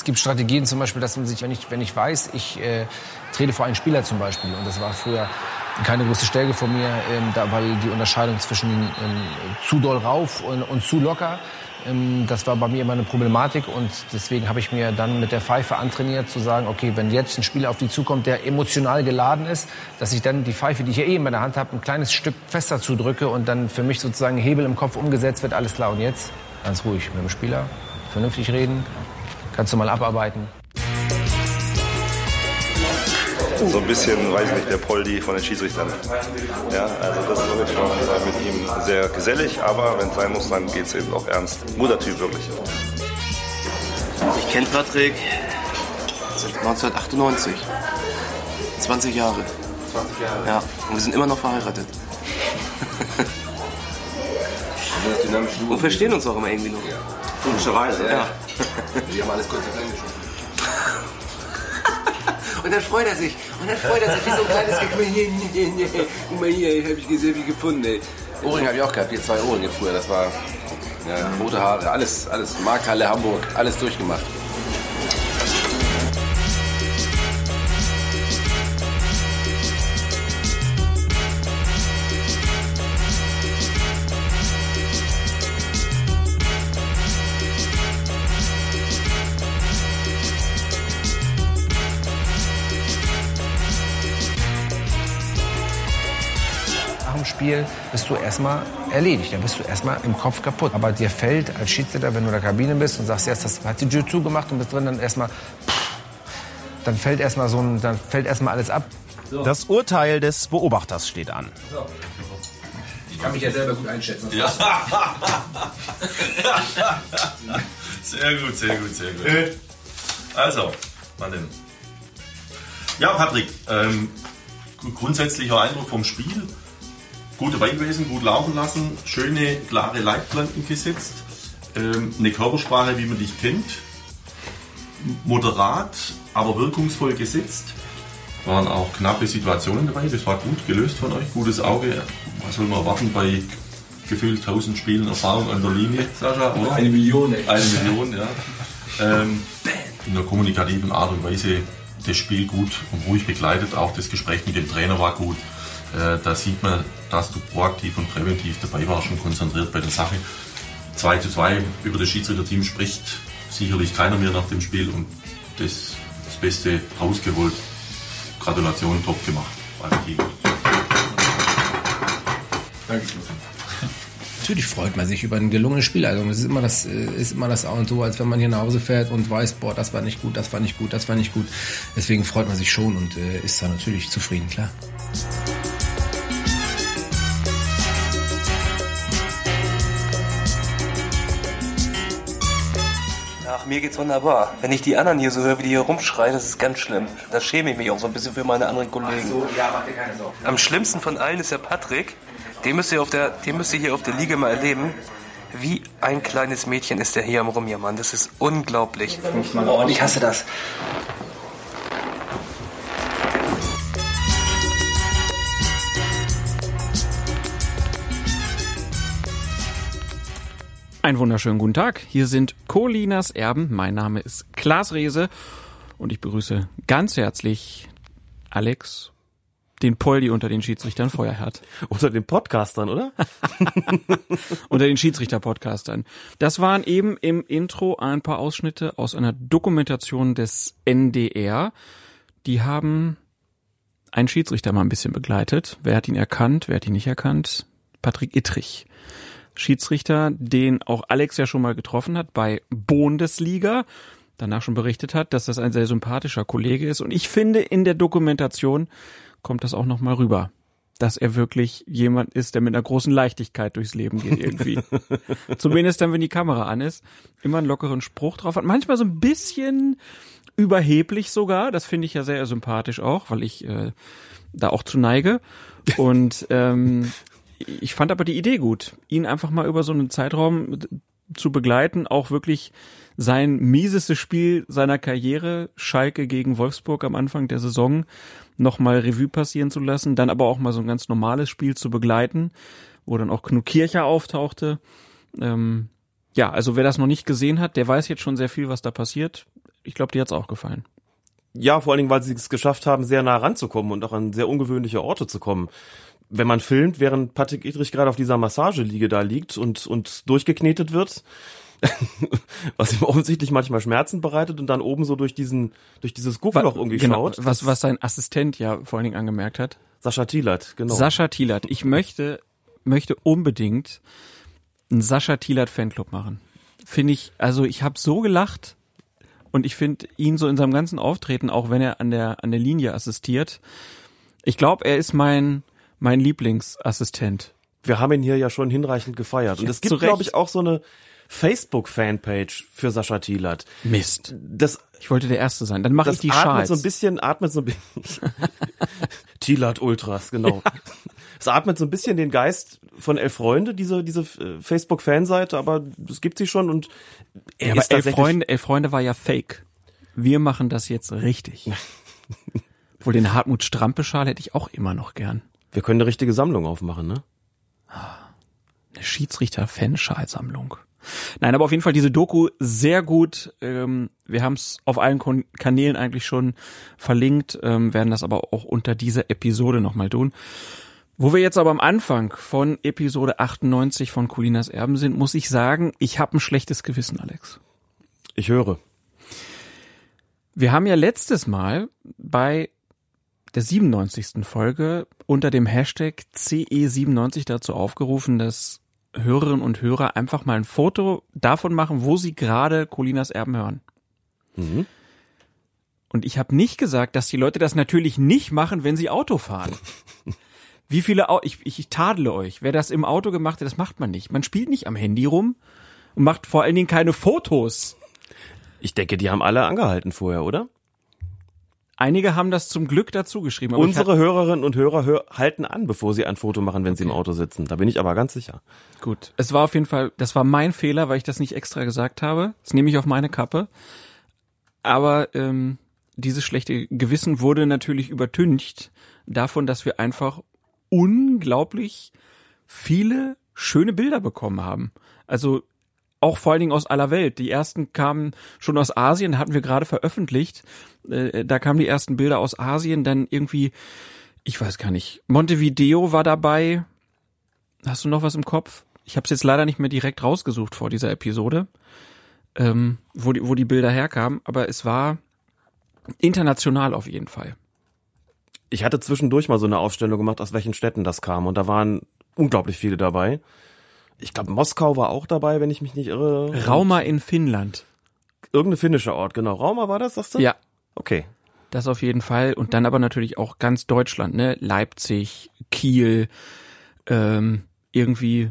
Es gibt Strategien zum Beispiel, dass man sich, wenn ich, wenn ich weiß, ich äh, trete vor einen Spieler zum Beispiel, und das war früher keine große Stärke von mir, ähm, da, weil die Unterscheidung zwischen ähm, zu doll rauf und, und zu locker, ähm, das war bei mir immer eine Problematik und deswegen habe ich mir dann mit der Pfeife antrainiert zu sagen, okay, wenn jetzt ein Spieler auf die zukommt, der emotional geladen ist, dass ich dann die Pfeife, die ich ja eh in meiner Hand habe, ein kleines Stück fester zudrücke und dann für mich sozusagen Hebel im Kopf umgesetzt wird, alles klar. Und jetzt ganz ruhig mit dem Spieler, vernünftig reden, kannst du mal abarbeiten. So ein bisschen, weiß nicht, der Poldi von den Schiedsrichtern. Ja, also das ist schon mit ihm sehr gesellig, aber wenn es sein muss, dann geht es eben auch ernst. Guter Typ wirklich. Ich kenne Patrick seit 1998. 20 Jahre. 20 Jahre. Ja, und wir sind immer noch verheiratet. Und verstehen uns auch immer irgendwie noch. Komischerweise, Ja. Wir haben alles kurz Englisch. Und dann freut er sich. Und dann freut er sich wie so ein kleines Kind. Guck mal hier, hier, hier. Guck mal hier, hab ich gesehen, wie gefunden, ey. Ohrringe habe ich auch gehabt, hier zwei Ohrringe früher. Das war ja, rote Haare, alles, alles. Markhalle, Hamburg, alles durchgemacht. Spiel bist du erstmal erledigt, dann bist du erstmal im Kopf kaputt. Aber dir fällt als Schiedsrichter, wenn du in der Kabine bist und sagst, jetzt das hat die Tür zugemacht und bist drin, dann erstmal, dann fällt erstmal so ein, dann fällt erstmal alles ab. Das Urteil des Beobachters steht an. Ich kann mich ja selber gut einschätzen. Ja. sehr gut, sehr gut, sehr gut. Also, mal denn. Ja, Patrick, ähm, gru- grundsätzlicher Eindruck vom Spiel. Gute Beinwesen, gut laufen lassen, schöne, klare Leitplanken gesetzt, ähm, eine Körpersprache, wie man dich kennt, moderat, aber wirkungsvoll gesetzt. Waren auch knappe Situationen dabei, das war gut gelöst von euch, gutes Auge. Was soll man erwarten bei gefühlt 1000 Spielen Erfahrung an der Linie, Sascha? Oder? Eine Million, ey. Eine Million, ja. Ähm, in der kommunikativen Art und Weise das Spiel gut und ruhig begleitet. Auch das Gespräch mit dem Trainer war gut. Äh, da sieht man, dass du proaktiv und präventiv dabei warst und konzentriert bei der Sache. 2 zu 2 über das Schiedsrichterteam spricht sicherlich keiner mehr nach dem Spiel und das, das Beste rausgeholt. Gratulation, top gemacht. Beim Team. Danke. Natürlich freut man sich über ein gelungenes Spiel. Also es ist immer das, äh, ist immer das A und so, als wenn man hier nach Hause fährt und weiß, boah, das war nicht gut, das war nicht gut, das war nicht gut. Deswegen freut man sich schon und äh, ist da natürlich zufrieden, klar. Mir geht's wunderbar. Wenn ich die anderen hier so höre, wie die hier rumschreien, das ist ganz schlimm. Da schäme ich mich auch so ein bisschen für meine anderen Kollegen. ja, mach dir keine Sorgen. Am schlimmsten von allen ist der Patrick. Den müsst ihr, auf der, den müsst ihr hier auf der Liga mal erleben. Wie ein kleines Mädchen ist der hier am Rumjammern. Das ist unglaublich. Oh, und ich hasse das. Einen wunderschönen guten Tag. Hier sind Colinas Erben. Mein Name ist Klaas Rehse und ich begrüße ganz herzlich Alex, den Poldi unter den Schiedsrichtern Feuerherd. Unter den Podcastern, oder? unter den Schiedsrichter-Podcastern. Das waren eben im Intro ein paar Ausschnitte aus einer Dokumentation des NDR. Die haben einen Schiedsrichter mal ein bisschen begleitet. Wer hat ihn erkannt, wer hat ihn nicht erkannt? Patrick Ittrich. Schiedsrichter, den auch Alex ja schon mal getroffen hat bei Bundesliga, danach schon berichtet hat, dass das ein sehr sympathischer Kollege ist. Und ich finde, in der Dokumentation kommt das auch noch mal rüber, dass er wirklich jemand ist, der mit einer großen Leichtigkeit durchs Leben geht irgendwie. Zumindest dann, wenn die Kamera an ist, immer einen lockeren Spruch drauf hat. Manchmal so ein bisschen überheblich sogar. Das finde ich ja sehr sympathisch auch, weil ich äh, da auch zu neige. Und ähm, ich fand aber die Idee gut, ihn einfach mal über so einen Zeitraum zu begleiten, auch wirklich sein miesestes Spiel seiner Karriere, Schalke gegen Wolfsburg am Anfang der Saison, nochmal Revue passieren zu lassen, dann aber auch mal so ein ganz normales Spiel zu begleiten, wo dann auch Knut Kircher auftauchte. Ähm, ja, also wer das noch nicht gesehen hat, der weiß jetzt schon sehr viel, was da passiert. ich glaube, dir hat's auch gefallen. Ja, vor allen Dingen, weil sie es geschafft haben, sehr nah ranzukommen und auch an sehr ungewöhnliche Orte zu kommen. Wenn man filmt, während Patrick Idrich gerade auf dieser Massageliege da liegt und, und durchgeknetet wird, was ihm offensichtlich manchmal Schmerzen bereitet und dann oben so durch diesen, durch dieses Guckloch irgendwie genau, schaut. Was, was sein Assistent ja vor allen Dingen angemerkt hat. Sascha Thielert, genau. Sascha Thielert. Ich möchte, möchte unbedingt einen Sascha Thielert Fanclub machen. Finde ich, also ich habe so gelacht und ich finde ihn so in seinem ganzen Auftreten, auch wenn er an der, an der Linie assistiert. Ich glaube, er ist mein, mein Lieblingsassistent. Wir haben ihn hier ja schon hinreichend gefeiert. Und Ja, es gibt, glaube ich, auch so eine Facebook-Fanpage für Sascha Thielert. Mist. Das, Ich wollte der Erste sein. Dann mache ich das die atmet so ein bisschen, atmet so ein bisschen. Thielert Ultras, genau. Es atmet so ein bisschen den Geist von Elf Freunde, diese, diese äh, Facebook-Fanseite, aber es gibt sie schon und er ja, aber ist elf tatsächlich, Freunde, elf Freunde war ja fake. Wir machen das jetzt richtig. Wohl den Hartmut Strampe-Schal hätte ich auch immer noch gern. Wir können eine richtige Sammlung aufmachen, ne? Eine Schiedsrichter-Fanschalsammlung. Nein, aber auf jeden Fall diese Doku sehr gut. Ähm, wir haben es auf allen Kon Kanälen eigentlich schon verlinkt, ähm, werden das aber auch unter dieser Episode nochmal tun. Wo wir jetzt aber am Anfang von Episode 98 von Colinas Erben sind, muss ich sagen, ich habe ein schlechtes Gewissen, Alex. Ich höre. Wir haben ja letztes Mal bei der 97. Folge unter dem Hashtag CE97 dazu aufgerufen, dass Hörerinnen und Hörer einfach mal ein Foto davon machen, wo sie gerade Colinas Erben hören. Mhm. Und ich habe nicht gesagt, dass die Leute das natürlich nicht machen, wenn sie Auto fahren. Wie viele, Au ich, ich, ich tadle euch, wer das im Auto gemacht hat, das macht man nicht. Man spielt nicht am Handy rum und macht vor allen Dingen keine Fotos. Ich denke, die haben alle angehalten vorher, oder? Einige haben das zum Glück dazu geschrieben. Unsere Hörerinnen und Hörer hör, halten an, bevor sie ein Foto machen, wenn sie im Auto sitzen. Da bin ich aber ganz sicher. Gut, es war auf jeden Fall, das war mein Fehler, weil ich das nicht extra gesagt habe. Das nehme ich auf meine Kappe. Aber ähm, dieses schlechte Gewissen wurde natürlich übertüncht davon, dass wir einfach unglaublich viele schöne Bilder bekommen haben. Also auch vor allen Dingen aus aller Welt. Die ersten kamen schon aus Asien, hatten wir gerade veröffentlicht. Äh, da kamen die ersten Bilder aus Asien, dann irgendwie, ich weiß gar nicht, Montevideo war dabei. Hast du noch was im Kopf? Ich habe es jetzt leider nicht mehr direkt rausgesucht vor dieser Episode, ähm, wo, die, wo die Bilder herkamen, aber es war international auf jeden Fall. Ich hatte zwischendurch mal so eine Aufstellung gemacht, aus welchen Städten das kam. Und da waren unglaublich viele dabei. Ich glaube, Moskau war auch dabei, wenn ich mich nicht irre. Rauma in Finnland. Irgendein finnischer Ort, genau. Rauma war das, sagst du? Ja, Okay. das auf jeden Fall. Und dann aber natürlich auch ganz Deutschland, ne? Leipzig, Kiel, ähm, irgendwie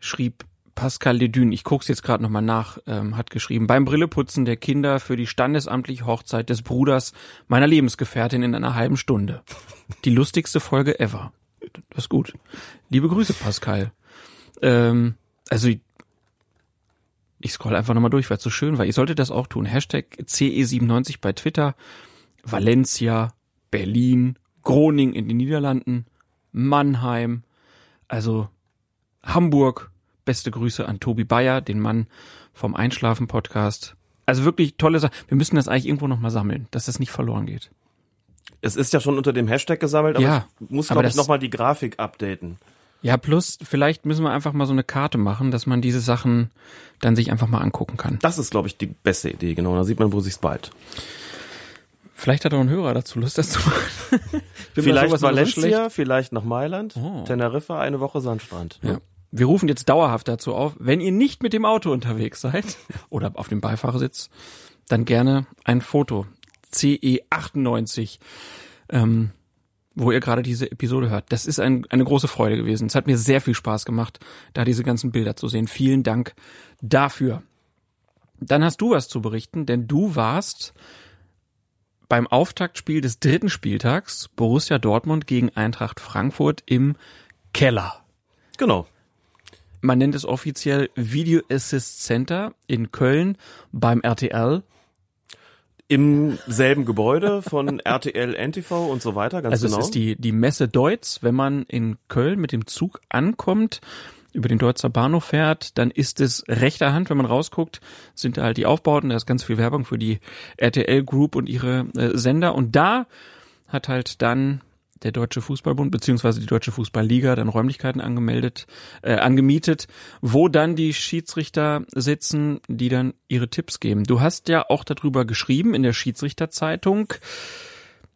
schrieb Pascal Ledün, ich guck's jetzt gerade nochmal nach, ähm, hat geschrieben, beim Brilleputzen der Kinder für die standesamtliche Hochzeit des Bruders meiner Lebensgefährtin in einer halben Stunde. Die lustigste Folge ever. Das ist gut. Liebe Grüße, Pascal. Ähm, also ich, ich scroll einfach nochmal durch, weil es so schön war. Ihr solltet das auch tun. Hashtag CE97 bei Twitter. Valencia, Berlin, Groningen in den Niederlanden, Mannheim, also Hamburg. Beste Grüße an Tobi Bayer, den Mann vom Einschlafen-Podcast. Also wirklich tolle Sache. Wir müssen das eigentlich irgendwo nochmal sammeln, dass das nicht verloren geht. Es ist ja schon unter dem Hashtag gesammelt, aber Ja, ich muss, glaube ich, nochmal die Grafik updaten. Ja, plus vielleicht müssen wir einfach mal so eine Karte machen, dass man diese Sachen dann sich einfach mal angucken kann. Das ist, glaube ich, die beste Idee, genau. Da sieht man, wo sich's bald. Vielleicht hat auch ein Hörer dazu Lust, das zu machen. Vielleicht so Valencia, schlecht. vielleicht nach Mailand, Oh. Teneriffa, eine Woche Sandstrand. Ja. Wir rufen jetzt dauerhaft dazu auf, wenn ihr nicht mit dem Auto unterwegs seid oder auf dem Beifahrersitz, dann gerne ein Foto. CE98, ähm, wo ihr gerade diese Episode hört. Das ist ein, eine große Freude gewesen. Es hat mir sehr viel Spaß gemacht, da diese ganzen Bilder zu sehen. Vielen Dank dafür. Dann hast du was zu berichten, denn du warst beim Auftaktspiel des dritten Spieltags Borussia Dortmund gegen Eintracht Frankfurt im Keller. Genau. Man nennt es offiziell Video Assist Center in Köln beim RTL. Im selben Gebäude von RTL, NTV und so weiter, ganz Also genau. es ist die, die Messe Deutz. Wenn man in Köln mit dem Zug ankommt, über den Deutzer Bahnhof fährt, dann ist es rechter Hand, wenn man rausguckt, sind da halt die Aufbauten, da ist ganz viel Werbung für die RTL Group und ihre äh, Sender und da hat halt dann der Deutsche Fußballbund beziehungsweise die Deutsche Fußballliga dann Räumlichkeiten angemeldet, äh, angemietet, wo dann die Schiedsrichter sitzen, die dann ihre Tipps geben. Du hast ja auch darüber geschrieben in der Schiedsrichterzeitung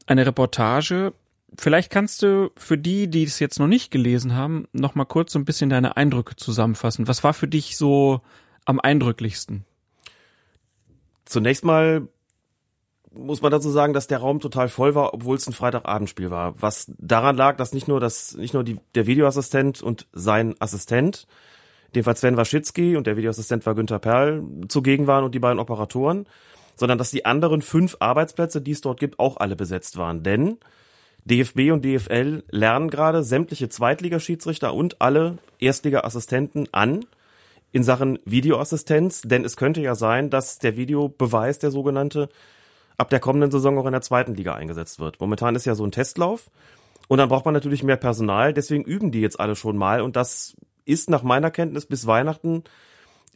eine Reportage. Vielleicht kannst du für die, die es jetzt noch nicht gelesen haben, noch mal kurz so ein bisschen deine Eindrücke zusammenfassen. Was war für dich so am eindrücklichsten? Zunächst mal muss man dazu sagen, dass der Raum total voll war, obwohl es ein Freitagabendspiel war. Was daran lag, dass nicht nur das, nicht nur die, der Videoassistent und sein Assistent, in dem Fall Sven Waschitzki und der Videoassistent war Günther Perl, zugegen waren und die beiden Operatoren, sondern dass die anderen fünf Arbeitsplätze, die es dort gibt, auch alle besetzt waren. Denn DFB und DFL lernen gerade sämtliche Zweitligaschiedsrichter und alle Erstliga-Assistenten an in Sachen Videoassistenz, denn es könnte ja sein, dass der Videobeweis, der sogenannte, ab der kommenden Saison auch in der zweiten Liga eingesetzt wird. Momentan ist ja so ein Testlauf. Und dann braucht man natürlich mehr Personal, deswegen üben die jetzt alle schon mal. Und das ist nach meiner Kenntnis bis Weihnachten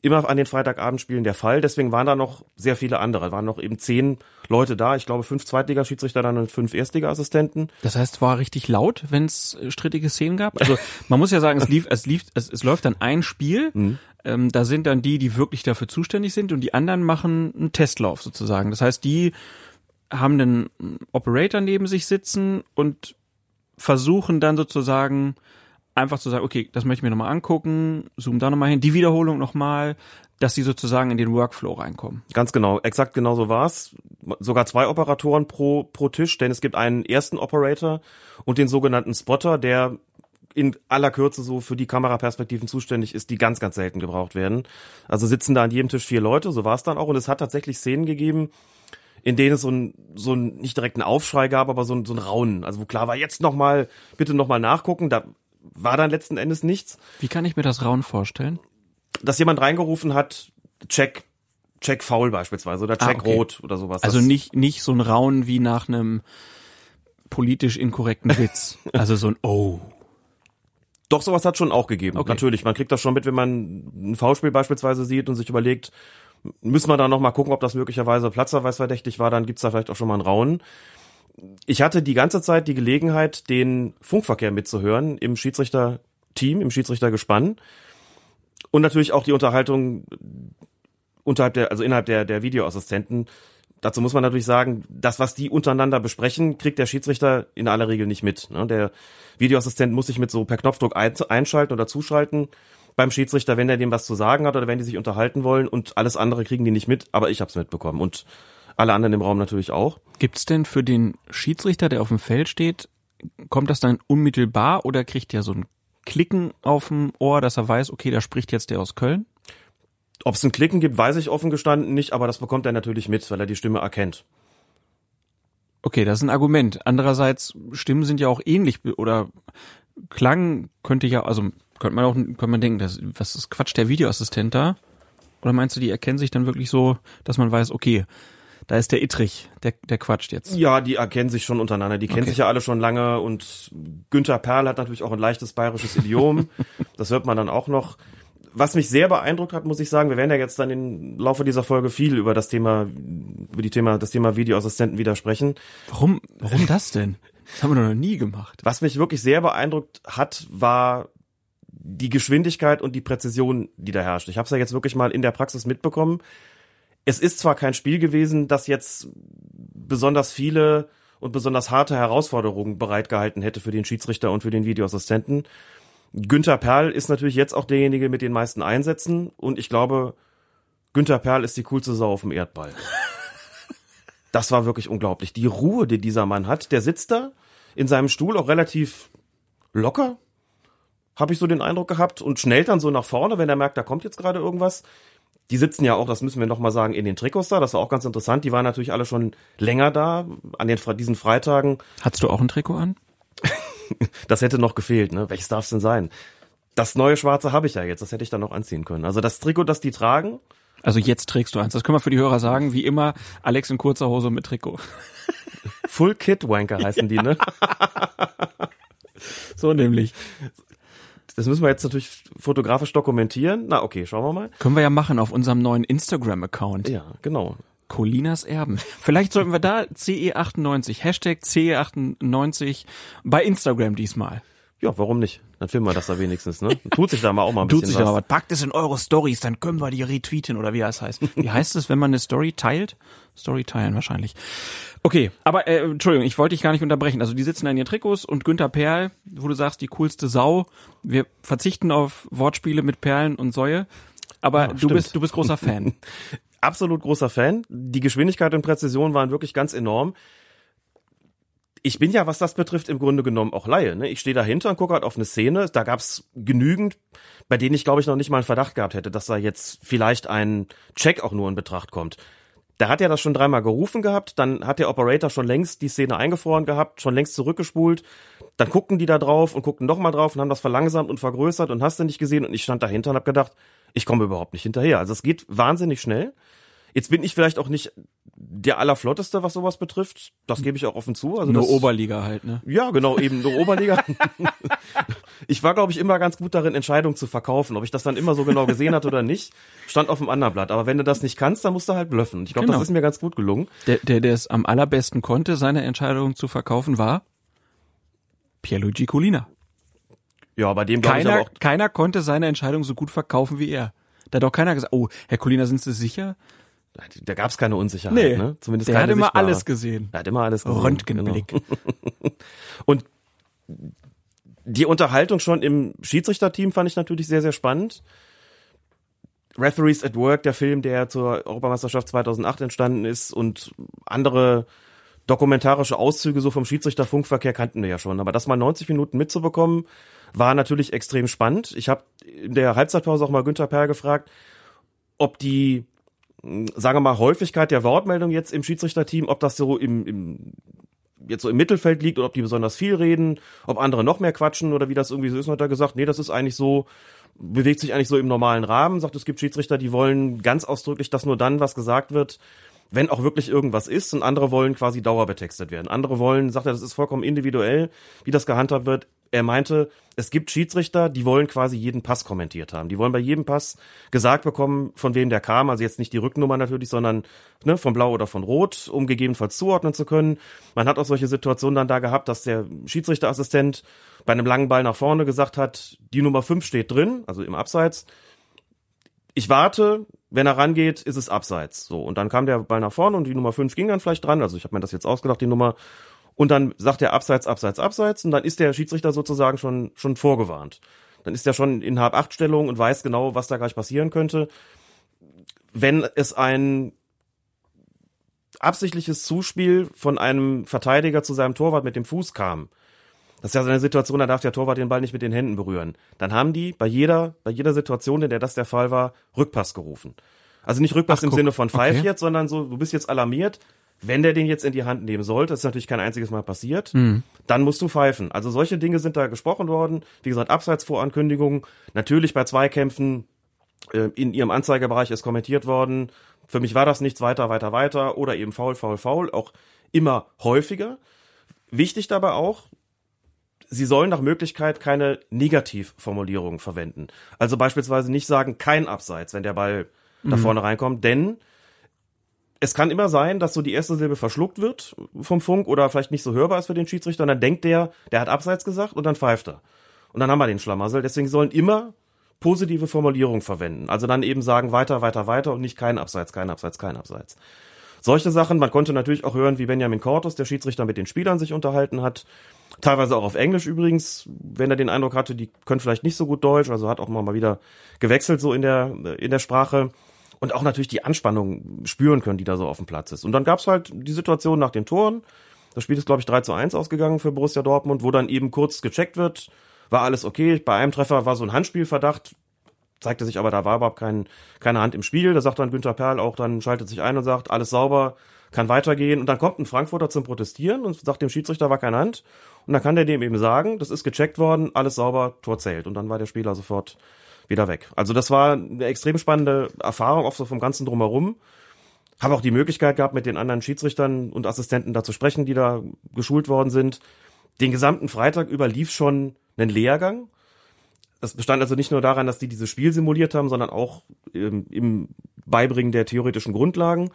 immer an den Freitagabendspielen der Fall. Deswegen waren da noch sehr viele andere. waren noch eben zehn Leute da. Ich glaube, fünf Zweitligaschiedsrichter dann und fünf Erstligaassistenten. Das heißt, war richtig laut, wenn es strittige Szenen gab? Also man muss ja sagen, es lief, es lief, es, es läuft dann ein Spiel. Mhm. Ähm, da sind dann die, die wirklich dafür zuständig sind und die anderen machen einen Testlauf sozusagen. Das heißt, die haben einen Operator neben sich sitzen und versuchen dann sozusagen einfach zu sagen, okay, das möchte ich mir nochmal angucken, zoom da nochmal hin, die Wiederholung nochmal, dass sie sozusagen in den Workflow reinkommen. Ganz genau, exakt genau so war's. Sogar zwei Operatoren pro, pro Tisch, denn es gibt einen ersten Operator und den sogenannten Spotter, der in aller Kürze so für die Kameraperspektiven zuständig ist, die ganz, ganz selten gebraucht werden. Also sitzen da an jedem Tisch vier Leute, so war's dann auch. Und es hat tatsächlich Szenen gegeben, in denen es so ein, so ein nicht direkt einen Aufschrei gab, aber so ein, so ein Raunen. Also wo klar war, jetzt nochmal, bitte nochmal nachgucken. Da war dann letzten Endes nichts. Wie kann ich mir das Rauen vorstellen? Dass jemand reingerufen hat, check, check faul beispielsweise oder check ah, okay. rot oder sowas. Also nicht, nicht so ein Rauen wie nach einem politisch inkorrekten Witz. also so ein Oh. Doch, sowas hat schon auch gegeben. Okay. Natürlich, man kriegt das schon mit, wenn man ein V-Spiel beispielsweise sieht und sich überlegt, müssen wir da noch mal gucken, ob das möglicherweise platzerweisverdächtig war, dann gibt's da vielleicht auch schon mal ein Rauen ich hatte die ganze Zeit die Gelegenheit, den Funkverkehr mitzuhören im Schiedsrichter-Team, im Schiedsrichtergespann und natürlich auch die Unterhaltung unterhalb der, also innerhalb der, der Videoassistenten. Dazu muss man natürlich sagen, das, was die untereinander besprechen, kriegt der Schiedsrichter in aller Regel nicht mit. Ne? Der Videoassistent muss sich mit so per Knopfdruck einschalten oder zuschalten beim Schiedsrichter, wenn er dem was zu sagen hat oder wenn die sich unterhalten wollen und alles andere kriegen die nicht mit, aber ich habe es mitbekommen. Und alle anderen im Raum natürlich auch. Gibt's denn für den Schiedsrichter, der auf dem Feld steht, kommt das dann unmittelbar oder kriegt er so ein Klicken auf dem Ohr, dass er weiß, okay, da spricht jetzt der aus Köln? Ob es ein Klicken gibt, weiß ich offen gestanden nicht, aber das bekommt er natürlich mit, weil er die Stimme erkennt. Okay, das ist ein Argument. Andererseits, Stimmen sind ja auch ähnlich oder Klang könnte ja, also könnte man auch, könnte man denken, das, was ist Quatsch, der Videoassistent da? Oder meinst du, die erkennen sich dann wirklich so, dass man weiß, okay, da ist der Ittrich, der, der quatscht jetzt. Ja, die erkennen sich schon untereinander. Die kennen okay. sich ja alle schon lange und Günther Perl hat natürlich auch ein leichtes bayerisches Idiom. das hört man dann auch noch. Was mich sehr beeindruckt hat, muss ich sagen, wir werden ja jetzt dann im Laufe dieser Folge viel über das Thema, über die Thema, das Thema Videoassistenten wieder sprechen. Warum, warum das denn? Das haben wir noch nie gemacht. Was mich wirklich sehr beeindruckt hat, war die Geschwindigkeit und die Präzision, die da herrscht. Ich habe es ja jetzt wirklich mal in der Praxis mitbekommen es ist zwar kein Spiel gewesen, das jetzt besonders viele und besonders harte Herausforderungen bereitgehalten hätte für den Schiedsrichter und für den Videoassistenten. Günther Perl ist natürlich jetzt auch derjenige mit den meisten Einsätzen und ich glaube, Günther Perl ist die coolste Sau auf dem Erdball. Das war wirklich unglaublich. Die Ruhe, die dieser Mann hat, der sitzt da in seinem Stuhl auch relativ locker, habe ich so den Eindruck gehabt, und schnellt dann so nach vorne, wenn er merkt, da kommt jetzt gerade irgendwas. Die sitzen ja auch, das müssen wir nochmal sagen, in den Trikots da. Das war auch ganz interessant. Die waren natürlich alle schon länger da an den, diesen Freitagen. Hattest du auch ein Trikot an? das hätte noch gefehlt, ne? Welches darf es denn sein? Das neue Schwarze habe ich ja jetzt. Das hätte ich dann noch anziehen können. Also das Trikot, das die tragen. Also jetzt trägst du eins. Das können wir für die Hörer sagen. Wie immer, Alex in kurzer Hose mit Trikot. Full Kit Wanker heißen die, ne? so nämlich Das müssen wir jetzt natürlich fotografisch dokumentieren. Na, okay, schauen wir mal. Können wir ja machen auf unserem neuen Instagram-Account. Ja, genau. Colinas Erben. Vielleicht sollten wir da CE98, Hashtag CE98 bei Instagram diesmal. Ja, warum nicht? Dann filmen wir das da wenigstens, ne? Tut sich da mal auch mal ein Tut bisschen sich was. aber was. Packt es in eure Stories, dann können wir die retweeten oder wie das heißt. Wie heißt es, wenn man eine Story teilt? Story teilen wahrscheinlich. Okay, aber äh, Entschuldigung, ich wollte dich gar nicht unterbrechen. Also die sitzen da in ihren Trikots und Günther Perl, wo du sagst, die coolste Sau. Wir verzichten auf Wortspiele mit Perlen und Säue. Aber du stimmt. bist du bist großer Fan. absolut großer Fan. Die Geschwindigkeit und Präzision waren wirklich ganz enorm. Ich bin ja, was das betrifft, im Grunde genommen auch Laie. Ne? Ich stehe dahinter und gucke halt auf eine Szene. Da gab's genügend, bei denen ich, glaube ich, noch nicht mal einen Verdacht gehabt hätte, dass da jetzt vielleicht ein Check auch nur in Betracht kommt. Da hat er das schon dreimal gerufen gehabt, dann hat der Operator schon längst die Szene eingefroren gehabt, schon längst zurückgespult. Dann guckten die da drauf und guckten nochmal drauf und haben das verlangsamt und vergrößert und hast du nicht gesehen. Und ich stand dahinter und habe gedacht, ich komme überhaupt nicht hinterher. Also es geht wahnsinnig schnell. Jetzt bin ich vielleicht auch nicht der allerflotteste, was sowas betrifft. Das gebe ich auch offen zu. Also Nur das, Oberliga halt, ne? Ja, genau, eben nur Oberliga. ich war, glaube ich, immer ganz gut darin, Entscheidungen zu verkaufen. Ob ich das dann immer so genau gesehen hatte oder nicht, stand auf dem anderen Blatt. Aber wenn du das nicht kannst, dann musst du halt blöffen. Ich glaube, Genau. das ist mir ganz gut gelungen. Der, der, der es am allerbesten konnte, seine Entscheidung zu verkaufen, war Pierluigi Colina. Ja, bei dem glaube ich aber Keiner, auch, keiner konnte seine Entscheidung so gut verkaufen wie er. Da hat auch keiner gesagt, oh, Herr Colina, sind Sie sicher? Da gab es keine Unsicherheit. Ne? Zumindest der keine hat immer alles gesehen. Er hat immer alles gesehen. Röntgenblick. Genau. Und die Unterhaltung schon im Schiedsrichterteam fand ich natürlich sehr, sehr spannend. Referees at Work, der Film, der zur Europameisterschaft 2008 entstanden ist und andere dokumentarische Auszüge so vom Schiedsrichterfunkverkehr kannten wir ja schon. Aber das mal 90 Minuten mitzubekommen, war natürlich extrem spannend. Ich habe in der Halbzeitpause auch mal Günther Perl gefragt, ob die, sagen wir mal, Häufigkeit der Wortmeldung jetzt im Schiedsrichterteam, ob das so im, im jetzt so im Mittelfeld liegt oder ob die besonders viel reden, ob andere noch mehr quatschen oder wie das irgendwie so ist. Hat er gesagt, nee, das ist eigentlich so, bewegt sich eigentlich so im normalen Rahmen. Sagt, es gibt Schiedsrichter, die wollen ganz ausdrücklich, dass nur dann was gesagt wird, wenn auch wirklich irgendwas ist und andere wollen quasi dauerbetextet werden. Andere wollen, sagt er, das ist vollkommen individuell, wie das gehandhabt wird. Er meinte, es gibt Schiedsrichter, die wollen quasi jeden Pass kommentiert haben. Die wollen bei jedem Pass gesagt bekommen, von wem der kam. Also jetzt nicht die Rücknummer natürlich, sondern ne, von Blau oder von Rot, um gegebenenfalls zuordnen zu können. Man hat auch solche Situationen dann da gehabt, dass der Schiedsrichterassistent bei einem langen Ball nach vorne gesagt hat, die Nummer 5 steht drin, also im Abseits. Ich warte, wenn er rangeht, ist es abseits. So, und dann kam der Ball nach vorne und die Nummer 5 ging dann vielleicht dran. Also ich habe mir das jetzt ausgedacht, die Nummer. Und dann sagt er abseits, abseits, abseits. Und dann ist der Schiedsrichter sozusagen schon, schon vorgewarnt. Dann ist er schon in Hab-Acht-Stellung und weiß genau, was da gleich passieren könnte. Wenn es ein absichtliches Zuspiel von einem Verteidiger zu seinem Torwart mit dem Fuß kam, das ist ja so eine Situation, da darf der Torwart den Ball nicht mit den Händen berühren. Dann haben die bei jeder, bei jeder Situation, in der das der Fall war, Rückpass gerufen. Also nicht Rückpass Ach, im guck. Sinne von Pfeif Okay. jetzt, sondern so, du bist jetzt alarmiert. Wenn der den jetzt in die Hand nehmen sollte, das ist natürlich kein einziges Mal passiert, Mhm. dann musst du pfeifen. Also solche Dinge sind da gesprochen worden. Wie gesagt, Abseitsvorankündigungen. Natürlich bei Zweikämpfen äh, in ihrem Anzeigebereich ist kommentiert worden. Für mich war das nichts weiter, weiter, weiter oder eben faul, faul, faul. Auch immer häufiger. Wichtig dabei auch, sie sollen nach Möglichkeit keine Negativformulierungen verwenden. Also beispielsweise nicht sagen, kein Abseits, wenn der Ball da Mhm. vorne reinkommt, denn es kann immer sein, dass so die erste Silbe verschluckt wird vom Funk oder vielleicht nicht so hörbar ist für den Schiedsrichter und dann denkt der, der hat Abseits gesagt und dann pfeift er. Und dann haben wir den Schlamassel. Deswegen sollen immer positive Formulierungen verwenden. Also dann eben sagen weiter, weiter, weiter und nicht kein Abseits, kein Abseits, kein Abseits. Solche Sachen, man konnte natürlich auch hören, wie Benjamin Cortus, der Schiedsrichter, mit den Spielern sich unterhalten hat. Teilweise auch auf Englisch übrigens, wenn er den Eindruck hatte, die können vielleicht nicht so gut Deutsch, also hat auch mal wieder gewechselt so in der, in der Sprache. Und auch natürlich die Anspannung spüren können, die da so auf dem Platz ist. Und dann gab's halt die Situation nach den Toren. Das Spiel ist, glaube ich, 3 zu 1 ausgegangen für Borussia Dortmund, wo dann eben kurz gecheckt wird, war alles okay. Bei einem Treffer war so ein Handspielverdacht, zeigte sich aber, da war überhaupt kein, keine Hand im Spiel. Da sagt dann Günther Perl auch, dann schaltet sich ein und sagt, alles sauber, kann weitergehen. Und dann kommt ein Frankfurter zum Protestieren und sagt dem Schiedsrichter war keine Hand. Und dann kann der dem eben sagen, das ist gecheckt worden, alles sauber, Tor zählt. Und dann war der Spieler sofort wieder weg. Also das war eine extrem spannende Erfahrung, auch so vom ganzen Drumherum. Habe auch die Möglichkeit gehabt, mit den anderen Schiedsrichtern und Assistenten da zu sprechen, die da geschult worden sind. Den gesamten Freitag über lief schon ein Lehrgang. Das bestand also nicht nur daran, dass die dieses Spiel simuliert haben, sondern auch ähm, im Beibringen der theoretischen Grundlagen.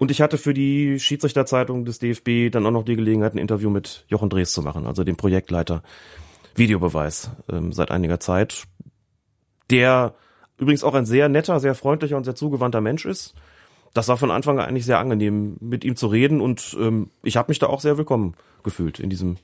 Und ich hatte für die Schiedsrichterzeitung des DFB dann auch noch die Gelegenheit, ein Interview mit Jochen Drees zu machen, also dem Projektleiter Videobeweis ähm, seit einiger Zeit, der übrigens auch ein sehr netter, sehr freundlicher und sehr zugewandter Mensch ist. Das war von Anfang an eigentlich sehr angenehm, mit ihm zu reden und ähm, ich habe mich da auch sehr willkommen gefühlt in diesem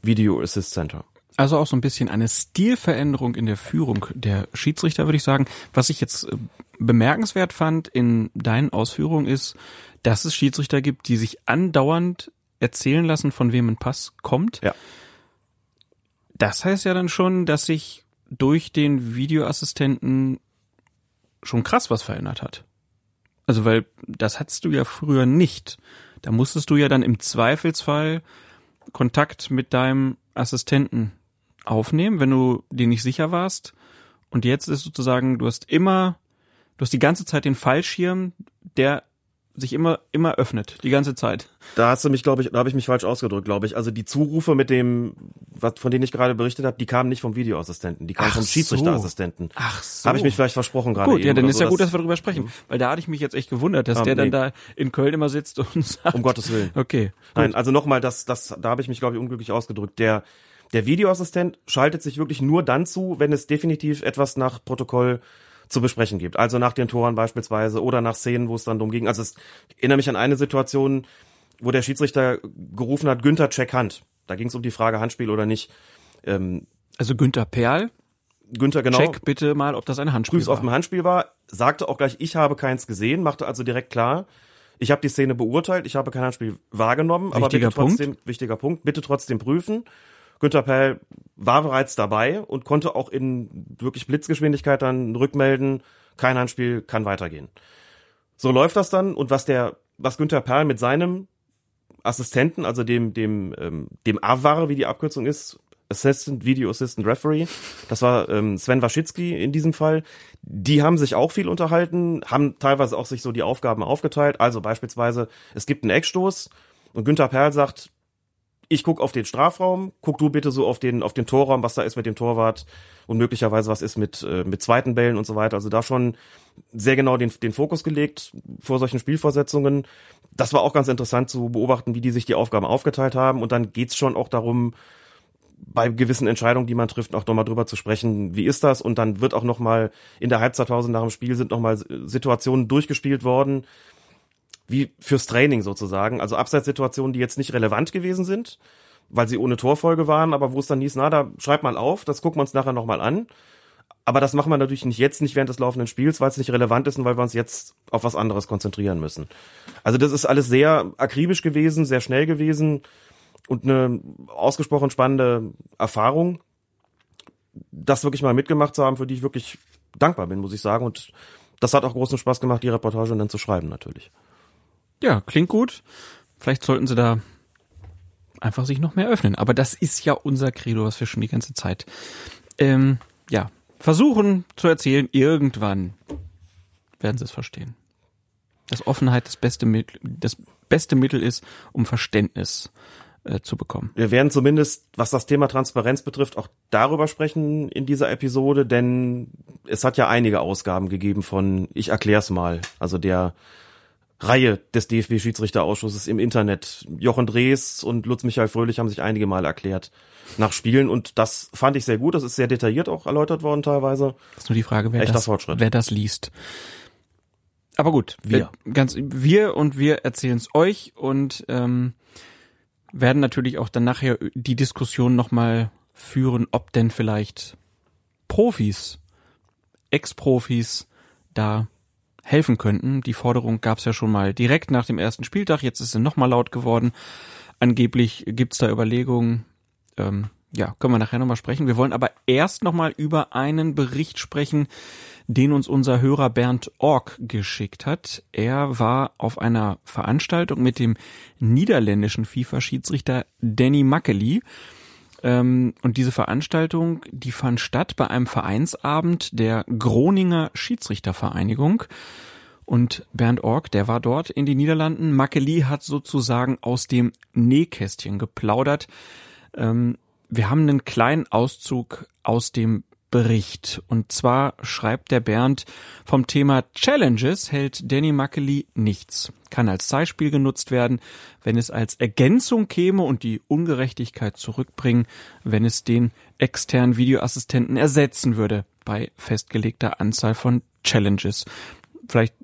Video Assist Center. Also auch so ein bisschen eine Stilveränderung in der Führung der Schiedsrichter, würde ich sagen. Was ich jetzt äh, bemerkenswert fand in deinen Ausführungen ist, dass es Schiedsrichter gibt, die sich andauernd erzählen lassen, von wem ein Pass kommt. Ja. Das heißt ja dann schon, dass sich durch den Videoassistenten schon krass was verändert hat. Also weil das hattest du ja früher nicht. Da musstest du ja dann im Zweifelsfall Kontakt mit deinem Assistenten aufnehmen, wenn du dir nicht sicher warst. Und jetzt ist sozusagen, du hast immer, du hast die ganze Zeit den Fallschirm, der sich immer immer öffnet die ganze Zeit. Da hast du mich, glaube ich, da habe ich mich falsch ausgedrückt, glaube ich. Also die Zurufe mit dem, was von denen ich gerade berichtet habe, die kamen nicht vom Videoassistenten, die kamen Ach vom Schiedsrichterassistenten. So. Ach so. Habe ich mich vielleicht versprochen gerade. Gut, ja, dann ist so, ja gut, dass wir darüber sprechen, weil da hatte ich mich jetzt echt gewundert, dass Ah, der dann nee. da in Köln immer sitzt und sagt, Um Gottes Willen. Okay. Nein, also nochmal, das, das, da habe ich mich, glaube ich, unglücklich ausgedrückt. Der, der Videoassistent schaltet sich wirklich nur dann zu, wenn es definitiv etwas nach Protokoll zu besprechen gibt. Also nach den Toren beispielsweise oder nach Szenen, wo es dann drum ging. Also es ich erinnere mich an eine Situation, wo der Schiedsrichter gerufen hat, Günther check Hand. Da ging es um die Frage Handspiel oder nicht. Ähm, Also Günther Perl, Günther genau. check bitte mal, ob das ein Handspiel Prüf's auf dem war. Handspiel war, sagte auch gleich, ich habe keins gesehen, machte also direkt klar, ich habe die Szene beurteilt, ich habe kein Handspiel wahrgenommen, aber Wichtiger bitte trotzdem, wichtiger Punkt, bitte trotzdem prüfen. Günther Perl war bereits dabei und konnte auch in wirklich Blitzgeschwindigkeit dann rückmelden, kein Handspiel, kann weitergehen. So läuft das dann und was der, was Günther Perl mit seinem Assistenten, also dem, dem, ähm, dem AVAR, wie die Abkürzung ist, Assistant Video Assistant Referee, das war ähm, Sven Waschitzki in diesem Fall. Die haben sich auch viel unterhalten, haben teilweise auch sich so die Aufgaben aufgeteilt. Also beispielsweise, es gibt einen Eckstoß und Günther Perl sagt, ich guck auf den Strafraum, guck du bitte so auf den auf den Torraum, was da ist mit dem Torwart und möglicherweise was ist mit äh, mit zweiten Bällen und so weiter. Also da schon sehr genau den den Fokus gelegt vor solchen Spielvorsetzungen. Das war auch ganz interessant zu beobachten, wie die sich die Aufgaben aufgeteilt haben und dann geht's schon auch darum bei gewissen Entscheidungen, die man trifft, auch nochmal drüber zu sprechen, wie ist das? Und dann wird auch nochmal in der Halbzeitpause nach dem Spiel sind nochmal Situationen durchgespielt worden, wie fürs Training sozusagen. Also Abseitssituationen, die jetzt nicht relevant gewesen sind, weil sie ohne Torfolge waren, aber wo es dann hieß, na, da schreibt mal auf, das gucken wir uns nachher nochmal an. Aber das machen wir natürlich nicht jetzt, nicht während des laufenden Spiels, weil es nicht relevant ist und weil wir uns jetzt auf was anderes konzentrieren müssen. Also das ist alles sehr akribisch gewesen, sehr schnell gewesen und eine ausgesprochen spannende Erfahrung, das wirklich mal mitgemacht zu haben, für die ich wirklich dankbar bin, muss ich sagen. Und das hat auch großen Spaß gemacht, die Reportage dann zu schreiben natürlich. Ja, klingt gut. Vielleicht sollten sie da einfach sich noch mehr öffnen. Aber das ist ja unser Credo, was wir schon die ganze Zeit, ähm, ja, versuchen zu erzählen. Irgendwann werden sie es verstehen. Dass Offenheit das beste Mittel, das beste Mittel ist, um Verständnis äh, zu bekommen. Wir werden zumindest, was das Thema Transparenz betrifft, auch darüber sprechen in dieser Episode, denn es hat ja einige Ausgaben gegeben von Ich erklär's mal, also der Reihe des DFB-Schiedsrichterausschusses im Internet. Jochen Drees und Lutz Michael Fröhlich haben sich einige Mal erklärt nach Spielen und das fand ich sehr gut. Das ist sehr detailliert auch erläutert worden teilweise. Das ist nur die Frage, wer, Echter das, Fortschritt. wer das liest. Aber gut, Wir. äh, ganz wir und wir erzählen es euch und ähm, werden natürlich auch dann nachher die Diskussion nochmal führen, ob denn vielleicht Profis, Ex-Profis da helfen könnten. Die Forderung gab es ja schon mal direkt nach dem ersten Spieltag, jetzt ist sie nochmal laut geworden. Angeblich gibt's da Überlegungen, ähm, ja, können wir nachher nochmal sprechen. Wir wollen aber erst nochmal über einen Bericht sprechen, den uns unser Hörer Bernd Ork geschickt hat. Er war auf einer Veranstaltung mit dem niederländischen FIFA-Schiedsrichter Danny Mackely. Ähm, und diese Veranstaltung, die fand statt bei einem Vereinsabend der Groninger Schiedsrichtervereinigung. Und Bernd Ork, der war dort in den Niederlanden. Mackely hat sozusagen aus dem Nähkästchen geplaudert. Ähm, wir haben einen kleinen Auszug aus dem Bericht. Und zwar schreibt der Bernd, vom Thema Challenges hält Danny Muckley nichts. Kann als Zeitspiel genutzt werden, wenn es als Ergänzung käme und die Ungerechtigkeit zurückbringen, wenn es den externen Videoassistenten ersetzen würde bei festgelegter Anzahl von Challenges. Vielleicht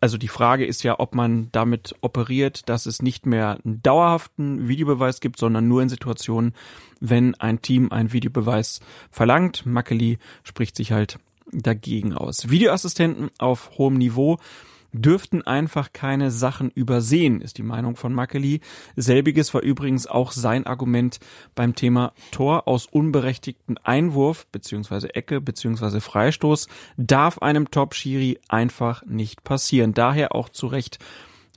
also die Frage ist ja, ob man damit operiert, dass es nicht mehr einen dauerhaften Videobeweis gibt, sondern nur in Situationen, wenn ein Team einen Videobeweis verlangt. Mackeli spricht sich halt dagegen aus. Videoassistenten auf hohem Niveau dürften einfach keine Sachen übersehen, ist die Meinung von Mackeli. Selbiges war übrigens auch sein Argument beim Thema Tor aus unberechtigten Einwurf beziehungsweise Ecke beziehungsweise Freistoß darf einem Top-Schiri einfach nicht passieren. Daher auch zu Recht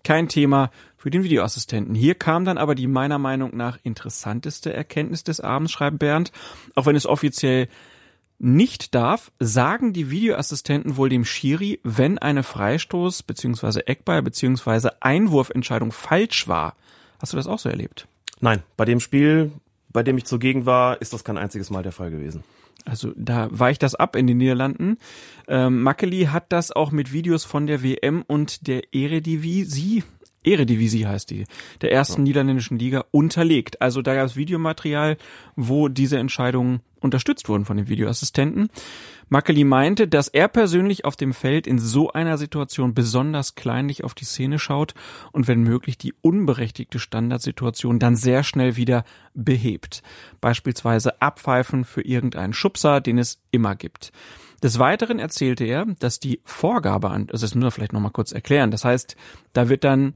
kein Thema für den Videoassistenten. Hier kam dann aber die meiner Meinung nach interessanteste Erkenntnis des Abends, schreibt Bernd, auch wenn es offiziell nicht darf, sagen die Videoassistenten wohl dem Schiri, wenn eine Freistoß bzw. Eckball bzw. Einwurfentscheidung falsch war. Hast du das auch so erlebt? Nein, bei dem Spiel, bei dem ich zugegen war, ist das kein einziges Mal der Fall gewesen. Also da weicht das ab in den Niederlanden. Ähm, Mackeli hat das auch mit Videos von der WM und der Eredivisie, Eredivisie heißt die, der ersten ja. niederländischen Liga unterlegt. Also da gab es Videomaterial, wo diese Entscheidungen unterstützt wurden von den Videoassistenten. Mackeli meinte, dass er persönlich auf dem Feld in so einer Situation besonders kleinlich auf die Szene schaut und wenn möglich die unberechtigte Standardsituation dann sehr schnell wieder behebt. Beispielsweise abpfeifen für irgendeinen Schubser, den es immer gibt. Des Weiteren erzählte er, dass die Vorgabe an, also das nur vielleicht nochmal kurz erklären, das heißt, da wird dann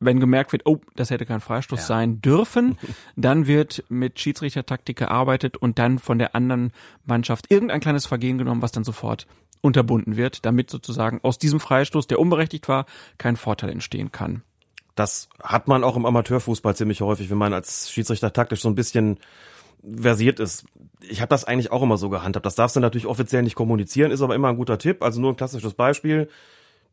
wenn gemerkt wird, oh, das hätte kein Freistoß ja. sein dürfen, dann wird mit Schiedsrichtertaktik gearbeitet und dann von der anderen Mannschaft irgendein kleines Vergehen genommen, was dann sofort unterbunden wird, damit sozusagen aus diesem Freistoß, der unberechtigt war, kein Vorteil entstehen kann. Das hat man auch im Amateurfußball ziemlich häufig, wenn man als Schiedsrichter taktisch so ein bisschen versiert ist. Ich habe das eigentlich auch immer so gehandhabt. Das darfst du natürlich offiziell nicht kommunizieren, ist aber immer ein guter Tipp. Also nur ein klassisches Beispiel.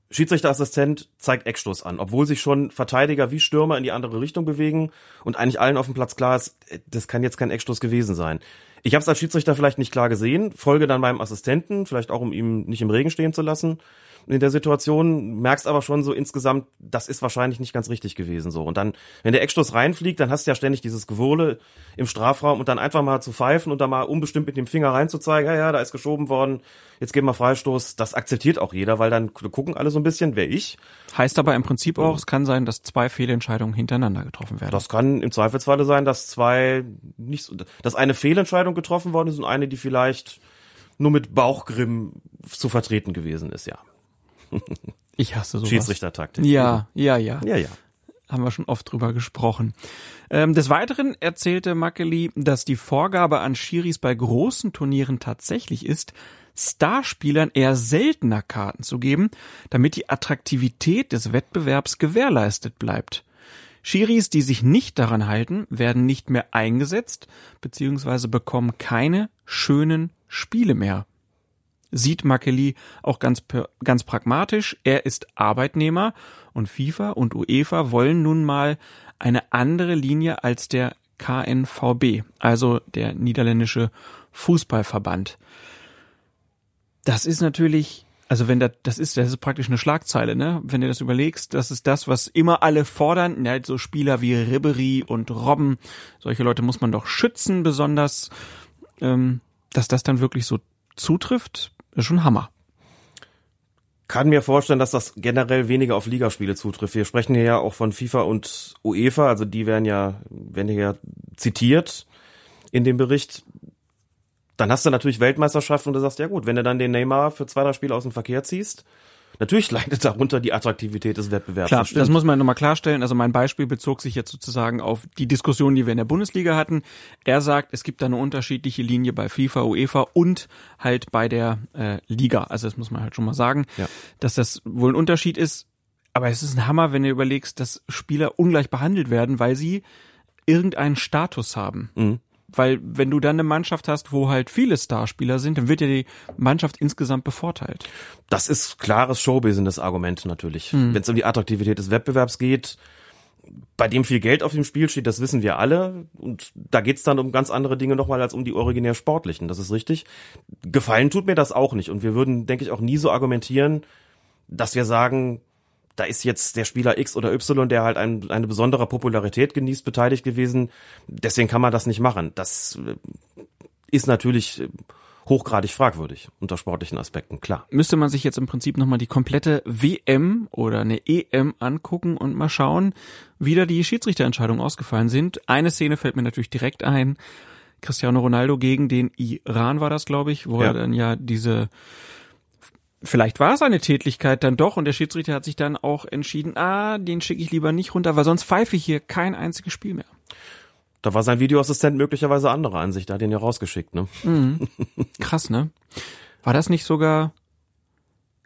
Schiedsrichterassistent zeigt Eckstoß an, obwohl sich schon Verteidiger wie Stürmer in die andere Richtung bewegen und eigentlich allen auf dem Platz klar ist, äh, das kann jetzt kein Eckstoß gewesen sein. Ich habe es als Schiedsrichter vielleicht nicht klar gesehen, folge dann meinem Assistenten, vielleicht auch um ihn nicht im Regen stehen zu lassen in der Situation, merkst aber schon so insgesamt, das ist wahrscheinlich nicht ganz richtig gewesen so. Und dann, wenn der Eckstoß reinfliegt, dann hast du ja ständig dieses Gewurle im Strafraum und dann einfach mal zu pfeifen und da mal unbestimmt mit dem Finger reinzuzeigen, ja, ja, da ist geschoben worden, jetzt geben wir Freistoß, das akzeptiert auch jeder, weil dann gucken alle so ein bisschen, wer ich. Heißt aber im Prinzip auch, es kann sein, dass zwei Fehlentscheidungen hintereinander getroffen werden. Das kann im Zweifelsfalle sein, dass zwei nicht so, dass eine Fehlentscheidung getroffen worden ist und eine, die vielleicht nur mit Bauchgrimm zu vertreten gewesen ist, ja. Ich hasse sowas. Schiedsrichtertaktik. Ja, ja, ja. Ja, ja. Haben wir schon oft drüber gesprochen. Ähm, des Weiteren erzählte Mackeli, dass die Vorgabe an Schiris bei großen Turnieren tatsächlich ist, Starspielern eher seltener Karten zu geben, damit die Attraktivität des Wettbewerbs gewährleistet bleibt. Schiris, die sich nicht daran halten, werden nicht mehr eingesetzt bzw. bekommen keine schönen Spiele mehr sieht Makeli auch ganz, ganz pragmatisch. Er ist Arbeitnehmer und FIFA und UEFA wollen nun mal eine andere Linie als der KNVB, also der niederländische Fußballverband. Das ist natürlich, also wenn das, das ist, das ist praktisch eine Schlagzeile, ne? Wenn du das überlegst, das ist das, was immer alle fordern, ja, so Spieler wie Ribery und Robben, solche Leute muss man doch schützen, besonders, ähm, dass das dann wirklich so zutrifft, ist schon Hammer. Kann mir vorstellen, dass das generell weniger auf Ligaspiele zutrifft. Wir sprechen hier ja auch von FIFA und UEFA, also die werden ja, werden hier zitiert in dem Bericht. Dann hast du natürlich Weltmeisterschaft und du sagst, ja gut, wenn du dann den Neymar für zwei, drei Spiele aus dem Verkehr ziehst, Natürlich leidet darunter die Attraktivität des Wettbewerbs. Klar, das, das muss man nochmal klarstellen. Also mein Beispiel bezog sich jetzt sozusagen auf die Diskussion, die wir in der Bundesliga hatten. Er sagt, es gibt da eine unterschiedliche Linie bei FIFA, UEFA und halt bei der äh, Liga. Also das muss man halt schon mal sagen, ja. dass das wohl ein Unterschied ist. Aber es ist ein Hammer, wenn du überlegst, dass Spieler ungleich behandelt werden, weil sie irgendeinen Status haben. Mhm. Weil wenn du dann eine Mannschaft hast, wo halt viele Starspieler sind, dann wird ja die Mannschaft insgesamt bevorteilt. Das ist klares Showbusiness-Argument natürlich. Mhm. Wenn es um die Attraktivität des Wettbewerbs geht, bei dem viel Geld auf dem Spiel steht, das wissen wir alle. Und da geht's dann um ganz andere Dinge nochmal als um die originär sportlichen. Das ist richtig. Gefallen tut mir das auch nicht. Und wir würden, denke ich, auch nie so argumentieren, dass wir sagen, da ist jetzt der Spieler X oder Y, der halt ein, eine besondere Popularität genießt, beteiligt gewesen. Deswegen kann man das nicht machen. Das äh, ist natürlich äh, hochgradig fragwürdig unter sportlichen Aspekten, klar. Müsste man sich jetzt im Prinzip nochmal die komplette WM oder eine EM angucken und mal schauen, wie da die Schiedsrichterentscheidungen ausgefallen sind. Eine Szene fällt mir natürlich direkt ein. Cristiano Ronaldo gegen den Iran war das, glaube ich, wo ja. er dann ja diese Vielleicht war es eine Tätlichkeit dann doch und der Schiedsrichter hat sich dann auch entschieden, ah, den schicke ich lieber nicht runter, weil sonst pfeife ich hier kein einziges Spiel mehr. Da war sein Videoassistent möglicherweise anderer Ansicht, da hat ihn ja rausgeschickt, ne? Mhm. Krass, ne? War das nicht sogar,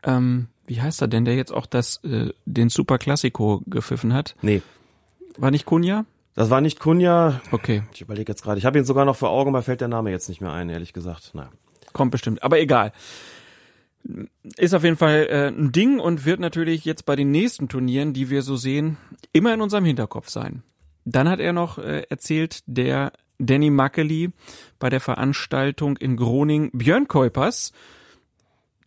ähm, wie heißt er denn, der jetzt auch das, äh, den Super Classico gepfiffen hat? Nee. War nicht Kunja? Das war nicht Kunja. Okay. Ich überlege jetzt gerade. Ich habe ihn sogar noch vor Augen, aber fällt der Name jetzt nicht mehr ein, ehrlich gesagt. Naja. Kommt bestimmt. Aber egal ist auf jeden Fall äh, ein Ding und wird natürlich jetzt bei den nächsten Turnieren, die wir so sehen, immer in unserem Hinterkopf sein. Dann hat er noch äh, erzählt, der Danny Mackely bei der Veranstaltung in Groningen Björn Kuipers,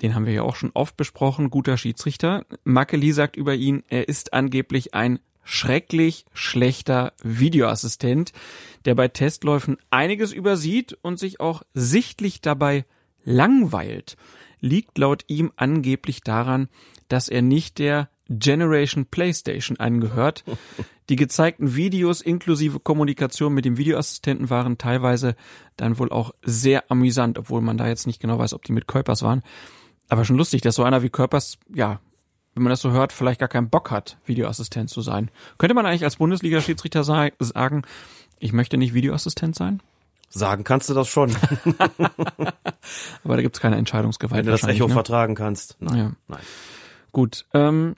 den haben wir ja auch schon oft besprochen, guter Schiedsrichter. Mackely sagt über ihn, er ist angeblich ein schrecklich schlechter Videoassistent, der bei Testläufen einiges übersieht und sich auch sichtlich dabei langweilt liegt laut ihm angeblich daran, dass er nicht der Generation PlayStation angehört. Die gezeigten Videos inklusive Kommunikation mit dem Videoassistenten waren teilweise dann wohl auch sehr amüsant, obwohl man da jetzt nicht genau weiß, ob die mit Körpers waren. Aber schon lustig, dass so einer wie Körpers, ja, wenn man das so hört, vielleicht gar keinen Bock hat, Videoassistent zu sein. Könnte man eigentlich als Bundesliga-Schiedsrichter sagen, ich möchte nicht Videoassistent sein? Sagen kannst du das schon. Aber da gibt's keine Entscheidungsgewalt. Wenn du das Echo ne? vertragen kannst. Nein. Ja. Nein. Gut. Ähm,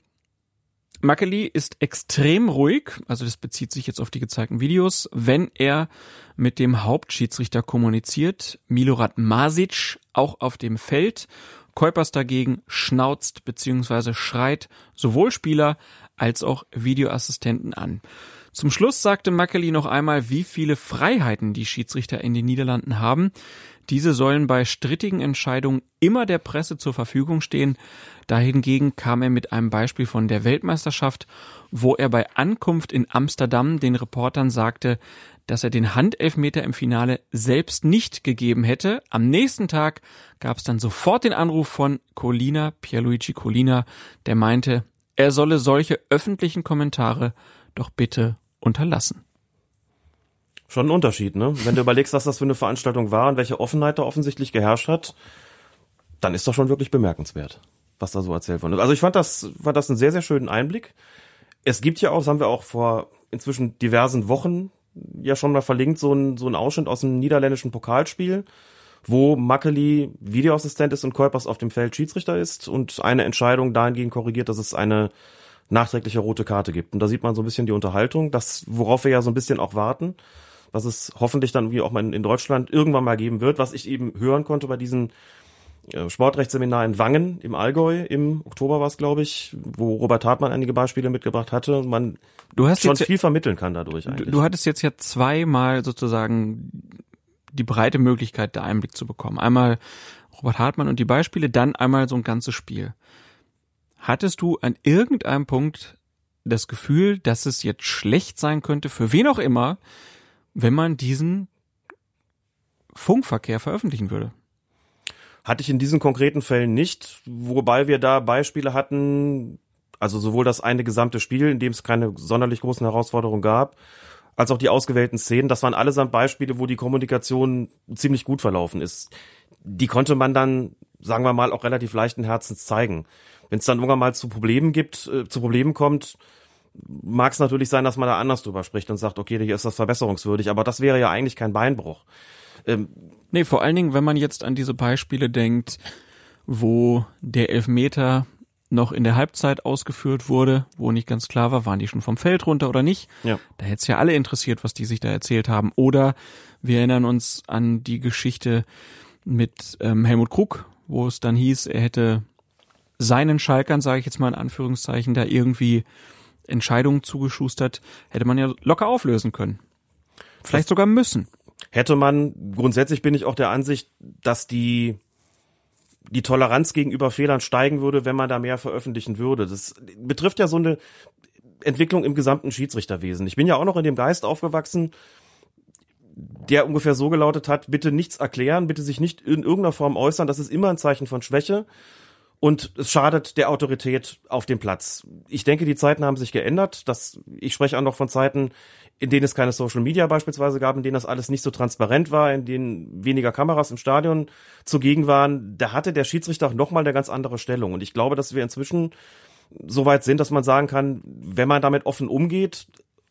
Makeli ist extrem ruhig, also das bezieht sich jetzt auf die gezeigten Videos, wenn er mit dem Hauptschiedsrichter kommuniziert, Milorad Masic, auch auf dem Feld. Kuipers dagegen schnauzt bzw. schreit sowohl Spieler als auch Videoassistenten an. Zum Schluss sagte Mackeli noch einmal, wie viele Freiheiten die Schiedsrichter in den Niederlanden haben. Diese sollen bei strittigen Entscheidungen immer der Presse zur Verfügung stehen. Dahingegen kam er mit einem Beispiel von der Weltmeisterschaft, wo er bei Ankunft in Amsterdam den Reportern sagte, dass er den Handelfmeter im Finale selbst nicht gegeben hätte. Am nächsten Tag gab es dann sofort den Anruf von Colina, Pierluigi Colina, der meinte, er solle solche öffentlichen Kommentare doch bitte unterlassen. Schon ein Unterschied, ne? Wenn du überlegst, was das für eine Veranstaltung war und welche Offenheit da offensichtlich geherrscht hat, dann ist das schon wirklich bemerkenswert, was da so erzählt wurde. Also ich fand das, fand das einen sehr, sehr schönen Einblick. Es gibt ja auch, das haben wir auch vor inzwischen diversen Wochen ja schon mal verlinkt, so ein, so ein Ausschnitt aus einem niederländischen Pokalspiel, wo Mackeli Videoassistent ist und Kuipers auf dem Feld Schiedsrichter ist und eine Entscheidung dahingehend korrigiert, dass es eine nachträgliche rote Karte gibt. Und da sieht man so ein bisschen die Unterhaltung, das, worauf wir ja so ein bisschen auch warten, was es hoffentlich dann wie auch mal in Deutschland irgendwann mal geben wird, was ich eben hören konnte bei diesem äh, Sportrechtsseminar in Wangen im Allgäu im Oktober war es, glaube ich, wo Robert Hartmann einige Beispiele mitgebracht hatte. Man du hast schon viel vermitteln kann dadurch eigentlich. Du, du hattest jetzt ja zweimal sozusagen die breite Möglichkeit, da Einblick zu bekommen. Einmal Robert Hartmann und die Beispiele, dann einmal so ein ganzes Spiel. Hattest du an irgendeinem Punkt das Gefühl, dass es jetzt schlecht sein könnte, für wen auch immer, wenn man diesen Funkverkehr veröffentlichen würde? Hatte ich in diesen konkreten Fällen nicht, wobei wir da Beispiele hatten, also sowohl das eine gesamte Spiel, in dem es keine sonderlich großen Herausforderungen gab, als auch die ausgewählten Szenen. Das waren allesamt Beispiele, wo die Kommunikation ziemlich gut verlaufen ist. Die konnte man dann, sagen wir mal, auch relativ leichten Herzens zeigen. Wenn es dann irgendwann mal zu Problemen gibt, äh, zu Problemen kommt, mag es natürlich sein, dass man da anders drüber spricht und sagt, okay, hier ist das verbesserungswürdig, aber das wäre ja eigentlich kein Beinbruch. Ähm, nee, vor allen Dingen, wenn man jetzt an diese Beispiele denkt, wo der Elfmeter noch in der Halbzeit ausgeführt wurde, wo nicht ganz klar war, waren die schon vom Feld runter oder nicht. Ja. Da hätte es ja alle interessiert, was die sich da erzählt haben. Oder wir erinnern uns an die Geschichte mit ähm, Helmut Krug, wo es dann hieß, er hätte seinen Schalkern, sage ich jetzt mal in Anführungszeichen, da irgendwie Entscheidungen zugeschustert, hätte man ja locker auflösen können. Vielleicht sogar müssen. Hätte man, grundsätzlich bin ich auch der Ansicht, dass die, die Toleranz gegenüber Fehlern steigen würde, wenn man da mehr veröffentlichen würde. Das betrifft ja so eine Entwicklung im gesamten Schiedsrichterwesen. Ich bin ja auch noch in dem Geist aufgewachsen, der ungefähr so gelautet hat, bitte nichts erklären, bitte sich nicht in irgendeiner Form äußern, das ist immer ein Zeichen von Schwäche und es schadet der Autorität auf dem Platz. Ich denke, die Zeiten haben sich geändert. Das, ich spreche auch noch von Zeiten, in denen es keine Social Media beispielsweise gab, in denen das alles nicht so transparent war, in denen weniger Kameras im Stadion zugegen waren. Da hatte der Schiedsrichter auch nochmal eine ganz andere Stellung. Und ich glaube, dass wir inzwischen so weit sind, dass man sagen kann, wenn man damit offen umgeht,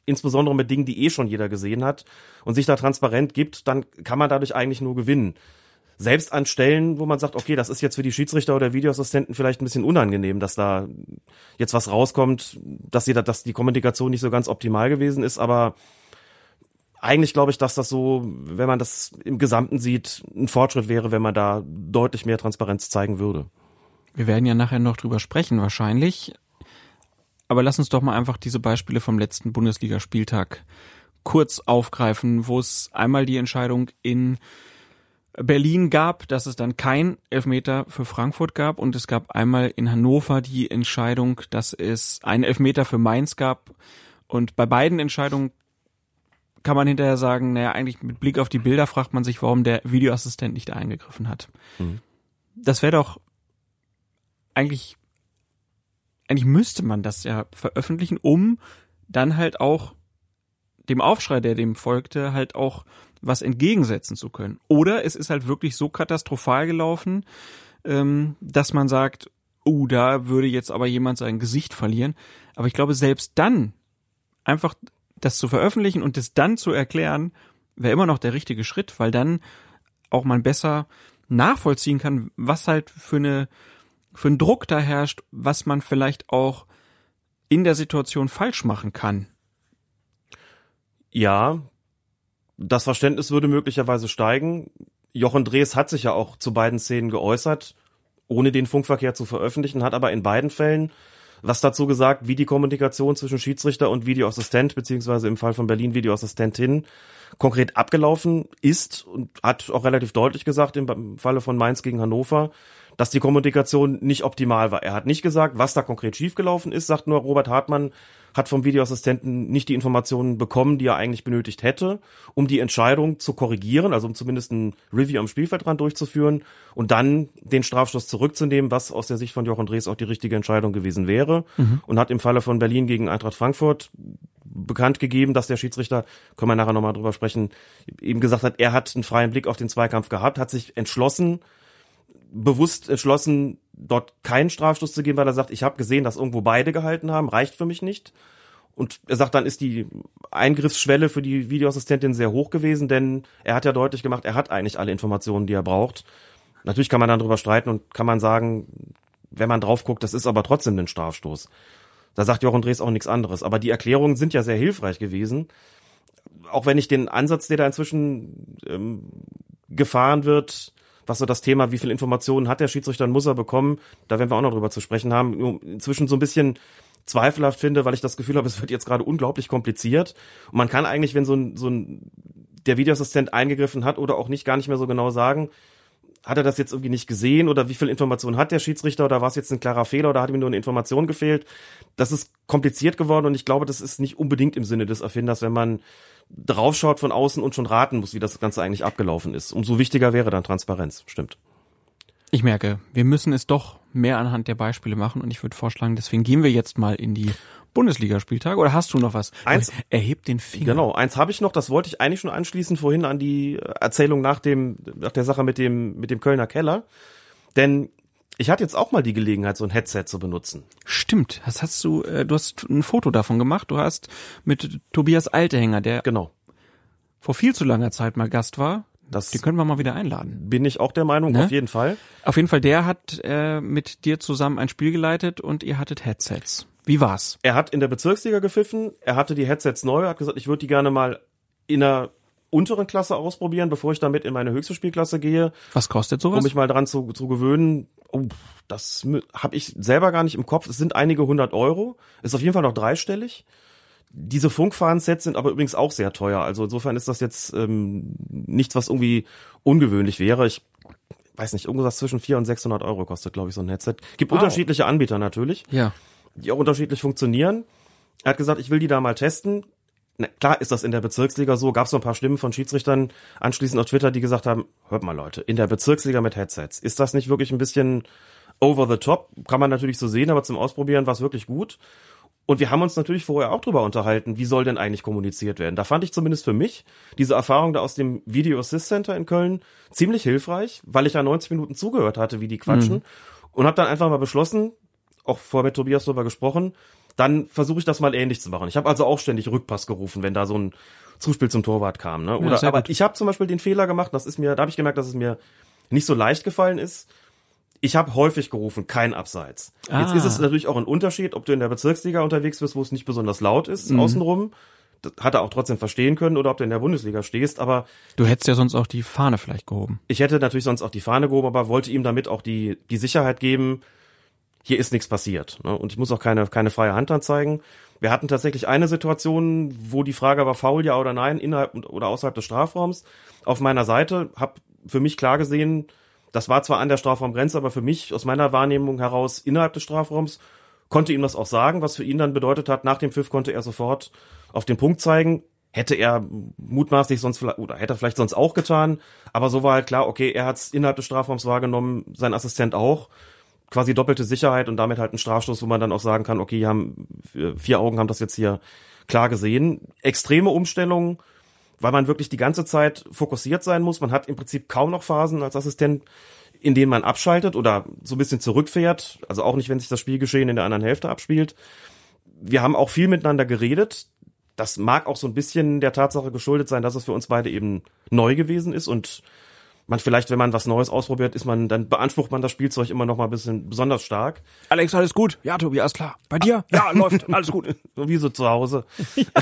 insbesondere mit Dingen, die eh schon jeder gesehen hat und sich da transparent gibt, dann kann man dadurch eigentlich nur gewinnen selbst an Stellen, wo man sagt, okay, das ist jetzt für die Schiedsrichter oder Videoassistenten vielleicht ein bisschen unangenehm, dass da jetzt was rauskommt, dass jeder, dass die Kommunikation nicht so ganz optimal gewesen ist, aber eigentlich glaube ich, dass das so, wenn man das im Gesamten sieht, ein Fortschritt wäre, wenn man da deutlich mehr Transparenz zeigen würde. Wir werden ja nachher noch drüber sprechen, wahrscheinlich. Aber lass uns doch mal einfach diese Beispiele vom letzten Bundesligaspieltag kurz aufgreifen, wo es einmal die Entscheidung in Berlin gab, dass es dann kein Elfmeter für Frankfurt gab und es gab einmal in Hannover die Entscheidung, dass es einen Elfmeter für Mainz gab und bei beiden Entscheidungen kann man hinterher sagen, naja, eigentlich mit Blick auf die Bilder fragt man sich, warum der Videoassistent nicht eingegriffen hat. Mhm. Das wäre doch eigentlich, eigentlich müsste man das ja veröffentlichen, um dann halt auch dem Aufschrei, der dem folgte, halt auch was entgegensetzen zu können. Oder es ist halt wirklich so katastrophal gelaufen, ähm, dass man sagt, oh, da würde jetzt aber jemand sein Gesicht verlieren. Aber ich glaube, selbst dann einfach das zu veröffentlichen und das dann zu erklären, wäre immer noch der richtige Schritt, weil dann auch man besser nachvollziehen kann, was halt für eine für einen Druck da herrscht, was man vielleicht auch in der Situation falsch machen kann. Ja, das Verständnis würde möglicherweise steigen. Jochen Drees hat sich ja auch zu beiden Szenen geäußert, ohne den Funkverkehr zu veröffentlichen, hat aber in beiden Fällen was dazu gesagt, wie die Kommunikation zwischen Schiedsrichter und Videoassistent, beziehungsweise im Fall von Berlin Videoassistentin, konkret abgelaufen ist und hat auch relativ deutlich gesagt, im Falle von Mainz gegen Hannover, dass die Kommunikation nicht optimal war. Er hat nicht gesagt, was da konkret schiefgelaufen ist, sagt nur Robert Hartmann, hat vom Videoassistenten nicht die Informationen bekommen, die er eigentlich benötigt hätte, um die Entscheidung zu korrigieren, also um zumindest ein Review am Spielfeldrand durchzuführen und dann den Strafstoß zurückzunehmen, was aus der Sicht von Jochen Drees auch die richtige Entscheidung gewesen wäre mhm. und hat im Falle von Berlin gegen Eintracht Frankfurt bekannt gegeben, dass der Schiedsrichter, können wir nachher nochmal drüber sprechen, eben gesagt hat, er hat einen freien Blick auf den Zweikampf gehabt, hat sich entschlossen, bewusst entschlossen, dort keinen Strafstoß zu geben, weil er sagt, ich habe gesehen, dass irgendwo beide gehalten haben, reicht für mich nicht. Und er sagt, dann ist die Eingriffsschwelle für die Videoassistentin sehr hoch gewesen, denn er hat ja deutlich gemacht, er hat eigentlich alle Informationen, die er braucht. Natürlich kann man dann drüber streiten und kann man sagen, wenn man drauf guckt, das ist aber trotzdem ein Strafstoß. Da sagt Jochen Drees auch nichts anderes. Aber die Erklärungen sind ja sehr hilfreich gewesen. Auch wenn ich den Ansatz, der da inzwischen ähm, gefahren wird, was so das Thema, wie viel Informationen hat der Schiedsrichter muss er bekommen, da werden wir auch noch drüber zu sprechen haben, inzwischen so ein bisschen zweifelhaft finde, weil ich das Gefühl habe, es wird jetzt gerade unglaublich kompliziert. Und man kann eigentlich, wenn so ein, so ein der Videoassistent eingegriffen hat oder auch nicht gar nicht mehr so genau sagen, hat er das jetzt irgendwie nicht gesehen oder wie viel Information hat der Schiedsrichter oder war es jetzt ein klarer Fehler oder hat ihm nur eine Information gefehlt? Das ist kompliziert geworden und ich glaube, das ist nicht unbedingt im Sinne des Erfinders, wenn man draufschaut von außen und schon raten muss, wie das Ganze eigentlich abgelaufen ist. Umso wichtiger wäre dann Transparenz, stimmt. Ich merke, wir müssen es doch mehr anhand der Beispiele machen und ich würde vorschlagen, deswegen gehen wir jetzt mal in die Bundesligaspieltage oder hast du noch was? Eins, erhebt den Finger. Genau, eins habe ich noch, das wollte ich eigentlich schon anschließen vorhin an die Erzählung nach dem nach der Sache mit dem mit dem Kölner Keller, denn ich hatte jetzt auch mal die Gelegenheit, so ein Headset zu benutzen. Stimmt, das hast du, äh, du hast ein Foto davon gemacht. Du hast mit Tobias Altehänger, der genau vor viel zu langer Zeit mal Gast war. Das die können wir mal wieder einladen. Bin ich auch der Meinung, ne? auf jeden Fall. Auf jeden Fall, der hat äh, mit dir zusammen ein Spiel geleitet und ihr hattet Headsets. Wie war's? Er hat in der Bezirksliga gepfiffen, er hatte die Headsets neu, hat gesagt, ich würde die gerne mal in einer unteren Klasse ausprobieren, bevor ich damit in meine höchste Spielklasse gehe. Was kostet sowas? Um mich mal dran zu, zu gewöhnen. Oh, das habe ich selber gar nicht im Kopf. Es sind einige hundert Euro. Ist auf jeden Fall noch dreistellig. Diese Funkfahren-Sets sind aber übrigens auch sehr teuer. Also insofern ist das jetzt ähm, nichts, was irgendwie ungewöhnlich wäre. Ich weiß nicht, irgendwas zwischen 400 und 600 Euro kostet, glaube ich, so ein Headset. Gibt wow. unterschiedliche Anbieter natürlich. Ja. Die auch unterschiedlich funktionieren. Er hat gesagt, ich will die da mal testen. Na, klar ist das in der Bezirksliga so. Gab es so ein paar Stimmen von Schiedsrichtern anschließend auf Twitter, die gesagt haben, hört mal Leute, in der Bezirksliga mit Headsets, ist das nicht wirklich ein bisschen over the top? Kann man natürlich so sehen, aber zum Ausprobieren war es wirklich gut. Und wir haben uns natürlich vorher auch drüber unterhalten, wie soll denn eigentlich kommuniziert werden. Da fand ich zumindest für mich diese Erfahrung da aus dem Video Assist Center in Köln ziemlich hilfreich, weil ich da 90 Minuten zugehört hatte, wie die quatschen. Mhm. Und habe dann einfach mal beschlossen, auch vorher mit Tobias drüber gesprochen, dann versuche ich das mal ähnlich zu machen. Ich habe also auch ständig Rückpass gerufen, wenn da so ein Zuspiel zum Torwart kam. Ne? Oder, ja, aber gut. ich habe zum Beispiel den Fehler gemacht, das ist mir, da habe ich gemerkt, dass es mir nicht so leicht gefallen ist ich habe häufig gerufen, kein Abseits. Ah. Jetzt ist es natürlich auch ein Unterschied, ob du in der Bezirksliga unterwegs bist, wo es nicht besonders laut ist, mhm. außenrum. Das hat er auch trotzdem verstehen können, oder ob du in der Bundesliga stehst, aber. Du hättest ja sonst auch die Fahne vielleicht gehoben. Ich hätte natürlich sonst auch die Fahne gehoben, aber wollte ihm damit auch die, die Sicherheit geben, hier ist nichts passiert. Ne? Und ich muss auch keine, keine freie Hand anzeigen. Wir hatten tatsächlich eine Situation, wo die Frage war, faul ja oder nein, innerhalb oder außerhalb des Strafraums. Auf meiner Seite habe für mich klar gesehen, das war zwar an der Strafraumgrenze, aber für mich aus meiner Wahrnehmung heraus innerhalb des Strafraums konnte ihm das auch sagen, was für ihn dann bedeutet hat, nach dem Pfiff konnte er sofort auf den Punkt zeigen. Hätte er mutmaßlich sonst vielleicht, oder hätte er vielleicht sonst auch getan, aber so war halt klar, okay, er hat es innerhalb des Strafraums wahrgenommen, sein Assistent auch. Quasi doppelte Sicherheit und damit halt ein Strafstoß, wo man dann auch sagen kann, okay, haben, vier Augen haben das jetzt hier klar gesehen. Extreme Umstellungen, weil man wirklich die ganze Zeit fokussiert sein muss. Man hat im Prinzip kaum noch Phasen als Assistent, in denen man abschaltet oder so ein bisschen zurückfährt. Also auch nicht, wenn sich das Spielgeschehen in der anderen Hälfte abspielt. Wir haben auch viel miteinander geredet. Das mag auch so ein bisschen der Tatsache geschuldet sein, dass es für uns beide eben neu gewesen ist und man vielleicht, wenn man was Neues ausprobiert, ist man, dann beansprucht man das Spielzeug immer noch mal ein bisschen besonders stark. Alex, alles gut? Ja, Tobi, alles klar. Bei dir? Ja, läuft, alles gut. So wie so zu Hause. Ja.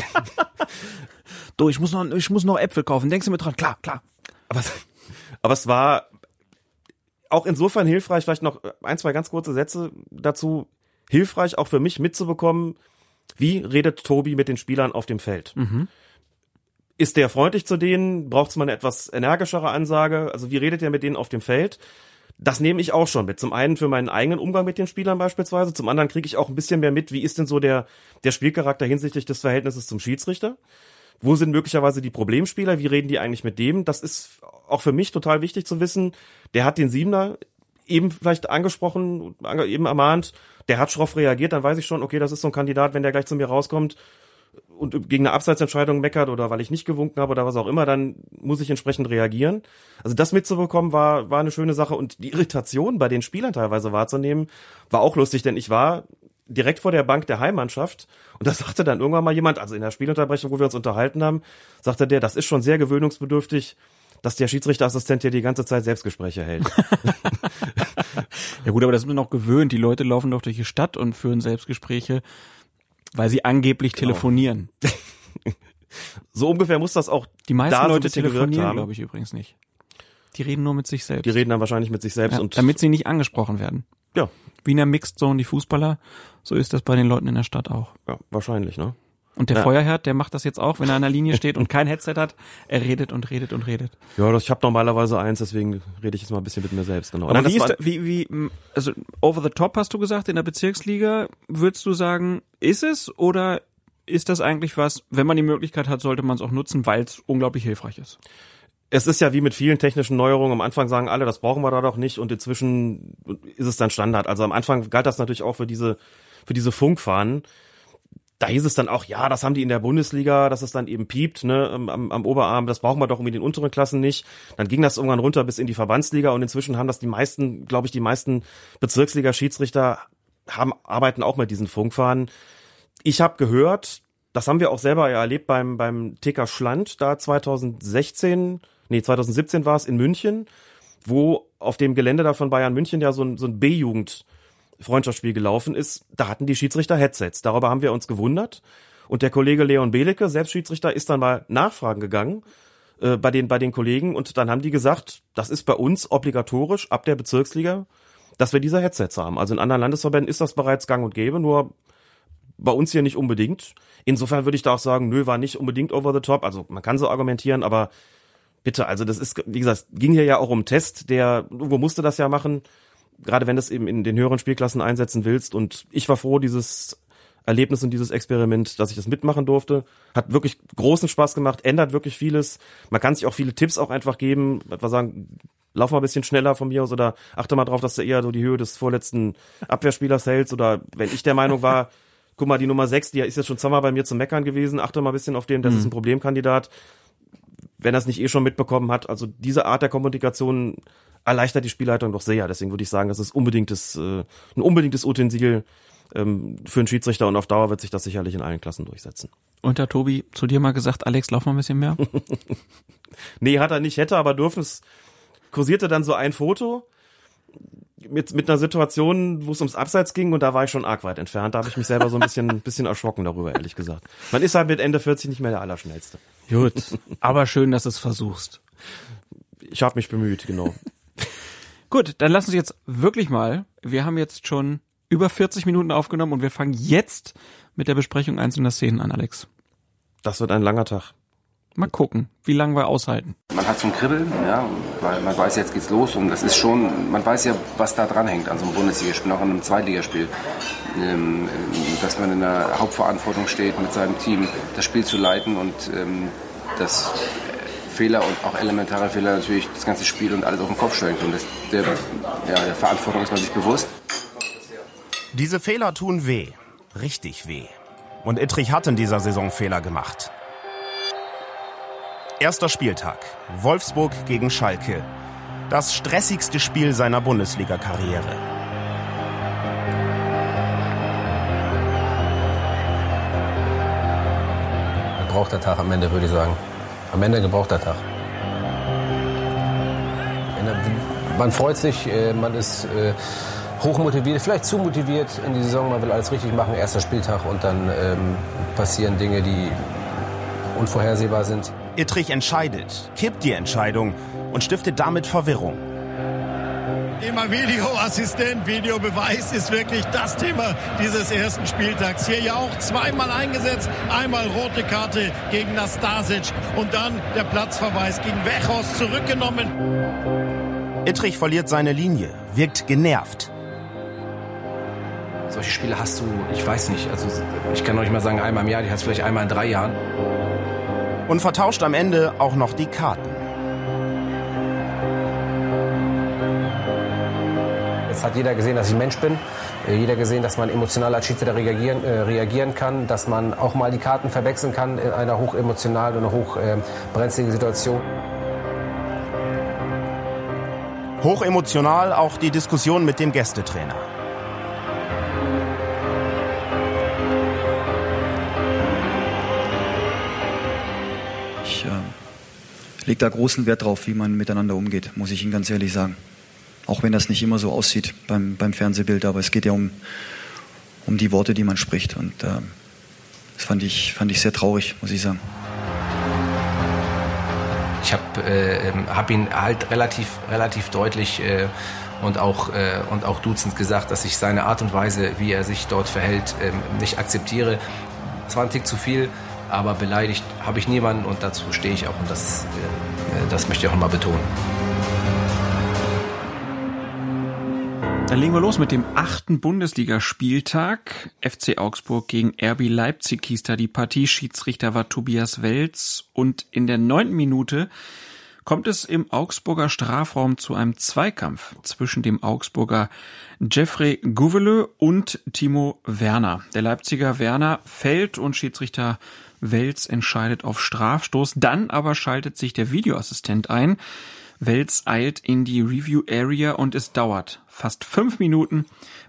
Du, ich muss noch, ich muss noch Äpfel kaufen. Denkst du mir dran? Klar, klar. Aber, aber es war auch insofern hilfreich, vielleicht noch ein, zwei ganz kurze Sätze dazu. Hilfreich auch für mich mitzubekommen, wie redet Tobi mit den Spielern auf dem Feld? Mhm. Ist der freundlich zu denen? Braucht es mal eine etwas energischere Ansage? Also wie redet er mit denen auf dem Feld? Das nehme ich auch schon mit. Zum einen für meinen eigenen Umgang mit den Spielern beispielsweise. Zum anderen kriege ich auch ein bisschen mehr mit, wie ist denn so der, der Spielcharakter hinsichtlich des Verhältnisses zum Schiedsrichter? Wo sind möglicherweise die Problemspieler? Wie reden die eigentlich mit dem? Das ist auch für mich total wichtig zu wissen. Der hat den Siebener eben vielleicht angesprochen, eben ermahnt. Der hat schroff reagiert. Dann weiß ich schon, okay, das ist so ein Kandidat, wenn der gleich zu mir rauskommt und gegen eine Abseitsentscheidung meckert oder weil ich nicht gewunken habe oder was auch immer, dann muss ich entsprechend reagieren. Also das mitzubekommen war, war eine schöne Sache und die Irritation bei den Spielern teilweise wahrzunehmen, war auch lustig, denn ich war direkt vor der Bank der Heimmannschaft. Und da sagte dann irgendwann mal jemand, also in der Spielunterbrechung, wo wir uns unterhalten haben, sagte der, das ist schon sehr gewöhnungsbedürftig, dass der Schiedsrichterassistent hier die ganze Zeit Selbstgespräche hält. ja gut, aber das ist mir noch gewöhnt. Die Leute laufen doch durch die Stadt und führen Selbstgespräche, weil sie angeblich genau. telefonieren. so ungefähr muss das auch. Die meisten Leute so telefonieren, glaube ich, übrigens nicht. Die reden nur mit sich selbst. Die reden dann wahrscheinlich mit sich selbst ja, und damit sie nicht angesprochen werden. Ja. Wie in der Mixed Zone die Fußballer, so ist das bei den Leuten in der Stadt auch. Ja, wahrscheinlich, ne? Und der ja. Feuerherd, der macht das jetzt auch, wenn er an der Linie steht und kein Headset hat. Er redet und redet und redet. Ja, das, ich habe normalerweise eins, deswegen rede ich jetzt mal ein bisschen mit mir selbst. Genau. Aber Nein, wie, ist da, wie, wie, also over the top hast du gesagt in der Bezirksliga, würdest du sagen, ist es oder ist das eigentlich was, wenn man die Möglichkeit hat, sollte man es auch nutzen, weil es unglaublich hilfreich ist? es ist ja wie mit vielen technischen Neuerungen. Am Anfang sagen alle, das brauchen wir da doch nicht und inzwischen ist es dann Standard. Also am Anfang galt das natürlich auch für diese, für diese Funkfahnen. Da hieß es dann auch, ja, das haben die in der Bundesliga, dass es dann eben piept, ne, am, am Oberarm, das brauchen wir doch irgendwie in den unteren Klassen nicht. Dann ging das irgendwann runter bis in die Verbandsliga und inzwischen haben das die meisten, glaube ich, die meisten Bezirksliga-Schiedsrichter haben, arbeiten auch mit diesen Funkfahnen. Ich habe gehört, das haben wir auch selber ja erlebt beim, beim TK Schland, da 2016, nee, 2017 war es in München, wo auf dem Gelände da von Bayern München ja so ein, so ein B-Jugend Freundschaftsspiel gelaufen ist, da hatten die Schiedsrichter Headsets. Darüber haben wir uns gewundert. Und der Kollege Leon Belecke, selbst Schiedsrichter, ist dann mal nachfragen gegangen äh, bei den bei den Kollegen und dann haben die gesagt, das ist bei uns obligatorisch ab der Bezirksliga, dass wir diese Headsets haben. Also in anderen Landesverbänden ist das bereits gang und gäbe, nur bei uns hier nicht unbedingt. Insofern würde ich da auch sagen, nö, war nicht unbedingt over the top. Also man kann so argumentieren, aber bitte, also das ist, wie gesagt, ging hier ja auch um Test, der, wo musste das ja machen, gerade wenn du es eben in den höheren Spielklassen einsetzen willst. Und ich war froh, dieses Erlebnis und dieses Experiment, dass ich das mitmachen durfte. Hat wirklich großen Spaß gemacht, ändert wirklich vieles. Man kann sich auch viele Tipps auch einfach geben, etwa sagen, lauf mal ein bisschen schneller von mir aus oder achte mal drauf, dass du eher so die Höhe des vorletzten Abwehrspielers hältst oder wenn ich der Meinung war, guck mal, die Nummer 6, die ist jetzt schon zweimal bei mir zum Meckern gewesen, achte mal ein bisschen auf den, das mhm. ist ein Problemkandidat. Wenn er es nicht eh schon mitbekommen hat, also diese Art der Kommunikation erleichtert die Spielleitung doch sehr. Deswegen würde ich sagen, das ist unbedingtes, äh, ein unbedingtes Utensil ähm, für einen Schiedsrichter und auf Dauer wird sich das sicherlich in allen Klassen durchsetzen. Und der Tobi zu dir mal gesagt, Alex, lauf mal ein bisschen mehr? nee, hat er nicht, hätte aber dürfen. Es kursierte dann so ein Foto mit, mit einer Situation, wo es ums Abseits ging und da war ich schon arg weit entfernt. Da habe ich mich selber so ein bisschen, bisschen erschrocken darüber, ehrlich gesagt. Man ist halt mit Ende 40 nicht mehr der Allerschnellste. Gut, aber schön, dass du es versuchst. Ich habe mich bemüht, genau. Gut, dann lass uns jetzt wirklich mal, wir haben jetzt schon über 40 Minuten aufgenommen und wir fangen jetzt mit der Besprechung einzelner Szenen an, Alex. Das wird ein langer Tag. Mal gucken, wie lange wir aushalten. Man hat so ein Kribbeln, ja, weil man weiß, jetzt geht's los und das ist schon, man weiß ja, was da dran hängt an so einem Bundesligaspiel, auch an einem Zweitligaspiel. Ähm, dass man in der Hauptverantwortung steht, mit seinem Team das Spiel zu leiten und ähm, dass Fehler und auch elementare Fehler natürlich das ganze Spiel und alles auf den Kopf stellen können. Das, der, ja, der Verantwortung ist man sich bewusst. Diese Fehler tun weh, richtig weh. Und Ittrich hat in dieser Saison Fehler gemacht. Erster Spieltag. Wolfsburg gegen Schalke. Das stressigste Spiel seiner Bundesliga-Karriere. Gebrauchter Tag am Ende, würde ich sagen. Am Ende gebrauchter Tag. Man freut sich, äh, man ist äh, hochmotiviert, vielleicht zu motiviert in die Saison. Man will alles richtig machen, erster Spieltag und dann ähm, passieren Dinge, die unvorhersehbar sind. Ittrich entscheidet, kippt die Entscheidung und stiftet damit Verwirrung. Thema Videoassistent, Videobeweis ist wirklich das Thema dieses ersten Spieltags. Hier ja auch zweimal eingesetzt. Einmal rote Karte gegen Nastasic und dann der Platzverweis gegen Wechos zurückgenommen. Ittrich verliert seine Linie, wirkt genervt. Solche Spiele hast du, ich weiß nicht, also ich kann noch nicht mal sagen einmal im Jahr, die hast du vielleicht einmal in drei Jahren und vertauscht am Ende auch noch die Karten. Jetzt hat jeder gesehen, dass ich Mensch bin. Äh, jeder gesehen, dass man emotional als Schiedsrichter reagieren, äh, reagieren kann, dass man auch mal die Karten verwechseln kann in einer hochemotionalen und hochbrenzligen äh, Situation. Hochemotional auch die Diskussion mit dem Gästetrainer. lege da großen Wert drauf, wie man miteinander umgeht, muss ich Ihnen ganz ehrlich sagen. Auch wenn das nicht immer so aussieht beim, beim Fernsehbild, aber es geht ja um, um die Worte, die man spricht. Und äh, das fand ich, fand ich sehr traurig, muss ich sagen. Ich habe äh, ähm, hab ihn halt relativ, relativ deutlich äh, und auch, äh, und auch dutzend gesagt, dass ich seine Art und Weise, wie er sich dort verhält, äh, nicht akzeptiere. Es war ein Tick zu viel aber beleidigt habe ich niemanden und dazu stehe ich auch und das, äh, das möchte ich auch mal betonen. Dann legen wir los mit dem achten Bundesligaspieltag. FC Augsburg gegen RB Leipzig hieß da die Partie. Schiedsrichter war Tobias Welz und in der neunten Minute kommt es im Augsburger Strafraum zu einem Zweikampf zwischen dem Augsburger Jeffrey Gouveleux und Timo Werner. Der Leipziger Werner fällt und Schiedsrichter Welz entscheidet auf Strafstoß. Dann aber schaltet sich der Videoassistent ein. Welz eilt in die Review Area und es dauert fast fünf Minuten,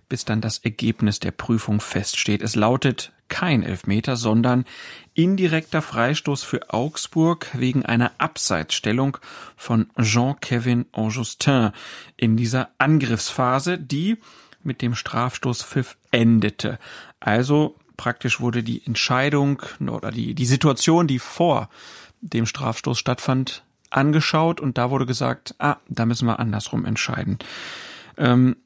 bis dann das Ergebnis der Prüfung feststeht. Es lautet kein Elfmeter, sondern indirekter Freistoß für Augsburg wegen einer Abseitsstellung von Jean-Kevin Augustin in dieser Angriffsphase, die mit dem Strafstoßpfiff endete. Also praktisch wurde die Entscheidung oder die, die Situation, die vor dem Strafstoß stattfand, angeschaut und da wurde gesagt, ah, da müssen wir andersrum entscheiden. Ähm,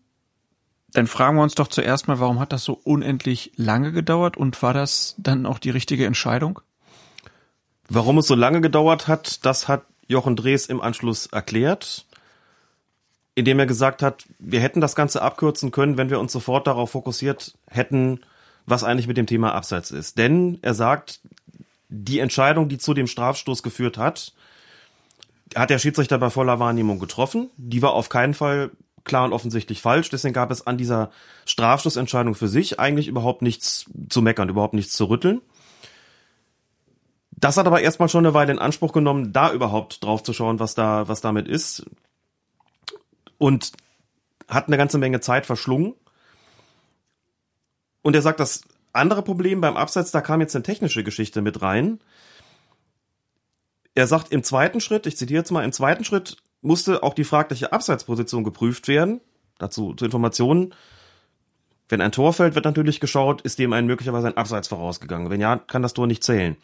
dann fragen wir uns doch zuerst mal, warum hat das so unendlich lange gedauert und war das dann auch die richtige Entscheidung? Warum es so lange gedauert hat, das hat Jochen Drees im Anschluss erklärt, indem er gesagt hat, wir hätten das Ganze abkürzen können, wenn wir uns sofort darauf fokussiert hätten, was eigentlich mit dem Thema Abseits ist. Denn er sagt, die Entscheidung, die zu dem Strafstoß geführt hat, hat der Schiedsrichter bei voller Wahrnehmung getroffen. Die war auf keinen Fall klar und offensichtlich falsch. Deswegen gab es an dieser Strafstoßentscheidung für sich eigentlich überhaupt nichts zu meckern, überhaupt nichts zu rütteln. Das hat aber erstmal schon eine Weile in Anspruch genommen, da überhaupt drauf zu schauen, was da, was damit ist. Und hat eine ganze Menge Zeit verschlungen. Und er sagt, das andere Problem beim Abseits, da kam jetzt eine technische Geschichte mit rein. Er sagt im zweiten Schritt, ich zitiere jetzt mal, im zweiten Schritt musste auch die fragliche Abseitsposition geprüft werden. Dazu zu Informationen. Wenn ein Tor fällt, wird natürlich geschaut, ist dem ein möglicherweise ein Abseits vorausgegangen. Wenn ja, kann das Tor nicht zählen.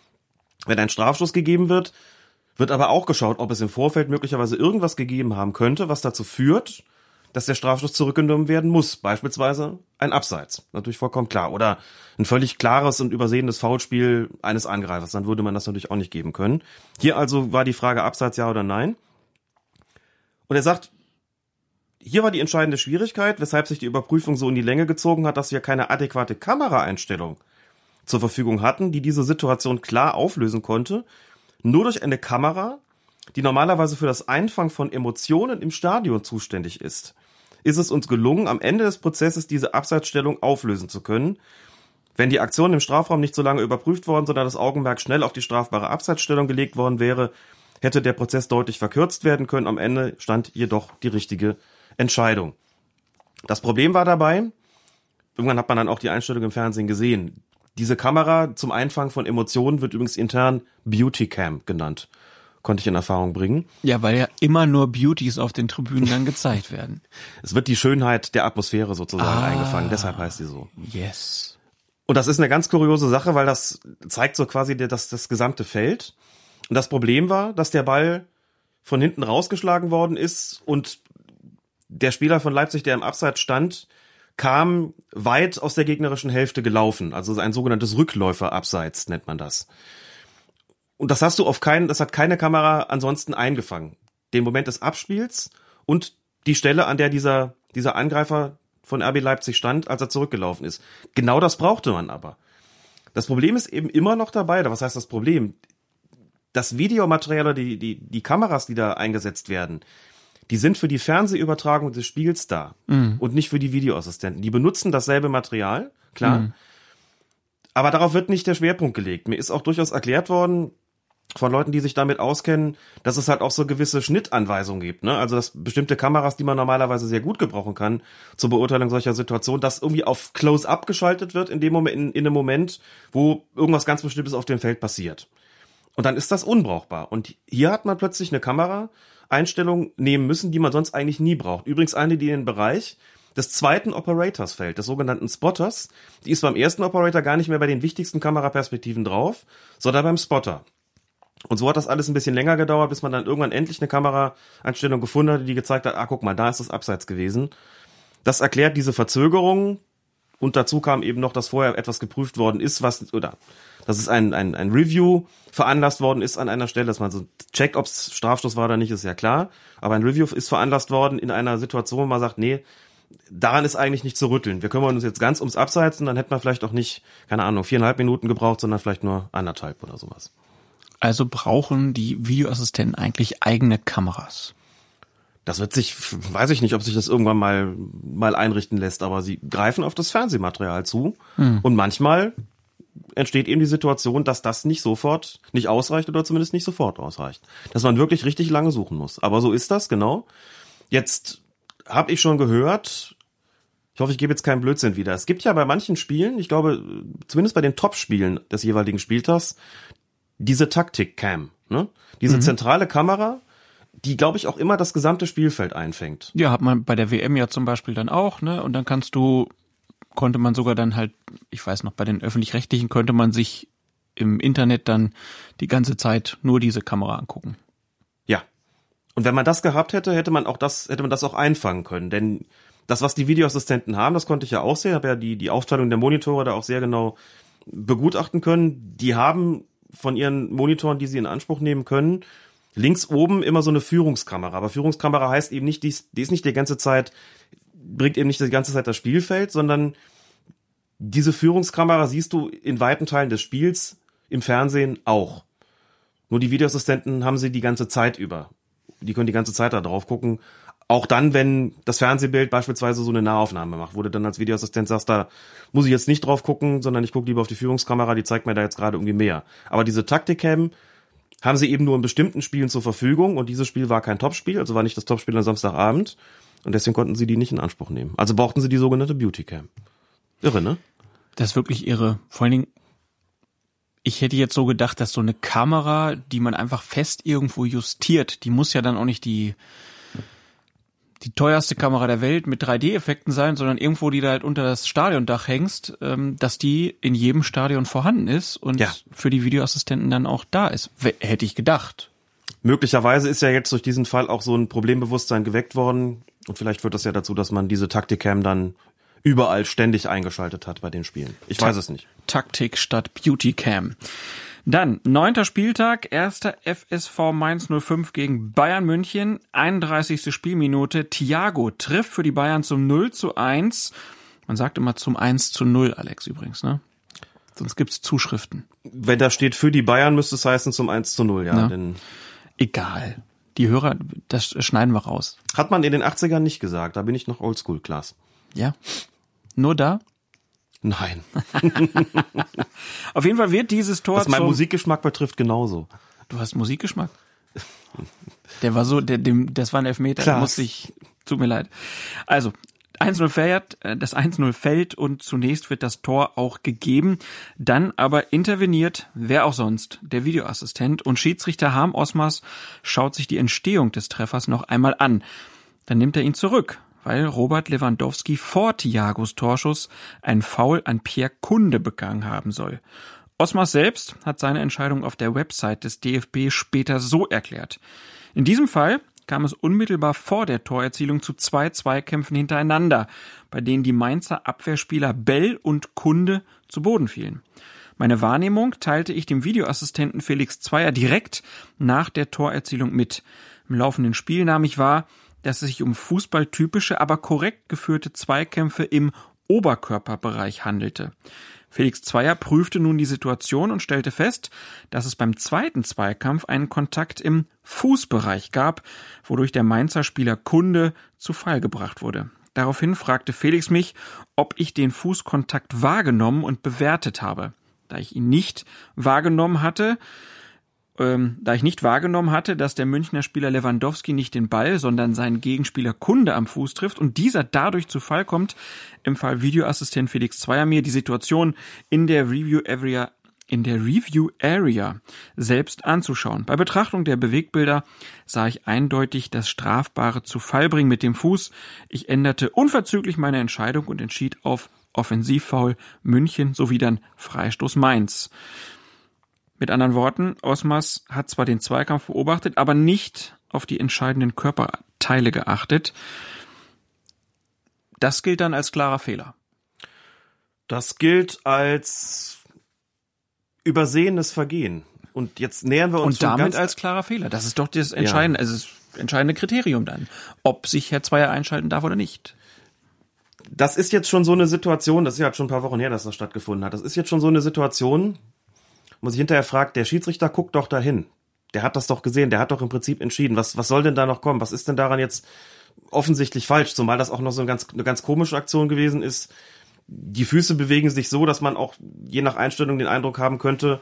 Wenn ein Strafstoß gegeben wird, wird aber auch geschaut, ob es im Vorfeld möglicherweise irgendwas gegeben haben könnte, was dazu führt, dass der Strafstoß zurückgenommen werden muss. Beispielsweise ein Abseits. Natürlich vollkommen klar. Oder ein völlig klares und übersehenes Foulspiel eines Angreifers. Dann würde man das natürlich auch nicht geben können. Hier also war die Frage Abseits ja oder nein. Und er sagt, hier war die entscheidende Schwierigkeit, weshalb sich die Überprüfung so in die Länge gezogen hat, dass wir keine adäquate Kameraeinstellung zur Verfügung hatten, die diese Situation klar auflösen konnte. Nur durch eine Kamera, die normalerweise für das Einfangen von Emotionen im Stadion zuständig ist ist es uns gelungen, am Ende des Prozesses diese Abseitsstellung auflösen zu können. Wenn die Aktion im Strafraum nicht so lange überprüft worden, sondern das Augenmerk schnell auf die strafbare Abseitsstellung gelegt worden wäre, hätte der Prozess deutlich verkürzt werden können. Am Ende stand jedoch die richtige Entscheidung. Das Problem war dabei, irgendwann hat man dann auch die Einstellung im Fernsehen gesehen. Diese Kamera zum Einfangen von Emotionen wird übrigens intern Beauty Cam genannt konnte ich in Erfahrung bringen. Ja, weil ja immer nur Beauties auf den Tribünen dann gezeigt werden. es wird die Schönheit der Atmosphäre sozusagen ah, eingefangen, deshalb heißt sie so. Yes. Und das ist eine ganz kuriose Sache, weil das zeigt so quasi das, das gesamte Feld. Und das Problem war, dass der Ball von hinten rausgeschlagen worden ist und der Spieler von Leipzig, der im Abseits stand, kam weit aus der gegnerischen Hälfte gelaufen. Also ein sogenanntes Rückläufer-Abseits nennt man das. Und das hast du auf keinen, das hat keine Kamera ansonsten eingefangen. Den Moment des Abspiels und die Stelle, an der dieser, dieser Angreifer von RB Leipzig stand, als er zurückgelaufen ist. Genau das brauchte man aber. Das Problem ist eben immer noch dabei, was heißt das Problem? Das Videomaterial oder die, die, die Kameras, die da eingesetzt werden, die sind für die Fernsehübertragung des Spiels da mhm. und nicht für die Videoassistenten. Die benutzen dasselbe Material, klar. Mhm. Aber darauf wird nicht der Schwerpunkt gelegt. Mir ist auch durchaus erklärt worden, von Leuten, die sich damit auskennen, dass es halt auch so gewisse Schnittanweisungen gibt. Ne? Also dass bestimmte Kameras, die man normalerweise sehr gut gebrauchen kann zur Beurteilung solcher Situationen, dass irgendwie auf Close-up geschaltet wird in dem Moment, in, in einem Moment, wo irgendwas ganz Bestimmtes auf dem Feld passiert. Und dann ist das unbrauchbar. Und hier hat man plötzlich eine Kameraeinstellung nehmen müssen, die man sonst eigentlich nie braucht. Übrigens eine, die in den Bereich des zweiten Operators fällt, des sogenannten Spotters. Die ist beim ersten Operator gar nicht mehr bei den wichtigsten Kameraperspektiven drauf, sondern beim Spotter. Und so hat das alles ein bisschen länger gedauert, bis man dann irgendwann endlich eine Kameraeinstellung gefunden hatte, die gezeigt hat, ah, guck mal, da ist das Abseits gewesen. Das erklärt diese Verzögerung. Und dazu kam eben noch, dass vorher etwas geprüft worden ist, was, oder, dass es ein, ein, ein Review veranlasst worden ist an einer Stelle, dass man so checkt, ob es Strafstoß war oder nicht, ist ja klar. Aber ein Review ist veranlasst worden in einer Situation, wo man sagt, nee, daran ist eigentlich nicht zu rütteln. Wir kümmern uns jetzt ganz ums Abseits und dann hätten wir vielleicht auch nicht, keine Ahnung, viereinhalb Minuten gebraucht, sondern vielleicht nur anderthalb oder sowas. Also brauchen die Videoassistenten eigentlich eigene Kameras? Das wird sich, weiß ich nicht, ob sich das irgendwann mal, mal einrichten lässt, aber sie greifen auf das Fernsehmaterial zu. Hm. Und manchmal entsteht eben die Situation, dass das nicht sofort, nicht ausreicht oder zumindest nicht sofort ausreicht. Dass man wirklich richtig lange suchen muss. Aber so ist das, genau. Jetzt habe ich schon gehört, ich hoffe, ich gebe jetzt keinen Blödsinn wieder. Es gibt ja bei manchen Spielen, ich glaube, zumindest bei den Top-Spielen des jeweiligen Spieltags, diese Taktik-Cam, ne? Diese mhm. zentrale Kamera, die, glaube ich, auch immer das gesamte Spielfeld einfängt. Ja, hat man bei der WM ja zum Beispiel dann auch, ne? Und dann kannst du, konnte man sogar dann halt, ich weiß noch, bei den öffentlich-rechtlichen könnte man sich im Internet dann die ganze Zeit nur diese Kamera angucken. Ja. Und wenn man das gehabt hätte, hätte man auch das, hätte man das auch einfangen können. Denn das, was die Videoassistenten haben, das konnte ich ja auch sehen, habe ja die, die Aufteilung der Monitore da auch sehr genau begutachten können. Die haben von ihren Monitoren, die sie in Anspruch nehmen können, links oben immer so eine Führungskamera. Aber Führungskamera heißt eben nicht, die ist, die ist nicht die ganze Zeit, bringt eben nicht die ganze Zeit das Spielfeld, sondern diese Führungskamera siehst du in weiten Teilen des Spiels im Fernsehen auch. Nur die Videoassistenten haben sie die ganze Zeit über. Die können die ganze Zeit da drauf gucken. Auch dann, wenn das Fernsehbild beispielsweise so eine Nahaufnahme macht, wo du dann als Videoassistent sagst, da muss ich jetzt nicht drauf gucken, sondern ich gucke lieber auf die Führungskamera, die zeigt mir da jetzt gerade irgendwie mehr. Aber diese Taktikcam haben sie eben nur in bestimmten Spielen zur Verfügung und dieses Spiel war kein Topspiel, also war nicht das Topspiel am Samstagabend und deswegen konnten sie die nicht in Anspruch nehmen. Also brauchten sie die sogenannte Beautycam. Irre, ne? Das ist wirklich irre. Vor allen Dingen, ich hätte jetzt so gedacht, dass so eine Kamera, die man einfach fest irgendwo justiert, die muss ja dann auch nicht die die teuerste Kamera der Welt mit 3D-Effekten sein, sondern irgendwo, die da halt unter das Stadiondach hängst, ähm, dass die in jedem Stadion vorhanden ist und ja. für die Videoassistenten dann auch da ist. Hätte ich gedacht. Möglicherweise ist ja jetzt durch diesen Fall auch so ein Problembewusstsein geweckt worden und vielleicht führt das ja dazu, dass man diese Taktikcam dann überall ständig eingeschaltet hat bei den Spielen. Ich Ta weiß es nicht. Taktik statt Beautycam. Dann, neunter Spieltag, erster FSV Mainz 05 gegen Bayern München, 31. Spielminute. Thiago trifft für die Bayern zum 0 zu 1. Man sagt immer zum 1 zu 0, Alex übrigens, ne? Sonst gibt's Zuschriften. Wenn da steht für die Bayern, müsste es heißen zum 1 zu 0, ja. ja. Denn Egal. Die Hörer, das schneiden wir raus. Hat man in den 80ern nicht gesagt, da bin ich noch oldschool, Klaas. Ja. Nur da? Nein. Auf jeden Fall wird dieses Tor. Was mein Musikgeschmack betrifft, genauso. Du hast Musikgeschmack? Der war so, der, dem, das war ein Elfmeter, Klaas. da musste ich, tut mir leid. Also, 1-0 fährt, äh, das 1-0 fällt und zunächst wird das Tor auch gegeben. Dann aber interveniert, wer auch sonst, der Videoassistent und Schiedsrichter Harm Osmers schaut sich die Entstehung des Treffers noch einmal an. Dann nimmt er ihn zurück, weil Robert Lewandowski vor Thiagos Torschuss ein Foul an Pierre Kunde begangen haben soll. Osmar selbst hat seine Entscheidung auf der Website des DFB später so erklärt. In diesem Fall kam es unmittelbar vor der Torerzielung zu zwei Zweikämpfen hintereinander, bei denen die Mainzer Abwehrspieler Bell und Kunde zu Boden fielen. Meine Wahrnehmung teilte ich dem Videoassistenten Felix Zweier direkt nach der Torerzielung mit. Im laufenden Spiel nahm ich wahr, dass es sich um fußballtypische, aber korrekt geführte Zweikämpfe im Oberkörperbereich handelte. Felix Zweier prüfte nun die Situation und stellte fest, dass es beim zweiten Zweikampf einen Kontakt im Fußbereich gab, wodurch der Mainzer Spieler Kunde zu Fall gebracht wurde. Daraufhin fragte Felix mich, ob ich den Fußkontakt wahrgenommen und bewertet habe. Da ich ihn nicht wahrgenommen hatte, ähm, da ich nicht wahrgenommen hatte, dass der Münchner Spieler Lewandowski nicht den Ball, sondern seinen Gegenspieler Kunde am Fuß trifft und dieser dadurch zu Fall kommt, im Fall Videoassistent Felix Zweier mir die Situation in der Review Area in der Review Area selbst anzuschauen. Bei Betrachtung der Bewegbilder sah ich eindeutig das strafbare zu Fall bringen mit dem Fuß. Ich änderte unverzüglich meine Entscheidung und entschied auf Offensivfoul München sowie dann Freistoß Mainz. Mit anderen Worten, Osmas hat zwar den Zweikampf beobachtet, aber nicht auf die entscheidenden Körperteile geachtet. Das gilt dann als klarer Fehler. Das gilt als übersehenes Vergehen. Und jetzt nähern wir uns Und damit als klarer Fehler. Das ist doch das entscheidende, ja. also das entscheidende Kriterium dann, ob sich Herr Zweier einschalten darf oder nicht. Das ist jetzt schon so eine Situation, das ist ja schon ein paar Wochen her, dass das stattgefunden hat. Das ist jetzt schon so eine Situation, muss ich hinterher fragt, der Schiedsrichter guckt doch dahin. Der hat das doch gesehen, der hat doch im Prinzip entschieden. Was, was soll denn da noch kommen? Was ist denn daran jetzt offensichtlich falsch? Zumal das auch noch so eine ganz, eine ganz komische Aktion gewesen ist. Die Füße bewegen sich so, dass man auch je nach Einstellung den Eindruck haben könnte,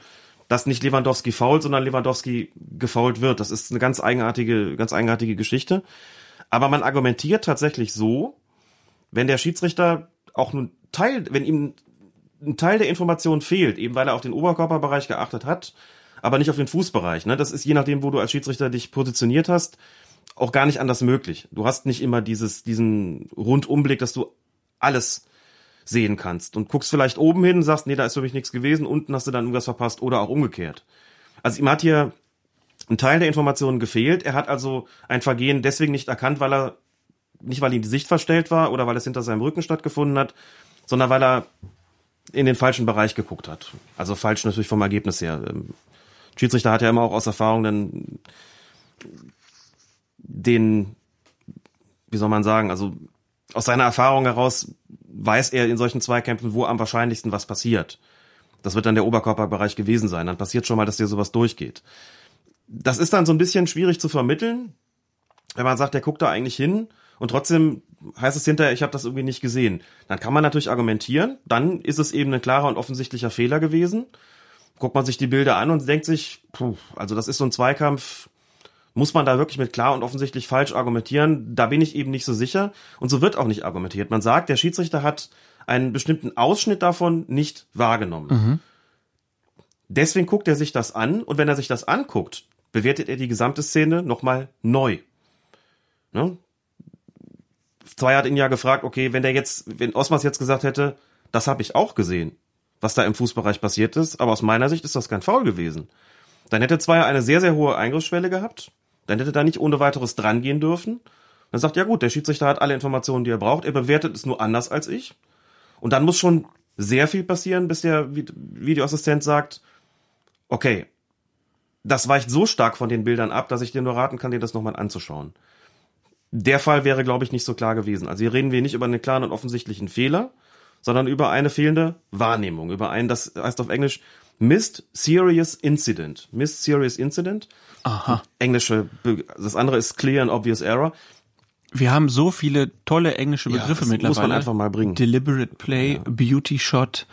dass nicht Lewandowski fault, sondern Lewandowski gefault wird. Das ist eine ganz eigenartige, ganz eigenartige Geschichte. Aber man argumentiert tatsächlich so, wenn der Schiedsrichter auch nun Teil, wenn ihm ein Teil der Information fehlt, eben weil er auf den Oberkörperbereich geachtet hat, aber nicht auf den Fußbereich. Ne? Das ist je nachdem, wo du als Schiedsrichter dich positioniert hast, auch gar nicht anders möglich. Du hast nicht immer dieses, diesen Rundumblick, dass du alles sehen kannst und guckst vielleicht oben hin und sagst, nee, da ist für mich nichts gewesen, unten hast du dann irgendwas verpasst oder auch umgekehrt. Also ihm hat hier ein Teil der Informationen gefehlt. Er hat also ein Vergehen deswegen nicht erkannt, weil er nicht weil ihm die Sicht verstellt war oder weil es hinter seinem Rücken stattgefunden hat, sondern weil er in den falschen Bereich geguckt hat. Also falsch natürlich vom Ergebnis her. Ähm, Schiedsrichter hat ja immer auch aus Erfahrung dann den, wie soll man sagen, also aus seiner Erfahrung heraus weiß er in solchen Zweikämpfen, wo am wahrscheinlichsten was passiert. Das wird dann der Oberkörperbereich gewesen sein. Dann passiert schon mal, dass dir sowas durchgeht. Das ist dann so ein bisschen schwierig zu vermitteln, wenn man sagt, der guckt da eigentlich hin und trotzdem heißt es hinterher, ich habe das irgendwie nicht gesehen. Dann kann man natürlich argumentieren, dann ist es eben ein klarer und offensichtlicher Fehler gewesen. Guckt man sich die Bilder an und denkt sich, puh, also das ist so ein Zweikampf, muss man da wirklich mit klar und offensichtlich falsch argumentieren? Da bin ich eben nicht so sicher. Und so wird auch nicht argumentiert. Man sagt, der Schiedsrichter hat einen bestimmten Ausschnitt davon nicht wahrgenommen. Mhm. Deswegen guckt er sich das an und wenn er sich das anguckt, bewertet er die gesamte Szene nochmal neu. Ne? Zwei hat ihn ja gefragt, okay, wenn der jetzt, wenn Osmas jetzt gesagt hätte, das habe ich auch gesehen, was da im Fußbereich passiert ist, aber aus meiner Sicht ist das kein Foul gewesen. Dann hätte Zweier eine sehr, sehr hohe Eingriffsschwelle gehabt, dann hätte da nicht ohne weiteres drangehen dürfen. Dann sagt, ja gut, der Schiedsrichter hat alle Informationen, die er braucht, er bewertet es nur anders als ich. Und dann muss schon sehr viel passieren, bis der Videoassistent sagt, okay, das weicht so stark von den Bildern ab, dass ich dir nur raten kann, dir das nochmal anzuschauen. Der Fall wäre, glaube ich, nicht so klar gewesen. Also hier reden wir nicht über einen klaren und offensichtlichen Fehler, sondern über eine fehlende Wahrnehmung, über ein, das heißt auf Englisch Missed Serious Incident. Missed Serious Incident. Aha. Englische, das andere ist Clear and Obvious Error. Wir haben so viele tolle englische Begriffe ja, mittlerweile. Muss man einfach mal bringen. Deliberate Play, ja. Beauty Shot.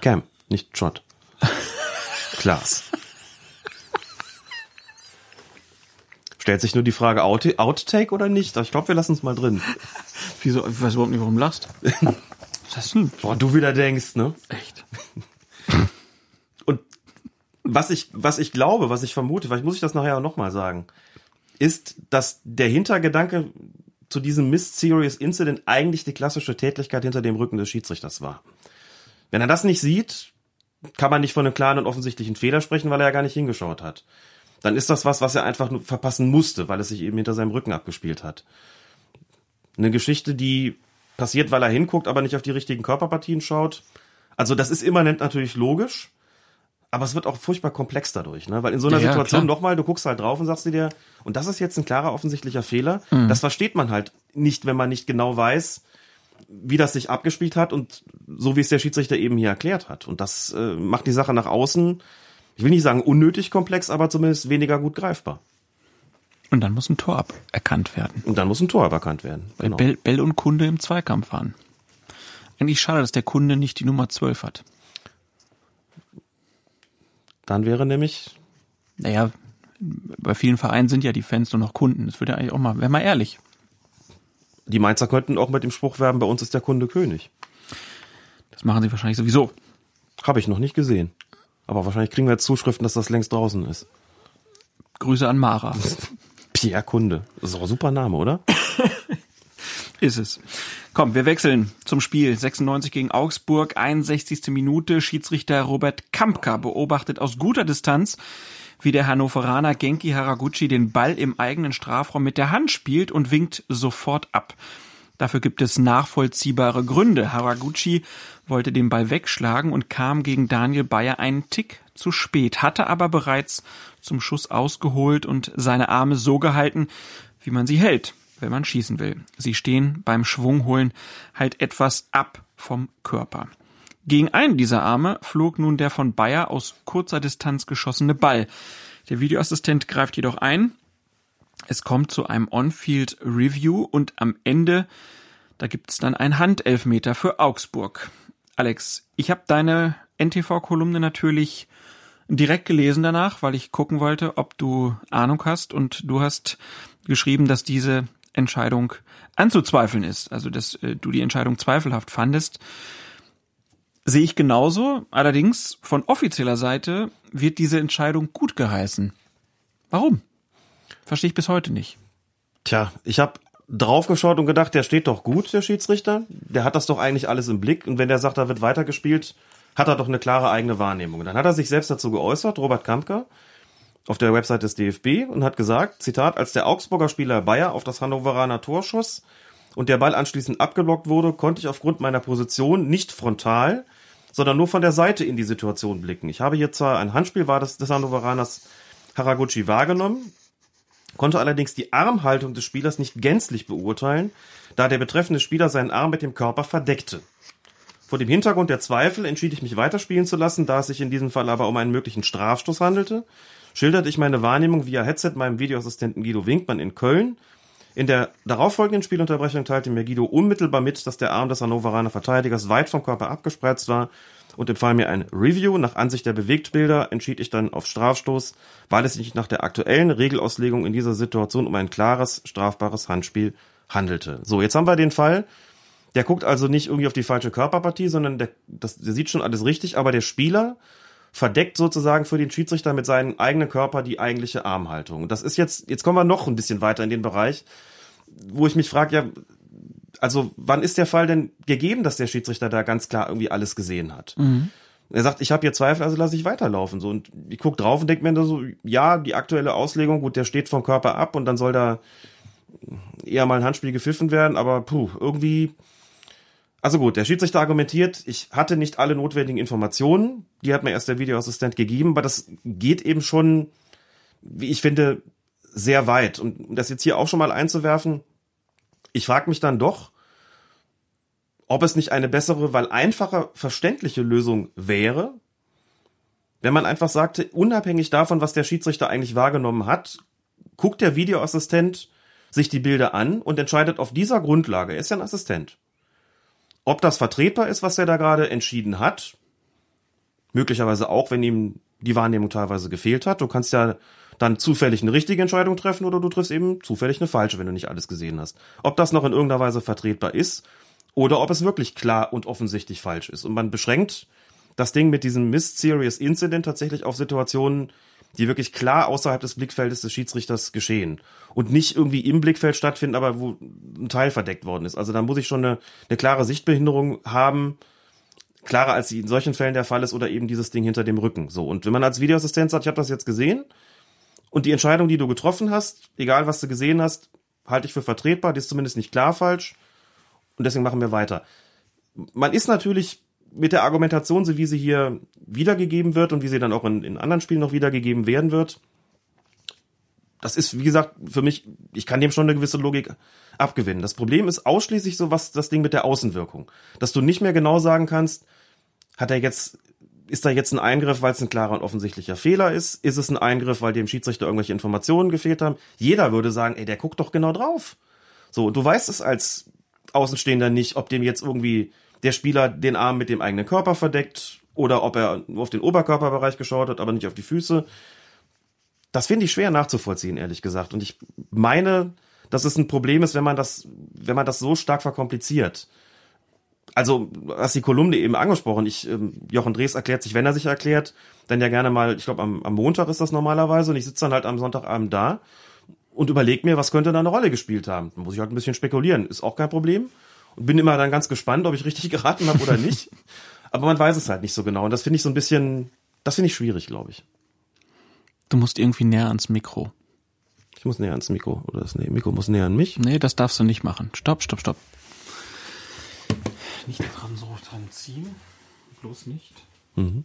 Cam, nicht Shot. Klaas. Stellt sich nur die Frage, Out Outtake oder nicht? Ich glaube, wir lassen es mal drin. Wieso? Ich weiß überhaupt nicht, warum du lachst. Was hast du? Boah, du wieder denkst, ne? Echt? Und was ich, was ich glaube, was ich vermute, vielleicht muss ich das nachher auch nochmal sagen, ist, dass der Hintergedanke zu diesem Miss Serious Incident eigentlich die klassische Tätigkeit hinter dem Rücken des Schiedsrichters war. Wenn er das nicht sieht, kann man nicht von einem klaren und offensichtlichen Fehler sprechen, weil er ja gar nicht hingeschaut hat. Dann ist das was, was er einfach nur verpassen musste, weil es sich eben hinter seinem Rücken abgespielt hat. Eine Geschichte, die passiert, weil er hinguckt, aber nicht auf die richtigen Körperpartien schaut. Also das ist immanent natürlich logisch, aber es wird auch furchtbar komplex dadurch, ne? Weil in so einer ja, Situation nochmal, du guckst halt drauf und sagst dir, und das ist jetzt ein klarer offensichtlicher Fehler. Mhm. Das versteht man halt nicht, wenn man nicht genau weiß, wie das sich abgespielt hat und so wie es der Schiedsrichter eben hier erklärt hat. Und das äh, macht die Sache nach außen, ich will nicht sagen unnötig komplex, aber zumindest weniger gut greifbar. Und dann muss ein Tor erkannt werden. Und dann muss ein Tor aberkannt werden. Weil genau. Bell, Bell und Kunde im Zweikampf waren. Eigentlich schade, dass der Kunde nicht die Nummer 12 hat. Dann wäre nämlich. Naja, bei vielen Vereinen sind ja die Fans nur noch Kunden. Das würde ja eigentlich auch mal, wäre mal ehrlich. Die Mainzer könnten auch mit dem Spruch werben, bei uns ist der Kunde König. Das machen sie wahrscheinlich sowieso. Habe ich noch nicht gesehen. Aber wahrscheinlich kriegen wir jetzt Zuschriften, dass das längst draußen ist. Grüße an Mara. Pierre Kunde. Das ist auch ein super Name, oder? ist es. Komm, wir wechseln zum Spiel. 96 gegen Augsburg, 61. Minute. Schiedsrichter Robert Kampka beobachtet aus guter Distanz, wie der Hannoveraner Genki Haraguchi den Ball im eigenen Strafraum mit der Hand spielt und winkt sofort ab. Dafür gibt es nachvollziehbare Gründe. Haraguchi wollte den Ball wegschlagen und kam gegen Daniel Bayer einen Tick zu spät, hatte aber bereits zum Schuss ausgeholt und seine Arme so gehalten, wie man sie hält wenn man schießen will. Sie stehen beim Schwungholen halt etwas ab vom Körper. Gegen einen dieser Arme flog nun der von Bayer aus kurzer Distanz geschossene Ball. Der Videoassistent greift jedoch ein. Es kommt zu einem On-Field Review und am Ende, da gibt es dann ein Handelfmeter für Augsburg. Alex, ich habe deine NTV-Kolumne natürlich direkt gelesen danach, weil ich gucken wollte, ob du Ahnung hast und du hast geschrieben, dass diese Entscheidung anzuzweifeln ist, also dass äh, du die Entscheidung zweifelhaft fandest, sehe ich genauso. Allerdings von offizieller Seite wird diese Entscheidung gut geheißen. Warum? Verstehe ich bis heute nicht. Tja, ich habe draufgeschaut und gedacht, der steht doch gut, der Schiedsrichter. Der hat das doch eigentlich alles im Blick. Und wenn der sagt, da wird weitergespielt, hat er doch eine klare eigene Wahrnehmung. Dann hat er sich selbst dazu geäußert, Robert Kampker, auf der Website des DFB und hat gesagt, Zitat, als der Augsburger Spieler Bayer auf das Hannoveraner Tor schoss und der Ball anschließend abgeblockt wurde, konnte ich aufgrund meiner Position nicht frontal, sondern nur von der Seite in die Situation blicken. Ich habe hier zwar ein Handspiel war des, des Hannoveraners Haraguchi wahrgenommen, konnte allerdings die Armhaltung des Spielers nicht gänzlich beurteilen, da der betreffende Spieler seinen Arm mit dem Körper verdeckte. Vor dem Hintergrund der Zweifel entschied ich mich weiterspielen zu lassen, da es sich in diesem Fall aber um einen möglichen Strafstoß handelte, schilderte ich meine Wahrnehmung via Headset meinem Videoassistenten Guido Winkmann in Köln. In der darauffolgenden Spielunterbrechung teilte mir Guido unmittelbar mit, dass der Arm des Hannoveraner Verteidigers weit vom Körper abgespreizt war und empfahl mir ein Review. Nach Ansicht der Bewegtbilder entschied ich dann auf Strafstoß, weil es sich nach der aktuellen Regelauslegung in dieser Situation um ein klares, strafbares Handspiel handelte. So, jetzt haben wir den Fall, der guckt also nicht irgendwie auf die falsche Körperpartie, sondern der, das, der sieht schon alles richtig, aber der Spieler verdeckt sozusagen für den Schiedsrichter mit seinem eigenen Körper die eigentliche Armhaltung. Das ist jetzt, jetzt kommen wir noch ein bisschen weiter in den Bereich, wo ich mich frage, ja, also wann ist der Fall denn gegeben, dass der Schiedsrichter da ganz klar irgendwie alles gesehen hat? Mhm. Er sagt, ich habe hier Zweifel, also lasse ich weiterlaufen. So und ich guck drauf und denke mir so, ja, die aktuelle Auslegung, gut, der steht vom Körper ab und dann soll da eher mal ein Handspiel gepfiffen werden, aber puh, irgendwie also gut, der Schiedsrichter argumentiert, ich hatte nicht alle notwendigen Informationen, die hat mir erst der Videoassistent gegeben, aber das geht eben schon, wie ich finde, sehr weit. Und um das jetzt hier auch schon mal einzuwerfen, ich frage mich dann doch, ob es nicht eine bessere, weil einfacher verständliche Lösung wäre, wenn man einfach sagte, unabhängig davon, was der Schiedsrichter eigentlich wahrgenommen hat, guckt der Videoassistent sich die Bilder an und entscheidet auf dieser Grundlage, er ist ja ein Assistent, ob das vertretbar ist, was er da gerade entschieden hat, möglicherweise auch, wenn ihm die Wahrnehmung teilweise gefehlt hat. Du kannst ja dann zufällig eine richtige Entscheidung treffen oder du triffst eben zufällig eine falsche, wenn du nicht alles gesehen hast. Ob das noch in irgendeiner Weise vertretbar ist oder ob es wirklich klar und offensichtlich falsch ist. Und man beschränkt das Ding mit diesem Mist Serious Incident tatsächlich auf Situationen, die wirklich klar außerhalb des Blickfeldes des Schiedsrichters geschehen und nicht irgendwie im Blickfeld stattfinden, aber wo ein Teil verdeckt worden ist. Also da muss ich schon eine, eine klare Sichtbehinderung haben, klarer als sie in solchen Fällen der Fall ist oder eben dieses Ding hinter dem Rücken. So und wenn man als Videoassistent sagt, ich habe das jetzt gesehen und die Entscheidung, die du getroffen hast, egal was du gesehen hast, halte ich für vertretbar, die ist zumindest nicht klar falsch und deswegen machen wir weiter. Man ist natürlich mit der Argumentation, so wie sie hier wiedergegeben wird und wie sie dann auch in, in anderen Spielen noch wiedergegeben werden wird, das ist, wie gesagt, für mich, ich kann dem schon eine gewisse Logik abgewinnen. Das Problem ist ausschließlich so was, das Ding mit der Außenwirkung. Dass du nicht mehr genau sagen kannst, hat er jetzt, ist da jetzt ein Eingriff, weil es ein klarer und offensichtlicher Fehler ist? Ist es ein Eingriff, weil dem Schiedsrichter irgendwelche Informationen gefehlt haben? Jeder würde sagen, ey, der guckt doch genau drauf. So, du weißt es als Außenstehender nicht, ob dem jetzt irgendwie der Spieler den Arm mit dem eigenen Körper verdeckt oder ob er nur auf den Oberkörperbereich geschaut hat, aber nicht auf die Füße. Das finde ich schwer nachzuvollziehen, ehrlich gesagt. Und ich meine, dass es ein Problem ist, wenn man das, wenn man das so stark verkompliziert. Also, hast die Kolumne eben angesprochen. Ich, ähm, Jochen Drees erklärt sich, wenn er sich erklärt, dann ja gerne mal, ich glaube, am, am Montag ist das normalerweise und ich sitze dann halt am Sonntagabend da und überlege mir, was könnte da eine Rolle gespielt haben. Da muss ich halt ein bisschen spekulieren. Ist auch kein Problem und bin immer dann ganz gespannt, ob ich richtig geraten habe oder nicht. Aber man weiß es halt nicht so genau. Und das finde ich so ein bisschen, das finde ich schwierig, glaube ich. Du musst irgendwie näher ans Mikro. Ich muss näher ans Mikro. Oder das nee, Mikro muss näher an mich. Nee, das darfst du nicht machen. Stopp, stopp, stopp. Nicht dran so dran ziehen. Bloß nicht. Mhm.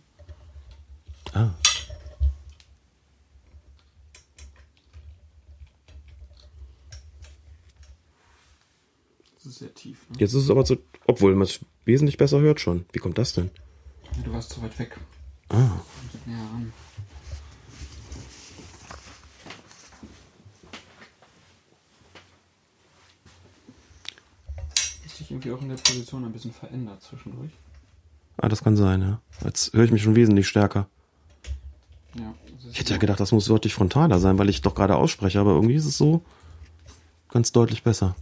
Ah. Das ist sehr tief. Ne? Jetzt ist es aber so, obwohl man es wesentlich besser hört schon. Wie kommt das denn? Du warst zu weit weg. Ah. Näher irgendwie auch in der Position ein bisschen verändert zwischendurch? Ah, das kann sein, ja. Jetzt höre ich mich schon wesentlich stärker. Ja, ich hätte ja gedacht, das muss deutlich frontaler sein, weil ich doch gerade ausspreche, aber irgendwie ist es so ganz deutlich besser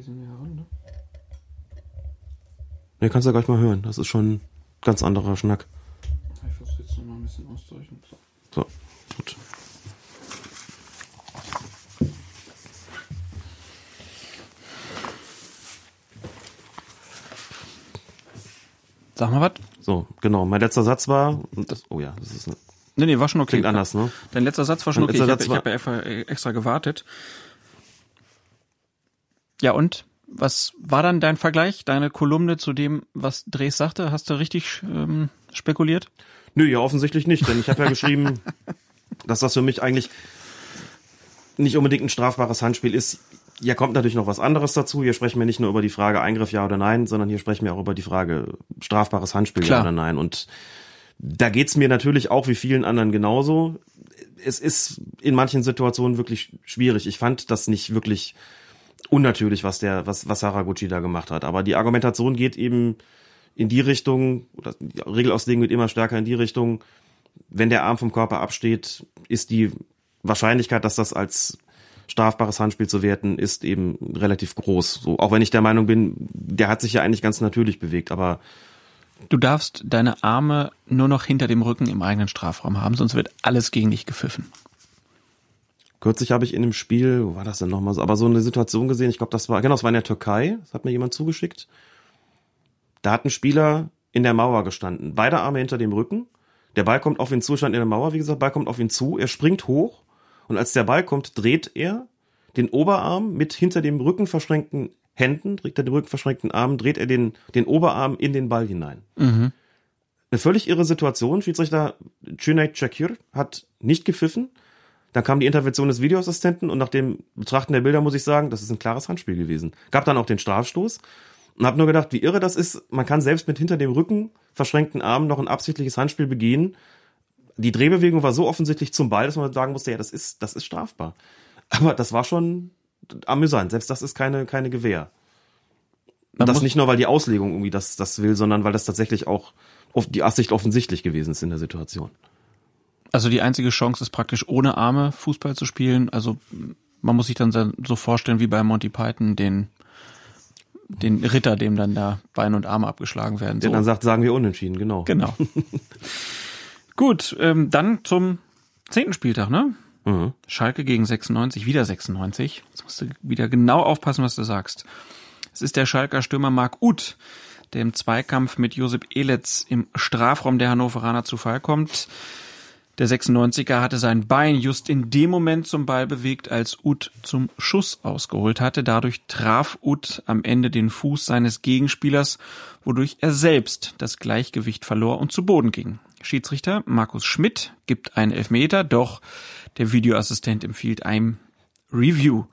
bisschen näher ran, ne? Ne, kannst du ja gleich mal hören. Das ist schon ein ganz anderer Schnack. Ich versuche jetzt noch mal ein bisschen auszeichnen. So. so, gut. Sag mal was. So, genau. Mein letzter Satz war, das, oh ja, das ist eine, Nee, nee, war schon okay. klingt anders, ne? Dein letzter Satz war schon okay. Ich habe hab ja extra, extra gewartet. Ja, und? Was war dann dein Vergleich, deine Kolumne zu dem, was Dres sagte? Hast du richtig ähm, spekuliert? Nö, ja, offensichtlich nicht, denn ich habe ja geschrieben, dass das für mich eigentlich nicht unbedingt ein strafbares Handspiel ist. Hier kommt natürlich noch was anderes dazu. Hier sprechen wir nicht nur über die Frage Eingriff ja oder nein, sondern hier sprechen wir auch über die Frage strafbares Handspiel Klar. ja oder nein. Und da geht's mir natürlich auch wie vielen anderen genauso. Es ist in manchen Situationen wirklich schwierig. Ich fand das nicht wirklich unnatürlich, was der, was, was Haraguchi da gemacht hat. Aber die Argumentation geht eben in die Richtung, oder die Regelauslegung geht immer stärker in die Richtung, wenn der Arm vom Körper absteht, ist die Wahrscheinlichkeit, dass das als strafbares Handspiel zu werten, ist eben relativ groß. So, auch wenn ich der Meinung bin, der hat sich ja eigentlich ganz natürlich bewegt, aber Du darfst deine Arme nur noch hinter dem Rücken im eigenen Strafraum haben, sonst wird alles gegen dich gepfiffen. Kürzlich habe ich in dem Spiel, wo war das denn nochmal so, aber so eine Situation gesehen, ich glaube, das war, genau, das war in der Türkei, das hat mir jemand zugeschickt. Da hat ein Spieler in der Mauer gestanden, beide Arme hinter dem Rücken, der Ball kommt auf ihn zu, stand in der Mauer, wie gesagt, Ball kommt auf ihn zu, er springt hoch und als der Ball kommt, dreht er den Oberarm mit hinter dem Rücken verschränkten Händen, trägt er den Rücken verschränkten Arm, dreht er den, den Oberarm in den Ball hinein. Mhm. Eine völlig irre Situation. Schiedsrichter Cüneyt Çakır hat nicht gepfiffen. Dann kam die Intervention des Videoassistenten und nach dem Betrachten der Bilder muss ich sagen, das ist ein klares Handspiel gewesen. Gab dann auch den Strafstoß und habe nur gedacht, wie irre das ist. Man kann selbst mit hinter dem Rücken verschränkten Armen noch ein absichtliches Handspiel begehen. Die Drehbewegung war so offensichtlich zum Ball, dass man sagen musste, ja, das ist, das ist strafbar. Aber das war schon amüsant. Selbst das ist keine, keine Gewähr. Man das nicht nur, weil die Auslegung irgendwie das, das will, sondern weil das tatsächlich auch auf die Absicht offensichtlich gewesen ist in der Situation. Also die einzige Chance ist praktisch ohne Arme Fußball zu spielen. Also man muss sich dann so vorstellen wie bei Monty Python den den Ritter, dem dann da Beine und Arme abgeschlagen werden. Der So. dann sagt, sagen wir unentschieden, genau. Genau. Gut, ähm, dann zum zehnten Spieltag, ne? Mhm. Schalke gegen 96, wieder 96. Jetzt musst du wieder genau aufpassen, was du sagst. Es ist der Schalker Stürmer Marc Uth, der im Zweikampf mit Josip Eletz im Strafraum der Hannoveraner zu Fall kommt. Der 96er hatte sein Bein just in dem Moment zum Ball bewegt, als Uth zum Schuss ausgeholt hatte. Dadurch traf Uth am Ende den Fuß seines Gegenspielers, wodurch er selbst das Gleichgewicht verlor und zu Boden ging. Schiedsrichter Markus Schmidt gibt einen Elfmeter, doch der Videoassistent empfiehlt einem Review.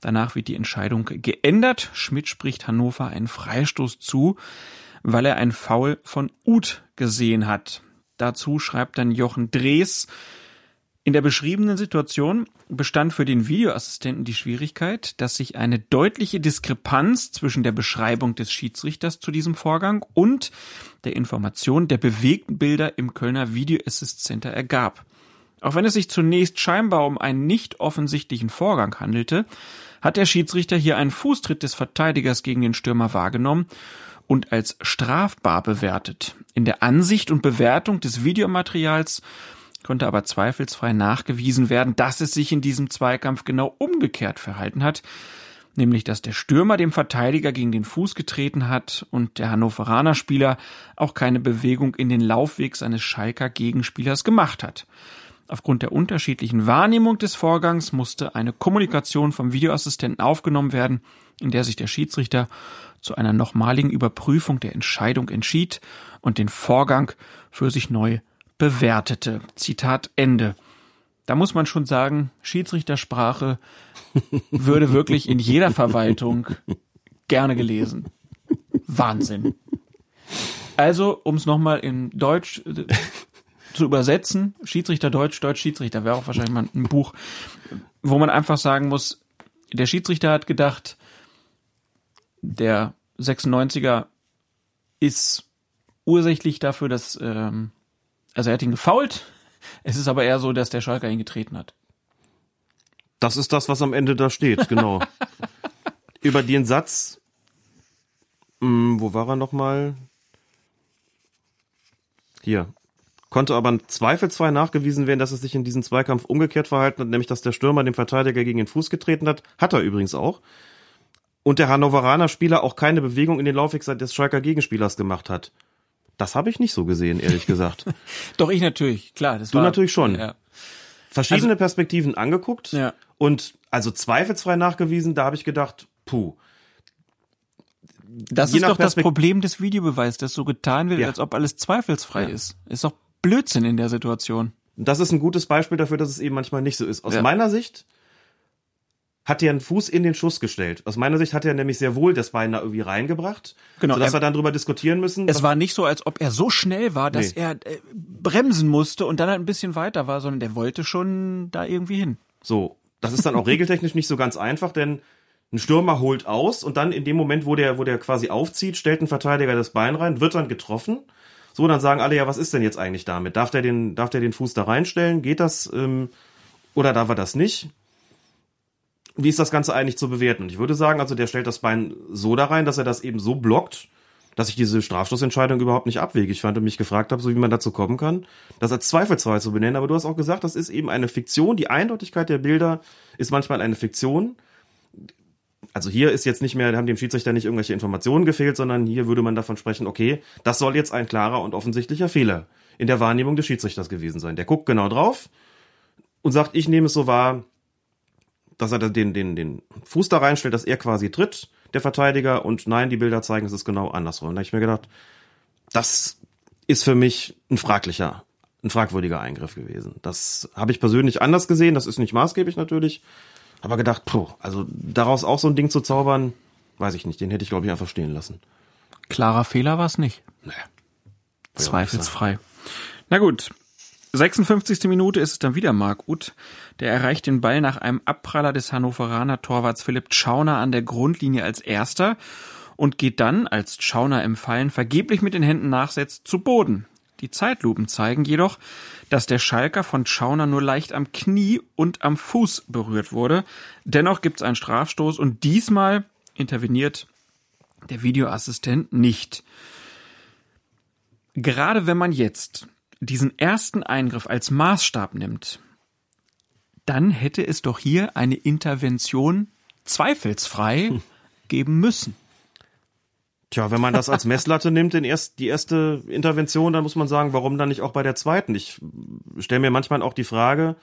Danach wird die Entscheidung geändert. Schmidt spricht Hannover einen Freistoß zu, weil er ein Foul von Uth gesehen hat. Dazu schreibt dann Jochen Drees, in der beschriebenen Situation bestand für den Videoassistenten die Schwierigkeit, dass sich eine deutliche Diskrepanz zwischen der Beschreibung des Schiedsrichters zu diesem Vorgang und der Information der bewegten Bilder im Kölner Video Assist Center ergab. Auch wenn es sich zunächst scheinbar um einen nicht offensichtlichen Vorgang handelte, hat der Schiedsrichter hier einen Fußtritt des Verteidigers gegen den Stürmer wahrgenommen und als strafbar bewertet. In der Ansicht und Bewertung des Videomaterials konnte aber zweifelsfrei nachgewiesen werden, dass es sich in diesem Zweikampf genau umgekehrt verhalten hat, nämlich dass der Stürmer dem Verteidiger gegen den Fuß getreten hat und der Hannoveraner Spieler auch keine Bewegung in den Laufweg seines Schalker Gegenspielers gemacht hat. Aufgrund der unterschiedlichen Wahrnehmung des Vorgangs musste eine Kommunikation vom Videoassistenten aufgenommen werden, in der sich der Schiedsrichter zu einer nochmaligen Überprüfung der Entscheidung entschied und den Vorgang für sich neu bewertete. Zitat Ende. Da muss man schon sagen, Schiedsrichtersprache würde wirklich in jeder Verwaltung gerne gelesen. Wahnsinn. Also, um es nochmal in Deutsch äh, zu übersetzen, Schiedsrichter Deutsch, Deutsch Schiedsrichter wäre auch wahrscheinlich mal ein Buch, wo man einfach sagen muss, der Schiedsrichter hat gedacht, der 96er ist ursächlich dafür, dass, ähm, also er hat ihn gefault. Es ist aber eher so, dass der Schalker ihn getreten hat. Das ist das, was am Ende da steht, genau. Über den Satz, mh, wo war er nochmal? Hier. Konnte aber zweifelsfrei nachgewiesen werden, dass es sich in diesem Zweikampf umgekehrt verhalten hat, nämlich dass der Stürmer dem Verteidiger gegen den Fuß getreten hat. Hat er übrigens auch. Und der Hannoveraner Spieler auch keine Bewegung in den Laufweg des Schalker Gegenspielers gemacht hat. Das habe ich nicht so gesehen, ehrlich gesagt. Doch, ich natürlich, klar. Das du war, natürlich schon. Ja. Verschiedene also, Perspektiven angeguckt ja. und also zweifelsfrei nachgewiesen, da habe ich gedacht, puh. Das ist doch das Problem des Videobeweises, dass so getan wird, ja. als ob alles zweifelsfrei ist. Ist doch Blödsinn in der Situation. Das ist ein gutes Beispiel dafür, dass es eben manchmal nicht so ist. Aus meiner Sicht hat er einen Fuß in den Schuss gestellt. Aus meiner Sicht hat er nämlich sehr wohl das Bein da irgendwie reingebracht, genau, sodass er, wir dann drüber diskutieren müssen. Es war nicht so, als ob er so schnell war, dass nee. er äh, bremsen musste und dann halt ein bisschen weiter war, sondern der wollte schon da irgendwie hin. So, das ist dann auch regeltechnisch nicht so ganz einfach, denn ein Stürmer holt aus und dann in dem Moment, wo der, wo der quasi aufzieht, stellt ein Verteidiger das Bein rein, wird dann getroffen. So, dann sagen alle, ja, was ist denn jetzt eigentlich damit? Darf der den, darf der den Fuß da reinstellen? Geht das, ähm, oder darf er das nicht? Wie ist das Ganze eigentlich zu bewerten? Und ich würde sagen, also der stellt das Bein so da rein, dass er das eben so blockt, dass ich diese Strafstoßentscheidung überhaupt nicht abwege. Ich fand und mich gefragt habe, so wie man dazu kommen kann, das als zweifelsfrei zu benennen. Aber du hast auch gesagt, das ist eben eine Fiktion. Die Eindeutigkeit der Bilder ist manchmal eine Fiktion. Also hier ist jetzt nicht mehr, haben dem Schiedsrichter nicht irgendwelche Informationen gefehlt, sondern hier würde man davon sprechen, okay, das soll jetzt ein klarer und offensichtlicher Fehler in der Wahrnehmung des Schiedsrichters gewesen sein. Der guckt genau drauf und sagt, ich nehme es so wahr, dass er den, den, den Fuß da reinstellt, dass er quasi tritt, der Verteidiger, und nein, die Bilder zeigen, es ist genau andersrum. da habe ich mir gedacht, das ist für mich ein fraglicher, ein fragwürdiger Eingriff gewesen. Das habe ich persönlich anders gesehen, das ist nicht maßgeblich natürlich, aber gedacht, puh, also daraus auch so ein Ding zu zaubern, weiß ich nicht, den hätte ich glaube ich einfach stehen lassen. Klarer Fehler war es nicht. Nee. Zweifelsfrei. Na gut, 56. Minute ist es dann wieder Marc Uth. Der erreicht den Ball nach einem Abpraller des Hannoveraner Torwarts Philipp Tschauner an der Grundlinie als erster und geht dann, als Tschauner im Fallen vergeblich mit den Händen nachsetzt, zu Boden. Die Zeitlupen zeigen jedoch, dass der Schalker von Tschauner nur leicht am Knie und am Fuß berührt wurde. Dennoch gibt es einen Strafstoß und diesmal interveniert der Videoassistent nicht. Gerade wenn man jetzt diesen ersten Eingriff als Maßstab nimmt, dann hätte es doch hier eine Intervention zweifelsfrei hm. geben müssen. Tja, wenn man das als Messlatte nimmt, den erst, die erste Intervention, dann muss man sagen, warum dann nicht auch bei der zweiten? Ich stelle mir manchmal auch die Frage,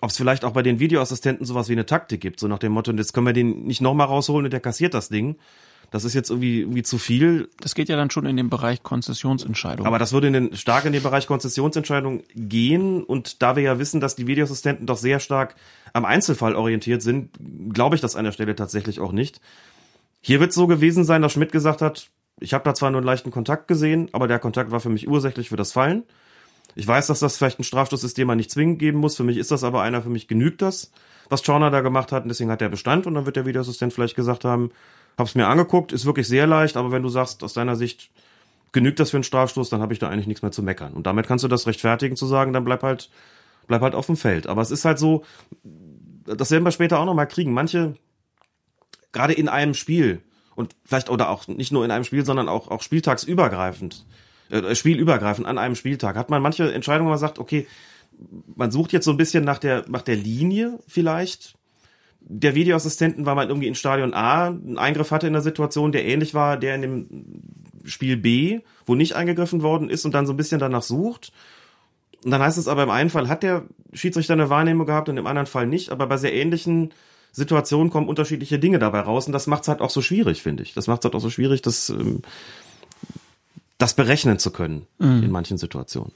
ob es vielleicht auch bei den Videoassistenten sowas wie eine Taktik gibt, so nach dem Motto, jetzt können wir den nicht nochmal rausholen und der kassiert das Ding das ist jetzt irgendwie, irgendwie zu viel. Das geht ja dann schon in den Bereich Konzessionsentscheidung. Aber das würde in den, stark in den Bereich Konzessionsentscheidung gehen. Und da wir ja wissen, dass die Videoassistenten doch sehr stark am Einzelfall orientiert sind, glaube ich das an der Stelle tatsächlich auch nicht. Hier wird es so gewesen sein, dass Schmidt gesagt hat, ich habe da zwar nur einen leichten Kontakt gesehen, aber der Kontakt war für mich ursächlich für das Fallen. Ich weiß, dass das vielleicht ein Strafstoß ist, den man nicht zwingend geben muss. Für mich ist das aber einer, für mich genügt das, was Chorner da gemacht hat. Und deswegen hat der Bestand. Und dann wird der Videoassistent vielleicht gesagt haben, Hab's mir angeguckt, ist wirklich sehr leicht, aber wenn du sagst, aus deiner Sicht genügt das für einen Strafstoß, dann habe ich da eigentlich nichts mehr zu meckern. Und damit kannst du das rechtfertigen zu sagen, dann bleib halt, bleib halt auf dem Feld. Aber es ist halt so, das werden wir später auch nochmal kriegen. Manche, gerade in einem Spiel, und vielleicht oder auch nicht nur in einem Spiel, sondern auch, auch spieltagsübergreifend, äh, spielübergreifend an einem Spieltag, hat man manche Entscheidungen, wo man sagt, okay, man sucht jetzt so ein bisschen nach der, nach der Linie vielleicht, der Videoassistenten war mal irgendwie in Stadion A einen Eingriff hatte in der Situation, der ähnlich war, der in dem Spiel B, wo nicht eingegriffen worden ist und dann so ein bisschen danach sucht. Und dann heißt es aber im einen Fall hat der Schiedsrichter eine Wahrnehmung gehabt und im anderen Fall nicht, aber bei sehr ähnlichen Situationen kommen unterschiedliche Dinge dabei raus und das macht es halt auch so schwierig, finde ich. Das macht es halt auch so schwierig, das, ähm, das berechnen zu können mhm. in manchen Situationen.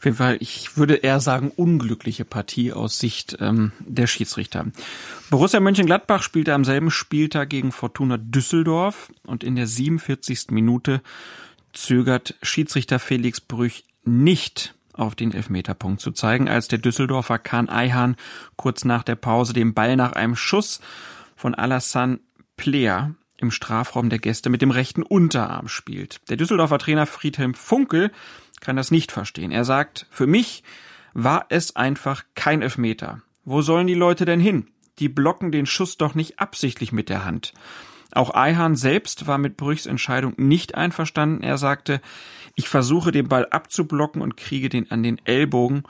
Auf jeden Fall, ich würde eher sagen, unglückliche Partie aus Sicht ähm, der Schiedsrichter. Borussia Mönchengladbach spielte am selben Spieltag gegen Fortuna Düsseldorf und in der 47. Minute zögert Schiedsrichter Felix Brüch nicht auf den Elfmeterpunkt zu zeigen, als der Düsseldorfer Kahn Eihan kurz nach der Pause den Ball nach einem Schuss von Alassane Plea im Strafraum der Gäste mit dem rechten Unterarm spielt. Der Düsseldorfer Trainer Friedhelm Funkel kann das nicht verstehen. Er sagt, für mich war es einfach kein Elfmeter. Wo sollen die Leute denn hin? Die blocken den Schuss doch nicht absichtlich mit der Hand. Auch Eihan selbst war mit Brüchs Entscheidung nicht einverstanden. Er sagte, ich versuche den Ball abzublocken und kriege den an den Ellbogen.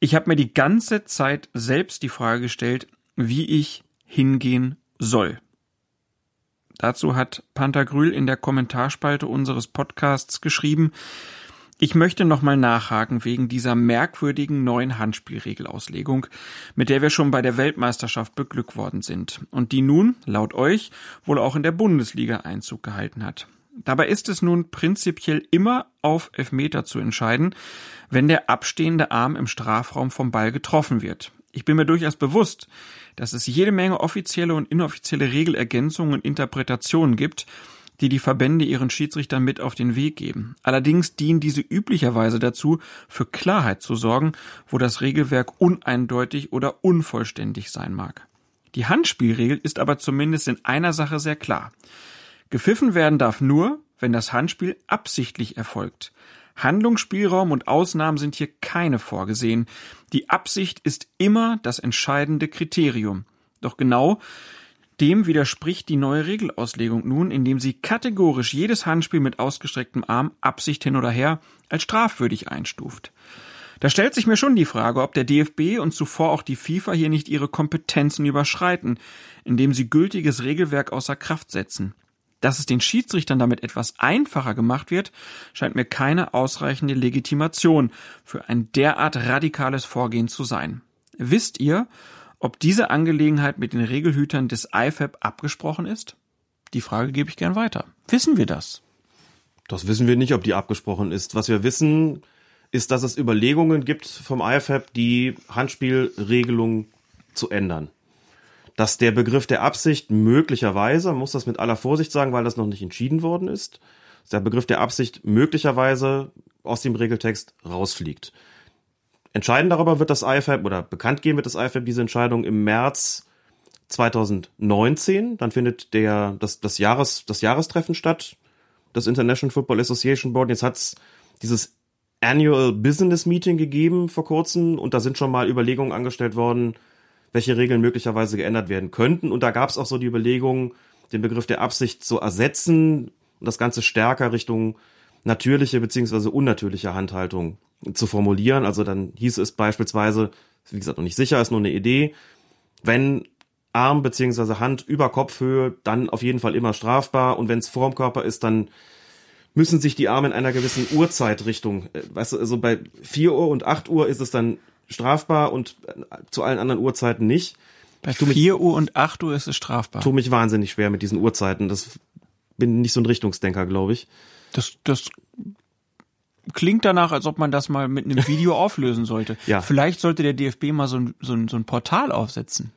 Ich habe mir die ganze Zeit selbst die Frage gestellt, wie ich hingehen soll. Dazu hat Pantagruel in der Kommentarspalte unseres Podcasts geschrieben, ich möchte nochmal nachhaken wegen dieser merkwürdigen neuen Handspielregelauslegung, mit der wir schon bei der Weltmeisterschaft beglückt worden sind und die nun, laut euch, wohl auch in der Bundesliga Einzug gehalten hat. Dabei ist es nun prinzipiell immer auf Elfmeter zu entscheiden, wenn der abstehende Arm im Strafraum vom Ball getroffen wird. Ich bin mir durchaus bewusst, dass es jede Menge offizielle und inoffizielle Regelergänzungen und Interpretationen gibt, die die Verbände ihren Schiedsrichtern mit auf den Weg geben. Allerdings dienen diese üblicherweise dazu, für Klarheit zu sorgen, wo das Regelwerk uneindeutig oder unvollständig sein mag. Die Handspielregel ist aber zumindest in einer Sache sehr klar. Gepfiffen werden darf nur, wenn das Handspiel absichtlich erfolgt. Handlungsspielraum und Ausnahmen sind hier keine vorgesehen. Die Absicht ist immer das entscheidende Kriterium. Doch genau dem widerspricht die neue Regelauslegung nun, indem sie kategorisch jedes Handspiel mit ausgestrecktem Arm, Absicht hin oder her, als strafwürdig einstuft. Da stellt sich mir schon die Frage, ob der DFB und zuvor auch die FIFA hier nicht ihre Kompetenzen überschreiten, indem sie gültiges Regelwerk außer Kraft setzen. Dass es den Schiedsrichtern damit etwas einfacher gemacht wird, scheint mir keine ausreichende Legitimation für ein derart radikales Vorgehen zu sein. Wisst ihr, ob diese Angelegenheit mit den Regelhütern des IFAB abgesprochen ist? Die Frage gebe ich gern weiter. Wissen wir das? Das wissen wir nicht, ob die abgesprochen ist. Was wir wissen, ist, dass es Überlegungen gibt vom IFAB, die Handspielregelung zu ändern. Dass der Begriff der Absicht möglicherweise, muss das mit aller Vorsicht sagen, weil das noch nicht entschieden worden ist, dass der Begriff der Absicht möglicherweise aus dem Regeltext rausfliegt. Entscheiden darüber wird das IFAB oder bekannt geben wird das IFAB diese Entscheidung im März 2019. Dann findet der, das, das, Jahres, das Jahrestreffen statt, das International Football Association Board. Jetzt hat's dieses Annual Business Meeting gegeben vor kurzem und da sind schon mal Überlegungen angestellt worden, welche Regeln möglicherweise geändert werden könnten. Und da gab es auch so die Überlegung, den Begriff der Absicht zu ersetzen und das Ganze stärker Richtung natürliche beziehungsweise unnatürliche Handhaltung zu formulieren. Also dann hieß es beispielsweise, wie gesagt, noch nicht sicher, ist nur eine Idee, wenn Arm beziehungsweise Hand über Kopfhöhe, dann auf jeden Fall immer strafbar. Und wenn es vorm Körper ist, dann müssen sich die Arme in einer gewissen Uhrzeitrichtung, äh, weißt du, also bei 4 Uhr und 8 Uhr ist es dann strafbar und äh, zu allen anderen Uhrzeiten nicht. Bei 4 Uhr und 8 Uhr ist es strafbar. Tu mich wahnsinnig schwer mit diesen Uhrzeiten. Das bin nicht so ein Richtungsdenker, glaube ich. Das, das klingt danach, als ob man das mal mit einem Video auflösen sollte. Ja. Vielleicht sollte der DFB mal so ein, so ein, so ein Portal aufsetzen.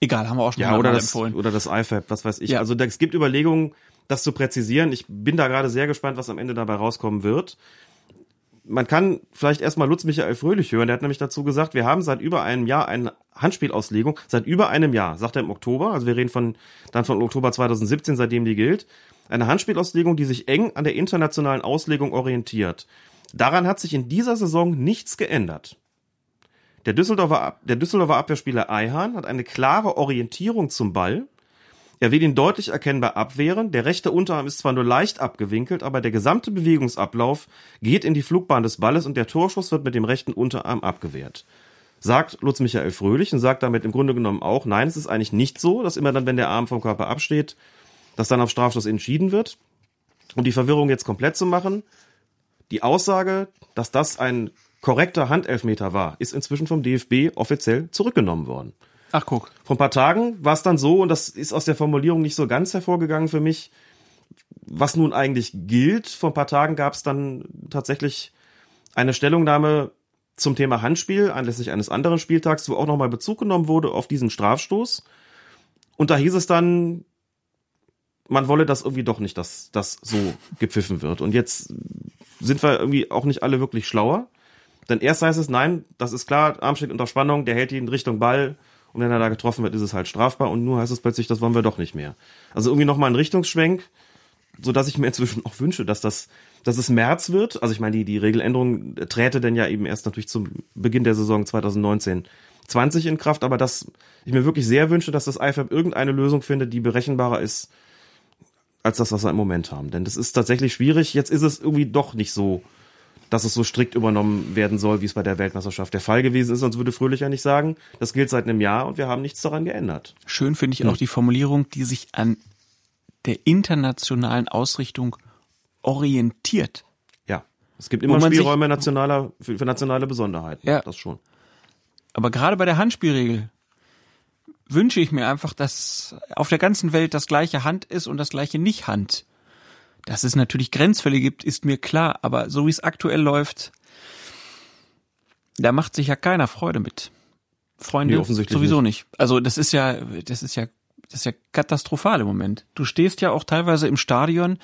Egal, haben wir auch schon ja, mal oder das, empfohlen. Oder das IFAB, was weiß ich. Ja. Also es gibt Überlegungen, das zu präzisieren. Ich bin da gerade sehr gespannt, was am Ende dabei rauskommen wird. Man kann vielleicht erstmal Lutz Michael Fröhlich hören. Der hat nämlich dazu gesagt, wir haben seit über einem Jahr eine Handspielauslegung. Seit über einem Jahr, sagt er im Oktober. Also wir reden von, dann von Oktober 2017, seitdem die gilt. Eine Handspielauslegung, die sich eng an der internationalen Auslegung orientiert. Daran hat sich in dieser Saison nichts geändert. Der Düsseldorfer, der Düsseldorfer Abwehrspieler Eihan hat eine klare Orientierung zum Ball. Er will ihn deutlich erkennbar abwehren. Der rechte Unterarm ist zwar nur leicht abgewinkelt, aber der gesamte Bewegungsablauf geht in die Flugbahn des Balles und der Torschuss wird mit dem rechten Unterarm abgewehrt. Sagt Lutz Michael Fröhlich und sagt damit im Grunde genommen auch, nein, es ist eigentlich nicht so, dass immer dann, wenn der Arm vom Körper absteht, dass dann auf Strafstoß entschieden wird. Um die Verwirrung jetzt komplett zu machen, die Aussage, dass das ein korrekter Handelfmeter war, ist inzwischen vom DFB offiziell zurückgenommen worden. Ach guck. Vor ein paar Tagen war es dann so, und das ist aus der Formulierung nicht so ganz hervorgegangen für mich, was nun eigentlich gilt. Vor ein paar Tagen gab es dann tatsächlich eine Stellungnahme zum Thema Handspiel anlässlich eines anderen Spieltags, wo auch nochmal Bezug genommen wurde auf diesen Strafstoß. Und da hieß es dann, man wolle das irgendwie doch nicht, dass das so gepfiffen wird. Und jetzt sind wir irgendwie auch nicht alle wirklich schlauer. Denn erst heißt es, nein, das ist klar, Arm steht unter Spannung, der hält ihn Richtung Ball und wenn er da getroffen wird, ist es halt strafbar und nur heißt es plötzlich, das wollen wir doch nicht mehr. Also irgendwie nochmal ein Richtungsschwenk, so dass ich mir inzwischen auch wünsche, dass das, dass es März wird. Also ich meine, die, die Regeländerung träte denn ja eben erst natürlich zum Beginn der Saison 2019 20 in Kraft, aber dass ich mir wirklich sehr wünsche, dass das IFAB irgendeine Lösung findet, die berechenbarer ist als das, was wir im Moment haben. Denn das ist tatsächlich schwierig. Jetzt ist es irgendwie doch nicht so, dass es so strikt übernommen werden soll, wie es bei der Weltmeisterschaft der Fall gewesen ist. Sonst würde Fröhlich ja nicht sagen, das gilt seit einem Jahr und wir haben nichts daran geändert. Schön finde ich auch die Formulierung, die sich an der internationalen Ausrichtung orientiert. Ja, es gibt immer Spielräume nationaler, für, für nationale Besonderheiten. Ja. Das schon. Aber gerade bei der Handspielregel wünsche ich mir einfach, dass auf der ganzen Welt das gleiche Hand ist und das gleiche nicht Hand. Dass es natürlich Grenzfälle gibt, ist mir klar, aber so wie es aktuell läuft, da macht sich ja keiner Freude mit. Freunde Nee, sowieso nicht. Also das ist ja, das ist ja, das ist ja katastrophal im Moment. Du stehst ja auch teilweise im Stadion,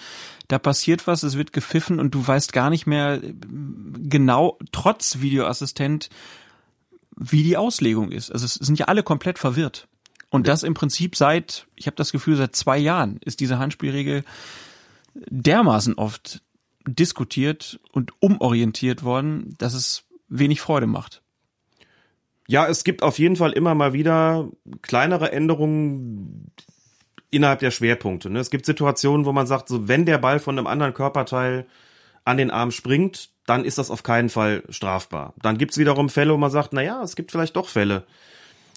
da passiert was, es wird gepfiffen und du weißt gar nicht mehr äh, genau, trotz Videoassistent, wie die Auslegung ist. Also es sind ja alle komplett verwirrt. Und das im Prinzip seit, ich habe das Gefühl, seit zwei Jahren ist diese Handspielregel dermaßen oft diskutiert und umorientiert worden, dass es wenig Freude macht. Ja, es gibt auf jeden Fall immer mal wieder kleinere Änderungen innerhalb der Schwerpunkte. Ne? Es gibt Situationen, wo man sagt, so wenn der Ball von einem anderen Körperteil an den Arm springt, dann ist das auf keinen Fall strafbar. Dann gibt's wiederum Fälle, wo man sagt, na ja, es gibt vielleicht doch Fälle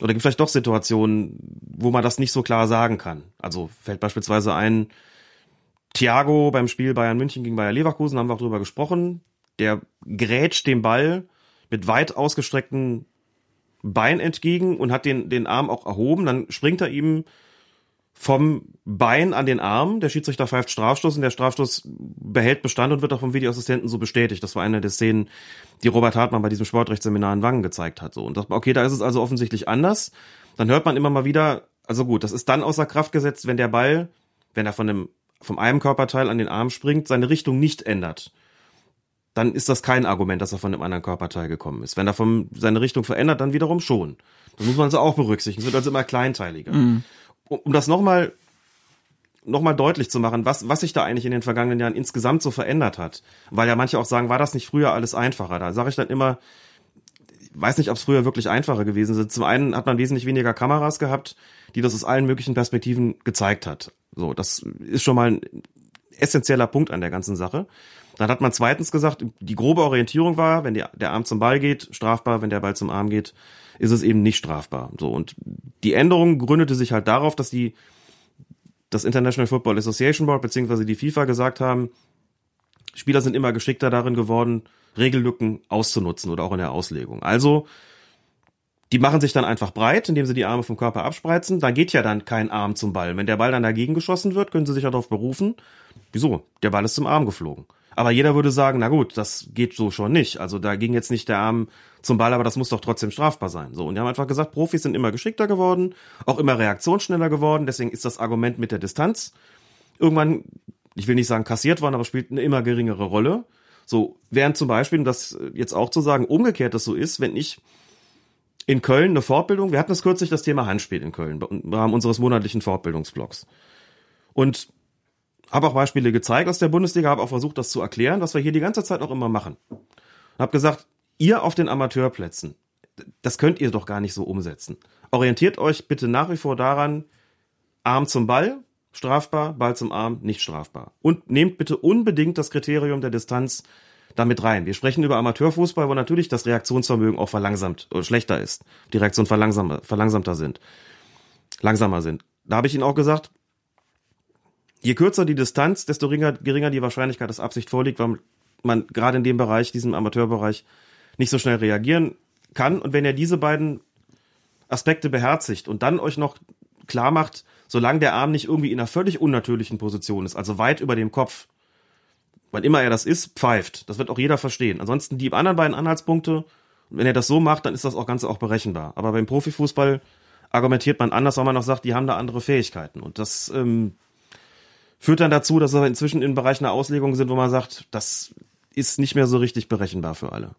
oder gibt vielleicht doch Situationen, wo man das nicht so klar sagen kann. Also fällt beispielsweise ein, Thiago beim Spiel Bayern München gegen Bayer Leverkusen, haben wir auch drüber gesprochen, der grätscht den Ball mit weit ausgestreckten Bein entgegen und hat den, den Arm auch erhoben. Dann springt er ihm vom Bein an den Arm. Der Schiedsrichter pfeift Strafstoß und der Strafstoß behält Bestand und wird auch vom Videoassistenten so bestätigt. Das war eine der Szenen, die Robert Hartmann bei diesem Sportrechtsseminar in Wangen gezeigt hat. So. Und das, okay, da ist es also offensichtlich anders. Dann hört man immer mal wieder, also gut, das ist dann außer Kraft gesetzt, wenn der Ball, wenn er von dem, vom einem Körperteil an den Arm springt, seine Richtung nicht ändert dann ist das kein Argument, dass er von einem anderen Körperteil gekommen ist. Wenn er vom, seine Richtung verändert, dann wiederum schon. Das muss man also auch berücksichtigen. Es wird also immer kleinteiliger. Mhm. Um, das nochmal noch mal deutlich zu machen, was, was sich da eigentlich in den vergangenen Jahren insgesamt so verändert hat. Weil ja manche auch sagen, war das nicht früher alles einfacher? Da sage ich dann immer, weiß nicht, ob es früher wirklich einfacher gewesen ist. Zum einen hat man wesentlich weniger Kameras gehabt, die das aus allen möglichen Perspektiven gezeigt hat. So, das ist schon mal ein essentieller Punkt an der ganzen Sache. Dann hat man zweitens gesagt, die grobe Orientierung war, wenn der Arm zum Ball geht, strafbar, wenn der Ball zum Arm geht, ist es eben nicht strafbar. So und die Änderung gründete sich halt darauf, dass die das International Football Association Board beziehungsweise die FIFA gesagt haben, Spieler sind immer geschickter darin geworden, Regellücken auszunutzen oder auch in der Auslegung. Also die machen sich dann einfach breit, indem sie die Arme vom Körper abspreizen. Dann geht ja dann kein Arm zum Ball. Wenn der Ball dann dagegen geschossen wird, können sie sich ja darauf berufen. Wieso? Der Ball ist zum Arm geflogen. Aber jeder würde sagen, na gut, das geht so schon nicht. Also da ging jetzt nicht der Arm zum Ball, aber das muss doch trotzdem strafbar sein. So, und die haben einfach gesagt, Profis sind immer geschickter geworden, auch immer reaktionsschneller geworden, deswegen ist das Argument mit der Distanz irgendwann, ich will nicht sagen kassiert worden, aber spielt eine immer geringere Rolle. So, während zum Beispiel, um das jetzt auch zu sagen, umgekehrt das so ist, wenn ich in Köln eine Fortbildung, wir hatten es kürzlich das Thema Handspiel in Köln im Rahmen unseres monatlichen Fortbildungsblocks. Und habe auch Beispiele gezeigt aus der Bundesliga, habe auch versucht, das zu erklären, was wir hier die ganze Zeit auch immer machen. Habe gesagt, ihr auf den Amateurplätzen, das könnt ihr doch gar nicht so umsetzen. Orientiert euch bitte nach wie vor daran, Arm zum Ball, strafbar, Ball zum Arm, nicht strafbar. Und nehmt bitte unbedingt das Kriterium der Distanz damit rein. Wir sprechen über Amateurfußball, wo natürlich das Reaktionsvermögen auch verlangsamt oder schlechter ist. Die Reaktionen verlangsamer, verlangsamter sind. Langsamer sind. Da habe ich Ihnen auch gesagt, je kürzer die Distanz, desto geringer, geringer die Wahrscheinlichkeit, dass Absicht vorliegt, weil man gerade in dem Bereich, diesem Amateurbereich, nicht so schnell reagieren kann. Und wenn ihr diese beiden Aspekte beherzigt und dann euch noch klar macht, solange der Arm nicht irgendwie in einer völlig unnatürlichen Position ist, also weit über dem Kopf, wann immer er das ist, pfeift. Das wird auch jeder verstehen. Ansonsten die anderen beiden Anhaltspunkte, wenn er das so macht, dann ist das auch Ganze auch berechenbar. Aber beim Profifußball argumentiert man anders, weil man noch sagt, die haben da andere Fähigkeiten. Und das ähm, führt dann dazu, dass wir inzwischen im Bereich einer Auslegung sind, wo man sagt, das ist nicht mehr so richtig berechenbar für alle.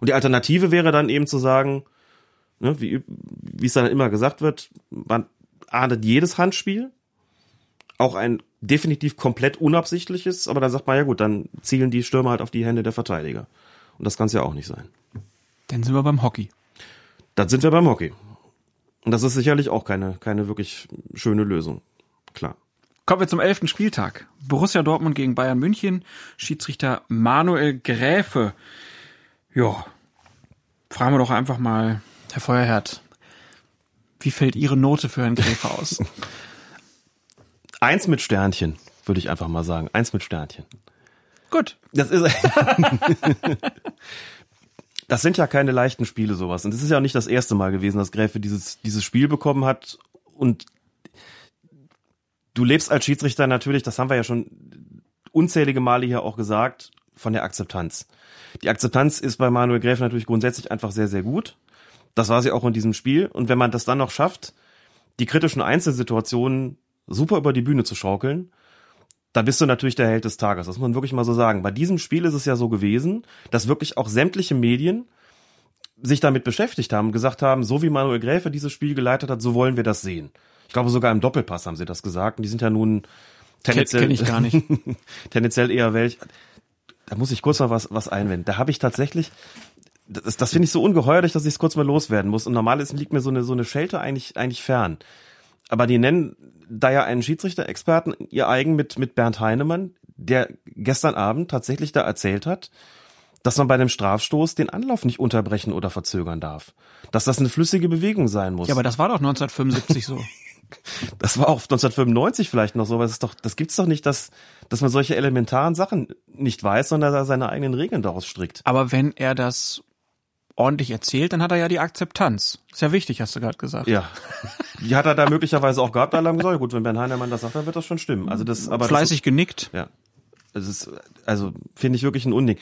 Und die Alternative wäre dann eben zu sagen, ne, wie, wie es dann immer gesagt wird, man ahndet jedes Handspiel, auch ein definitiv komplett unabsichtliches, aber dann sagt man ja gut, dann zielen die Stürmer halt auf die Hände der Verteidiger. Und das kann es ja auch nicht sein. Dann sind wir beim Hockey. Dann sind wir beim Hockey. Und das ist sicherlich auch keine, keine wirklich schöne Lösung. Klar. Kommen wir zum elften Spieltag. Borussia Dortmund gegen Bayern München. Schiedsrichter Manuel Gräfe. Ja, fragen wir doch einfach mal, Herr Feuerherd, wie fällt Ihre Note für Herrn Gräfe aus? Eins mit Sternchen, würde ich einfach mal sagen. Eins mit Sternchen. Gut. Das ist. das sind ja keine leichten Spiele, sowas. Und es ist ja auch nicht das erste Mal gewesen, dass Gräfe dieses, dieses Spiel bekommen hat. Und du lebst als Schiedsrichter natürlich, das haben wir ja schon unzählige Male hier auch gesagt, von der Akzeptanz. Die Akzeptanz ist bei Manuel Gräfe natürlich grundsätzlich einfach sehr, sehr gut. Das war sie auch in diesem Spiel. Und wenn man das dann noch schafft, die kritischen Einzelsituationen super über die Bühne zu schaukeln, da bist du natürlich der Held des Tages. Das muss man wirklich mal so sagen. Bei diesem Spiel ist es ja so gewesen, dass wirklich auch sämtliche Medien sich damit beschäftigt haben, gesagt haben, so wie Manuel Gräfe dieses Spiel geleitet hat, so wollen wir das sehen. Ich glaube, sogar im Doppelpass haben sie das gesagt. Und die sind ja nun tendenziell, kenn, ich gar nicht. tendenziell eher welch. Da muss ich kurz mal was, was einwenden. Da habe ich tatsächlich, das, das finde ich so ungeheuerlich, dass ich es kurz mal loswerden muss. Und normalerweise liegt mir so eine, so eine Schelte eigentlich, eigentlich fern. Aber die nennen da ja einen Schiedsrichter-Experten ihr eigen mit, mit Bernd Heinemann, der gestern Abend tatsächlich da erzählt hat, dass man bei einem Strafstoß den Anlauf nicht unterbrechen oder verzögern darf. Dass das eine flüssige Bewegung sein muss. Ja, aber das war doch 1975 so. Das war auch 1995 vielleicht noch so, aber das ist doch, das gibt's doch nicht, dass, dass man solche elementaren Sachen nicht weiß, sondern dass er seine eigenen Regeln daraus strickt. Aber wenn er das ordentlich erzählt, dann hat er ja die Akzeptanz. Ist ja wichtig, hast du gerade gesagt. Ja. Die hat er da möglicherweise auch gehabt, alle haben gesagt, gut, wenn Bernd Heinemann das sagt, dann wird das schon stimmen. Also das, aber Fleißig das, genickt. Ja. Das ist, also, finde ich wirklich ein Unding.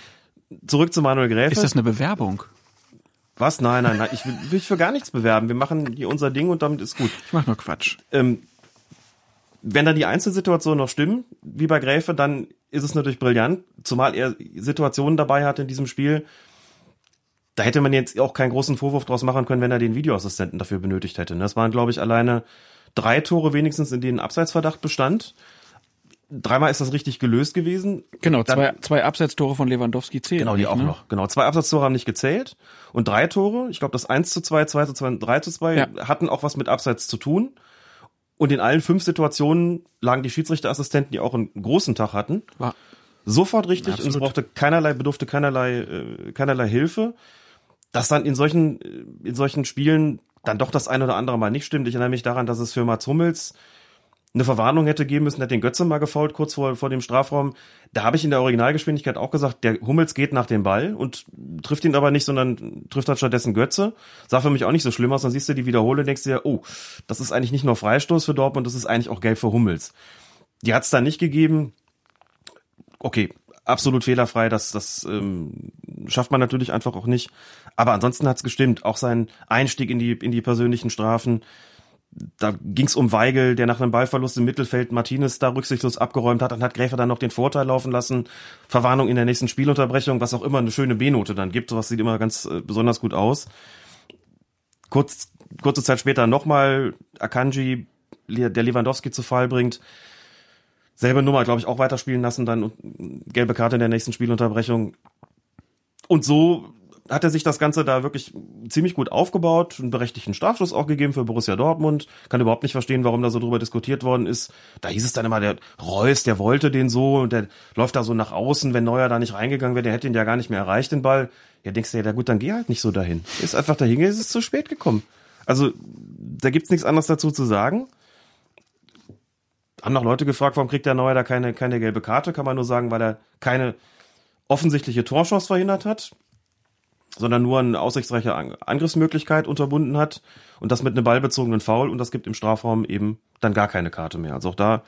Zurück zu Manuel Gräfe. Ist das eine Bewerbung? Was? Nein, nein, nein. Ich will, will mich für gar nichts bewerben. Wir machen hier unser Ding und damit ist gut. Ich mach nur Quatsch. Ähm, wenn dann die Einzelsituationen noch stimmen, wie bei Gräfe, dann ist es natürlich brillant, zumal er Situationen dabei hat in diesem Spiel, da hätte man jetzt auch keinen großen Vorwurf draus machen können, wenn er den Videoassistenten dafür benötigt hätte. Das waren, glaube ich, alleine drei Tore wenigstens, in denen Abseitsverdacht bestand. Dreimal ist das richtig gelöst gewesen. Genau, zwei, zwei Abseitstore von Lewandowski zählen. Genau, die nicht, auch ne? noch. Genau, zwei Abseitstore haben nicht gezählt. Und drei Tore, ich glaube das 1 zu 2, 2 zu 2 und 3 zu 2, ja. hatten auch was mit Abseits zu tun. Und in allen fünf Situationen lagen die Schiedsrichterassistenten, die auch einen großen Tag hatten, War sofort richtig Absolut. und es brauchte keinerlei, bedurfte keinerlei, äh, keinerlei Hilfe dass dann in solchen, in solchen Spielen dann doch das ein oder andere Mal nicht stimmt. Ich erinnere mich daran, dass es für Mats Hummels eine Verwarnung hätte geben müssen, hat den Götze mal gefault kurz vor, vor dem Strafraum. Da habe ich in der Originalgeschwindigkeit auch gesagt, der Hummels geht nach dem Ball und trifft ihn aber nicht, sondern trifft dann stattdessen Götze. Sah für mich auch nicht so schlimm aus. Dann siehst du die Wiederhole und denkst dir, oh, das ist eigentlich nicht nur Freistoß für Dortmund, das ist eigentlich auch gelb für Hummels. Die hat es da nicht gegeben. Okay, absolut fehlerfrei, das, das ähm, schafft man natürlich einfach auch nicht. Aber ansonsten hat's gestimmt. Auch sein Einstieg in die, in die persönlichen Strafen. Da ging's um Weigel, der nach einem Ballverlust im Mittelfeld Martinez da rücksichtslos abgeräumt hat. Dann hat Gräfer dann noch den Vorteil laufen lassen. Verwarnung in der nächsten Spielunterbrechung, was auch immer eine schöne B-Note dann gibt. Sowas sieht immer ganz äh, besonders gut aus. Kurz, kurze Zeit später nochmal Akanji, der Lewandowski zu Fall bringt selbe Nummer, glaube ich, auch weiterspielen lassen, dann gelbe Karte in der nächsten Spielunterbrechung. Und so hat er sich das Ganze da wirklich ziemlich gut aufgebaut, einen berechtigten Strafschuss auch gegeben für Borussia Dortmund. Kann überhaupt nicht verstehen, warum da so drüber diskutiert worden ist. Da hieß es dann immer, der Reus, der wollte den so und der läuft da so nach außen, wenn Neuer da nicht reingegangen wäre, der hätte ihn ja gar nicht mehr erreicht, den Ball. Ja, denkst du ja, gut, dann geh halt nicht so dahin. Ist einfach dahin, ist es zu spät gekommen. Also, da gibt's nichts anderes dazu zu sagen haben noch Leute gefragt, warum kriegt der Neuer da keine, keine gelbe Karte? Kann man nur sagen, weil er keine offensichtliche Torchance verhindert hat, sondern nur eine aussichtsreiche Angriffsmöglichkeit unterbunden hat und das mit einem ballbezogenen Foul und das gibt im Strafraum eben dann gar keine Karte mehr. Also auch da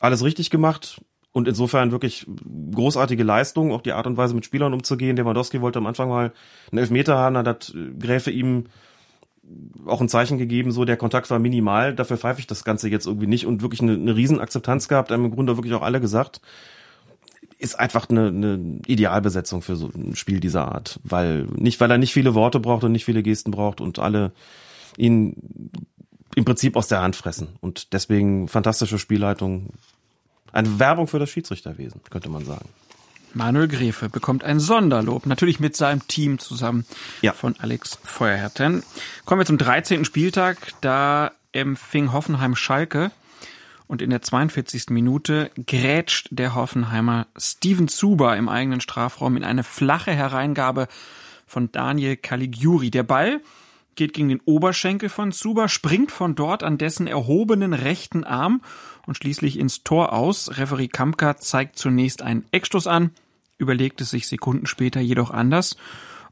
alles richtig gemacht und insofern wirklich großartige Leistung, auch die Art und Weise mit Spielern umzugehen. Lewandowski wollte am Anfang mal einen Elfmeter haben, dann hat Gräfe ihm auch ein Zeichen gegeben, so der Kontakt war minimal, dafür pfeife ich das Ganze jetzt irgendwie nicht und wirklich eine, eine Riesenakzeptanz gehabt, haben im Grunde wirklich auch alle gesagt, ist einfach eine, eine Idealbesetzung für so ein Spiel dieser Art, weil nicht, weil er nicht viele Worte braucht und nicht viele Gesten braucht und alle ihn im Prinzip aus der Hand fressen und deswegen fantastische Spielleitung, eine Werbung für das Schiedsrichterwesen, könnte man sagen. Manuel Gräfe bekommt ein Sonderlob, natürlich mit seinem Team zusammen ja. von Alex Feuerherten. Kommen wir zum 13. Spieltag. Da empfing Hoffenheim Schalke und in der 42. Minute grätscht der Hoffenheimer Steven Zuber im eigenen Strafraum in eine flache Hereingabe von Daniel Caligiuri. Der Ball geht gegen den Oberschenkel von Zuba, springt von dort an dessen erhobenen rechten Arm und schließlich ins Tor aus. Referee Kampka zeigt zunächst einen Eckstoß an, überlegt es sich Sekunden später jedoch anders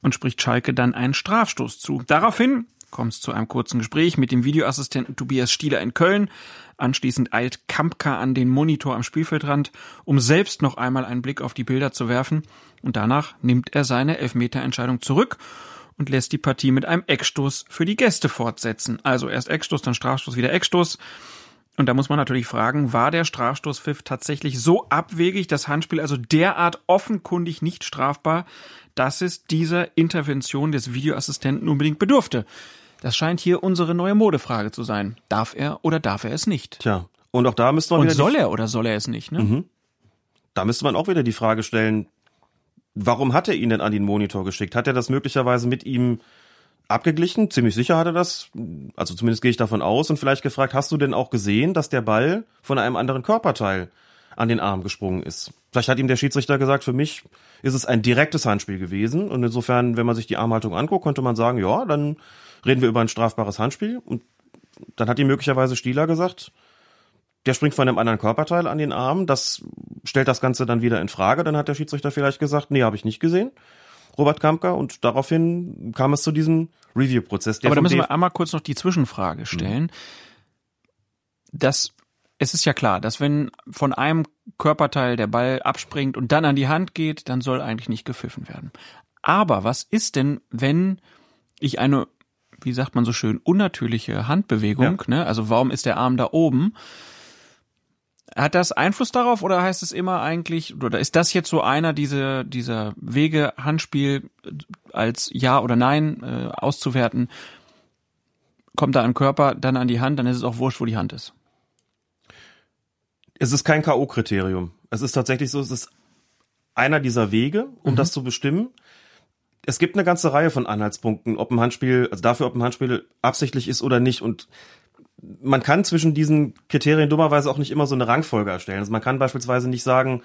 und spricht Schalke dann einen Strafstoß zu. Daraufhin kommt es zu einem kurzen Gespräch mit dem Videoassistenten Tobias Stieler in Köln. Anschließend eilt Kampka an den Monitor am Spielfeldrand, um selbst noch einmal einen Blick auf die Bilder zu werfen. Und danach nimmt er seine Elfmeterentscheidung zurück und lässt die Partie mit einem Eckstoß für die Gäste fortsetzen. Also erst Eckstoß, dann Strafstoß, wieder Eckstoß. Und da muss man natürlich fragen, war der Strafstoßpfiff tatsächlich so abwegig, das Handspiel also derart offenkundig nicht strafbar, dass es dieser Intervention des Videoassistenten unbedingt bedurfte? Das scheint hier unsere neue Modefrage zu sein. Darf er oder darf er es nicht? Tja, und auch da müsste man und wieder soll er oder soll er es nicht? Ne? Mhm. Da müsste man auch wieder die Frage stellen, warum hat er ihn denn an den Monitor geschickt? Hat er das möglicherweise mit ihm abgeglichen? Ziemlich sicher hat er das. Also zumindest gehe ich davon aus und vielleicht gefragt, hast du denn auch gesehen, dass der Ball von einem anderen Körperteil an den Arm gesprungen ist? Vielleicht hat ihm der Schiedsrichter gesagt, für mich ist es ein direktes Handspiel gewesen und insofern, wenn man sich die Armhaltung anguckt, könnte man sagen, ja, dann reden wir über ein strafbares Handspiel und dann hat ihm möglicherweise Stieler gesagt, der springt von einem anderen Körperteil an den Arm, das stellt das Ganze dann wieder in Frage. Dann hat der Schiedsrichter vielleicht gesagt, nee, habe ich nicht gesehen, Robert Kampka, und daraufhin kam es zu diesem Review-Prozess. Aber da müssen wir einmal kurz noch die Zwischenfrage stellen. Mhm. Das, es ist ja klar, dass wenn von einem Körperteil der Ball abspringt und dann an die Hand geht, dann soll eigentlich nicht gepfiffen werden. Aber was ist denn, wenn ich eine, wie sagt man so schön, unnatürliche Handbewegung, ja. ne? Also warum ist der Arm da oben? Hat das Einfluss darauf oder heißt es immer eigentlich, oder ist das jetzt so einer dieser, dieser Wege, Handspiel als Ja oder Nein äh, auszuwerten? Kommt da ein Körper dann an die Hand, dann ist es auch wurscht, wo die Hand ist. Es ist kein K.O.-Kriterium. Es ist tatsächlich so, es ist einer dieser Wege, um mhm. das zu bestimmen. Es gibt eine ganze Reihe von Anhaltspunkten, ob ein Handspiel, also dafür, ob ein Handspiel absichtlich ist oder nicht. Und man kann zwischen diesen Kriterien dummerweise auch nicht immer so eine Rangfolge erstellen. Also man kann beispielsweise nicht sagen,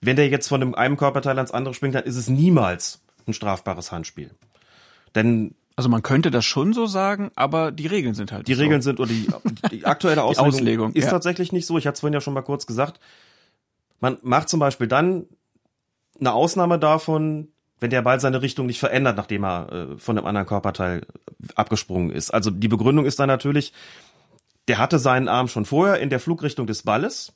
wenn der jetzt von einem, Körperteil ans andere springt, dann ist es niemals ein strafbares Handspiel. Denn also man könnte das schon so sagen, aber die Regeln sind halt. Die so. Regeln sind oder die, die aktuelle Auslegung, die Auslegung ist ja. tatsächlich nicht so. Ich hatte es vorhin ja schon mal kurz gesagt. Man macht zum Beispiel dann eine Ausnahme davon, wenn der Ball seine Richtung nicht verändert, nachdem er äh, von einem anderen Körperteil abgesprungen ist. Also die Begründung ist dann natürlich, der hatte seinen Arm schon vorher in der Flugrichtung des Balles.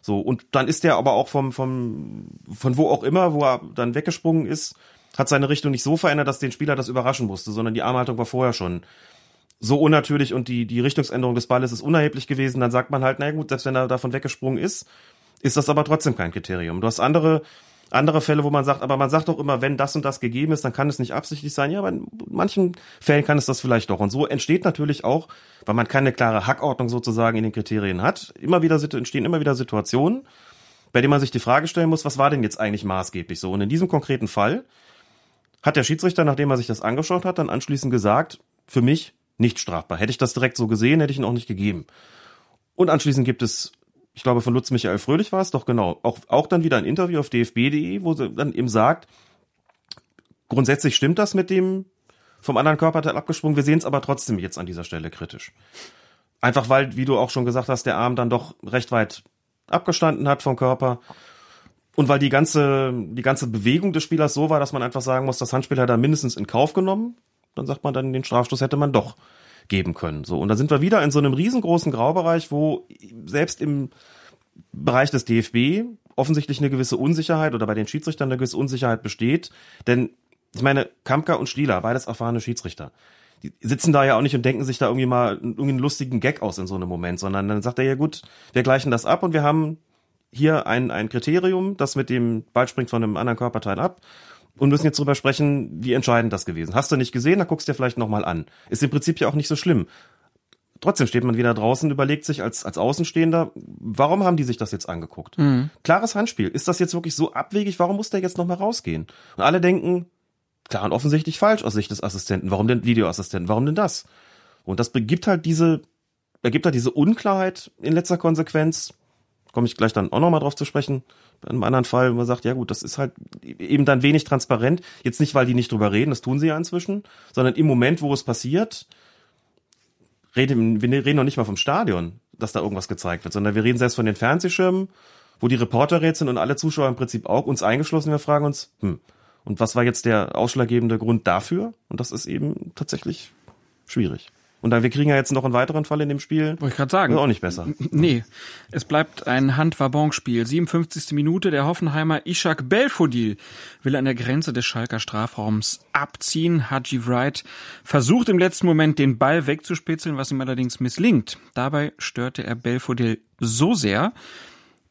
So, und dann ist der aber auch vom, vom, von wo auch immer, wo er dann weggesprungen ist, hat seine Richtung nicht so verändert, dass den Spieler das überraschen musste, sondern die Armhaltung war vorher schon so unnatürlich und die, die Richtungsänderung des Balles ist unerheblich gewesen, dann sagt man halt, na gut, selbst wenn er davon weggesprungen ist, ist das aber trotzdem kein Kriterium. Du hast andere andere Fälle, wo man sagt, aber man sagt doch immer, wenn das und das gegeben ist, dann kann es nicht absichtlich sein. Ja, aber in manchen Fällen kann es das vielleicht doch. Und so entsteht natürlich auch, weil man keine klare Hackordnung sozusagen in den Kriterien hat, immer wieder entstehen immer wieder Situationen, bei denen man sich die Frage stellen muss, was war denn jetzt eigentlich maßgeblich so? Und in diesem konkreten Fall hat der Schiedsrichter, nachdem er sich das angeschaut hat, dann anschließend gesagt, für mich nicht strafbar. Hätte ich das direkt so gesehen, hätte ich ihn auch nicht gegeben. Und anschließend gibt es ich glaube von Lutz Michael Fröhlich war es doch genau, auch, auch dann wieder ein Interview auf dfb.de, wo sie dann eben sagt, grundsätzlich stimmt das mit dem vom anderen Körperteil abgesprungen, wir sehen es aber trotzdem jetzt an dieser Stelle kritisch. Einfach weil, wie du auch schon gesagt hast, der Arm dann doch recht weit abgestanden hat vom Körper. Und weil die ganze, die ganze Bewegung des Spielers so war, dass man einfach sagen muss, das Handspiel hat er mindestens in Kauf genommen, dann sagt man dann, den Strafstoß hätte man doch geben können. So und da sind wir wieder in so einem riesengroßen Graubereich, wo selbst im Bereich des DFB offensichtlich eine gewisse Unsicherheit oder bei den Schiedsrichtern eine gewisse Unsicherheit besteht, denn ich meine, Kamka und Stieler, beides erfahrene Schiedsrichter. Die sitzen da ja auch nicht und denken sich da irgendwie mal einen lustigen Gag aus in so einem Moment, sondern dann sagt er ja gut, wir gleichen das ab und wir haben hier ein, ein Kriterium, das mit dem Ball springt von einem anderen Körperteil ab und müssen jetzt drüber sprechen, wie entscheidend das gewesen. Hast du nicht gesehen, dann guckst du dir vielleicht nochmal an. Ist im Prinzip ja auch nicht so schlimm. Trotzdem steht man wieder draußen, überlegt sich als, als Außenstehender, warum haben die sich das jetzt angeguckt? Mhm. Klares Handspiel. Ist das jetzt wirklich so abwegig? Warum muss der jetzt nochmal rausgehen? Und alle denken, klar und offensichtlich falsch aus Sicht des Assistenten. Warum denn Videoassistenten? Warum denn das? Und das begibt halt diese, ergibt halt diese Unklarheit in letzter Konsequenz. Komme ich gleich dann auch nochmal drauf zu sprechen, in einem anderen Fall, wo man sagt, ja gut, das ist halt eben dann wenig transparent. Jetzt nicht, weil die nicht drüber reden, das tun sie ja inzwischen, sondern im Moment, wo es passiert, reden, wir reden noch nicht mal vom Stadion, dass da irgendwas gezeigt wird, sondern wir reden selbst von den Fernsehschirmen, wo die Reporter sind und alle Zuschauer im Prinzip auch, uns eingeschlossen, wir fragen uns, hm, und was war jetzt der ausschlaggebende Grund dafür? Und das ist eben tatsächlich schwierig. Und dann, wir kriegen ja jetzt noch einen weiteren Fall in dem Spiel. Wollte ich gerade sagen. Ist auch nicht besser. Nee. Es bleibt ein Hand-Wabon-Spiel. 57. Minute. Der Hoffenheimer Ishak Belfodil will an der Grenze des Schalker Strafraums abziehen. Haji Wright versucht im letzten Moment den Ball wegzuspitzeln, was ihm allerdings misslingt. Dabei störte er Belfodil so sehr,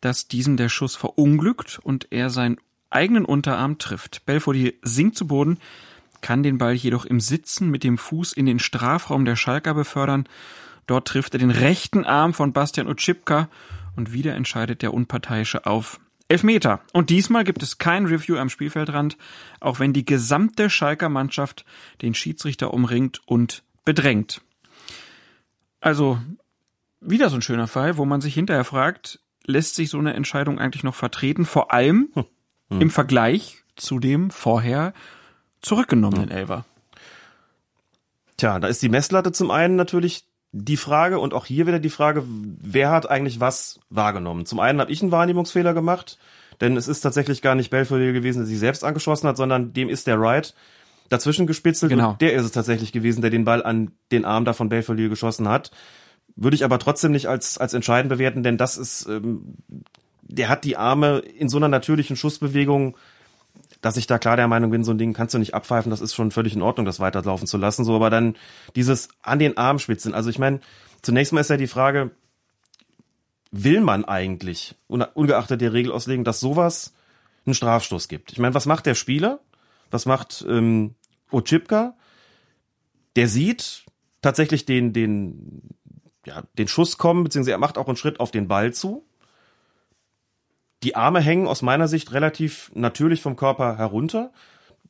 dass diesem der Schuss verunglückt und er seinen eigenen Unterarm trifft. Belfodil sinkt zu Boden, kann den Ball jedoch im Sitzen mit dem Fuß in den Strafraum der Schalker befördern. Dort trifft er den rechten Arm von Bastian Utschipka und wieder entscheidet der Unparteiische auf Elfmeter. Und diesmal gibt es kein Review am Spielfeldrand, auch wenn die gesamte Schalker Mannschaft den Schiedsrichter umringt und bedrängt. Also wieder so ein schöner Fall, wo man sich hinterher fragt, lässt sich so eine Entscheidung eigentlich noch vertreten? Vor allem hm. Im Vergleich zu dem vorher zurückgenommenen hm. Elfer. Tja, da ist die Messlatte zum einen natürlich die Frage und auch hier wieder die Frage, wer hat eigentlich was wahrgenommen? Zum einen habe ich einen Wahrnehmungsfehler gemacht, denn es ist tatsächlich gar nicht Belfodil gewesen, der sich selbst angeschossen hat, sondern dem ist der Wright dazwischen gespitzelt genau. und der ist es tatsächlich gewesen, der den Ball an den Arm da von Belfodil geschossen hat. Würde ich aber trotzdem nicht als, als entscheidend bewerten, denn das ist, ähm, der hat die Arme in so einer natürlichen Schussbewegung dass ich da klar der Meinung bin, so ein Ding kannst du nicht abpfeifen, das ist schon völlig in Ordnung, das weiterlaufen zu lassen. So, aber dann dieses an den Arm spitzen. Also ich meine, zunächst mal ist ja die Frage, will man eigentlich, ungeachtet der Regelauslegung, dass sowas einen Strafstoß gibt? Ich meine, was macht der Spieler? Was macht ähm, Ochipka? Der sieht tatsächlich den, den, ja, den Schuss kommen, beziehungsweise er macht auch einen Schritt auf den Ball zu die Arme hängen aus meiner Sicht relativ natürlich vom Körper herunter.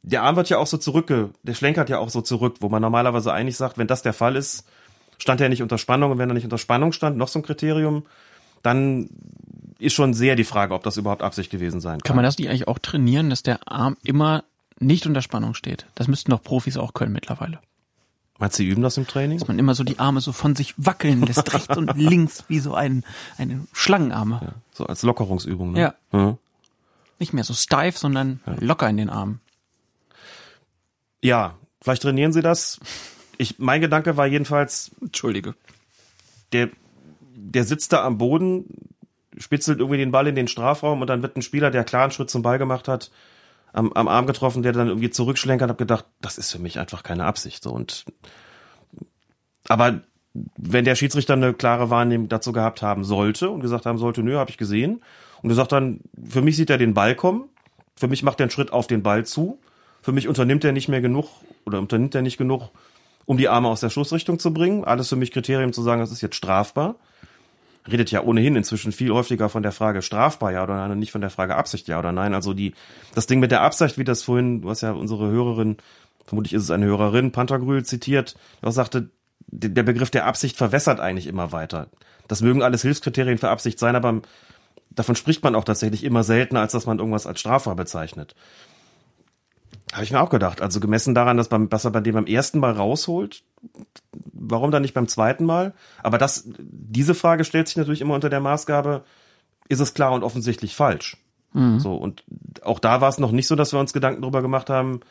Der Arm wird ja auch so zurückge, der schlenkert ja auch so zurück, wo man normalerweise eigentlich sagt, wenn das der Fall ist, stand er nicht unter Spannung und wenn er nicht unter Spannung stand, noch so ein Kriterium, dann ist schon sehr die Frage, ob das überhaupt Absicht gewesen sein kann. Kann man das nicht eigentlich auch trainieren, dass der Arm immer nicht unter Spannung steht? Das müssten doch Profis auch können mittlerweile. Meinst du, sie üben das im Training? Dass man immer so die Arme so von sich wackeln lässt, rechts und links, wie so ein, eine Schlangenarme. Ja, so als Lockerungsübung, ne? Ja. ja. Nicht mehr so steif, sondern ja. locker in den Armen. Ja, vielleicht trainieren sie das. Ich, mein Gedanke war jedenfalls. Entschuldige. Der, der sitzt da am Boden, spitzelt irgendwie den Ball in den Strafraum und dann wird ein Spieler, der klar einen Schritt zum Ball gemacht hat, am, am Arm getroffen, der dann irgendwie zurückschlenkert, habe gedacht, das ist für mich einfach keine Absicht. So und aber wenn der Schiedsrichter eine klare Wahrnehmung dazu gehabt haben sollte und gesagt haben sollte, nö, habe ich gesehen und gesagt dann, für mich sieht er den Ball kommen, für mich macht er einen Schritt auf den Ball zu, für mich unternimmt er nicht mehr genug oder unternimmt er nicht genug, um die Arme aus der Schussrichtung zu bringen. Alles für mich Kriterium zu sagen, das ist jetzt strafbar redet ja ohnehin inzwischen viel häufiger von der Frage strafbar ja oder nein und nicht von der Frage Absicht ja oder nein. Also die, das Ding mit der Absicht, wie das vorhin, du hast ja unsere Hörerin, vermutlich ist es eine Hörerin, Panthergrül zitiert, die auch sagte, der Begriff der Absicht verwässert eigentlich immer weiter. Das mögen alles Hilfskriterien für Absicht sein, aber davon spricht man auch tatsächlich immer seltener, als dass man irgendwas als strafbar bezeichnet. Habe ich mir auch gedacht. Also gemessen daran, dass, beim, dass er bei dem beim ersten Mal rausholt, warum dann nicht beim zweiten Mal? Aber das, diese Frage stellt sich natürlich immer unter der Maßgabe, ist es klar und offensichtlich falsch? Mhm. So, und auch da war es noch nicht so, dass wir uns Gedanken darüber gemacht haben,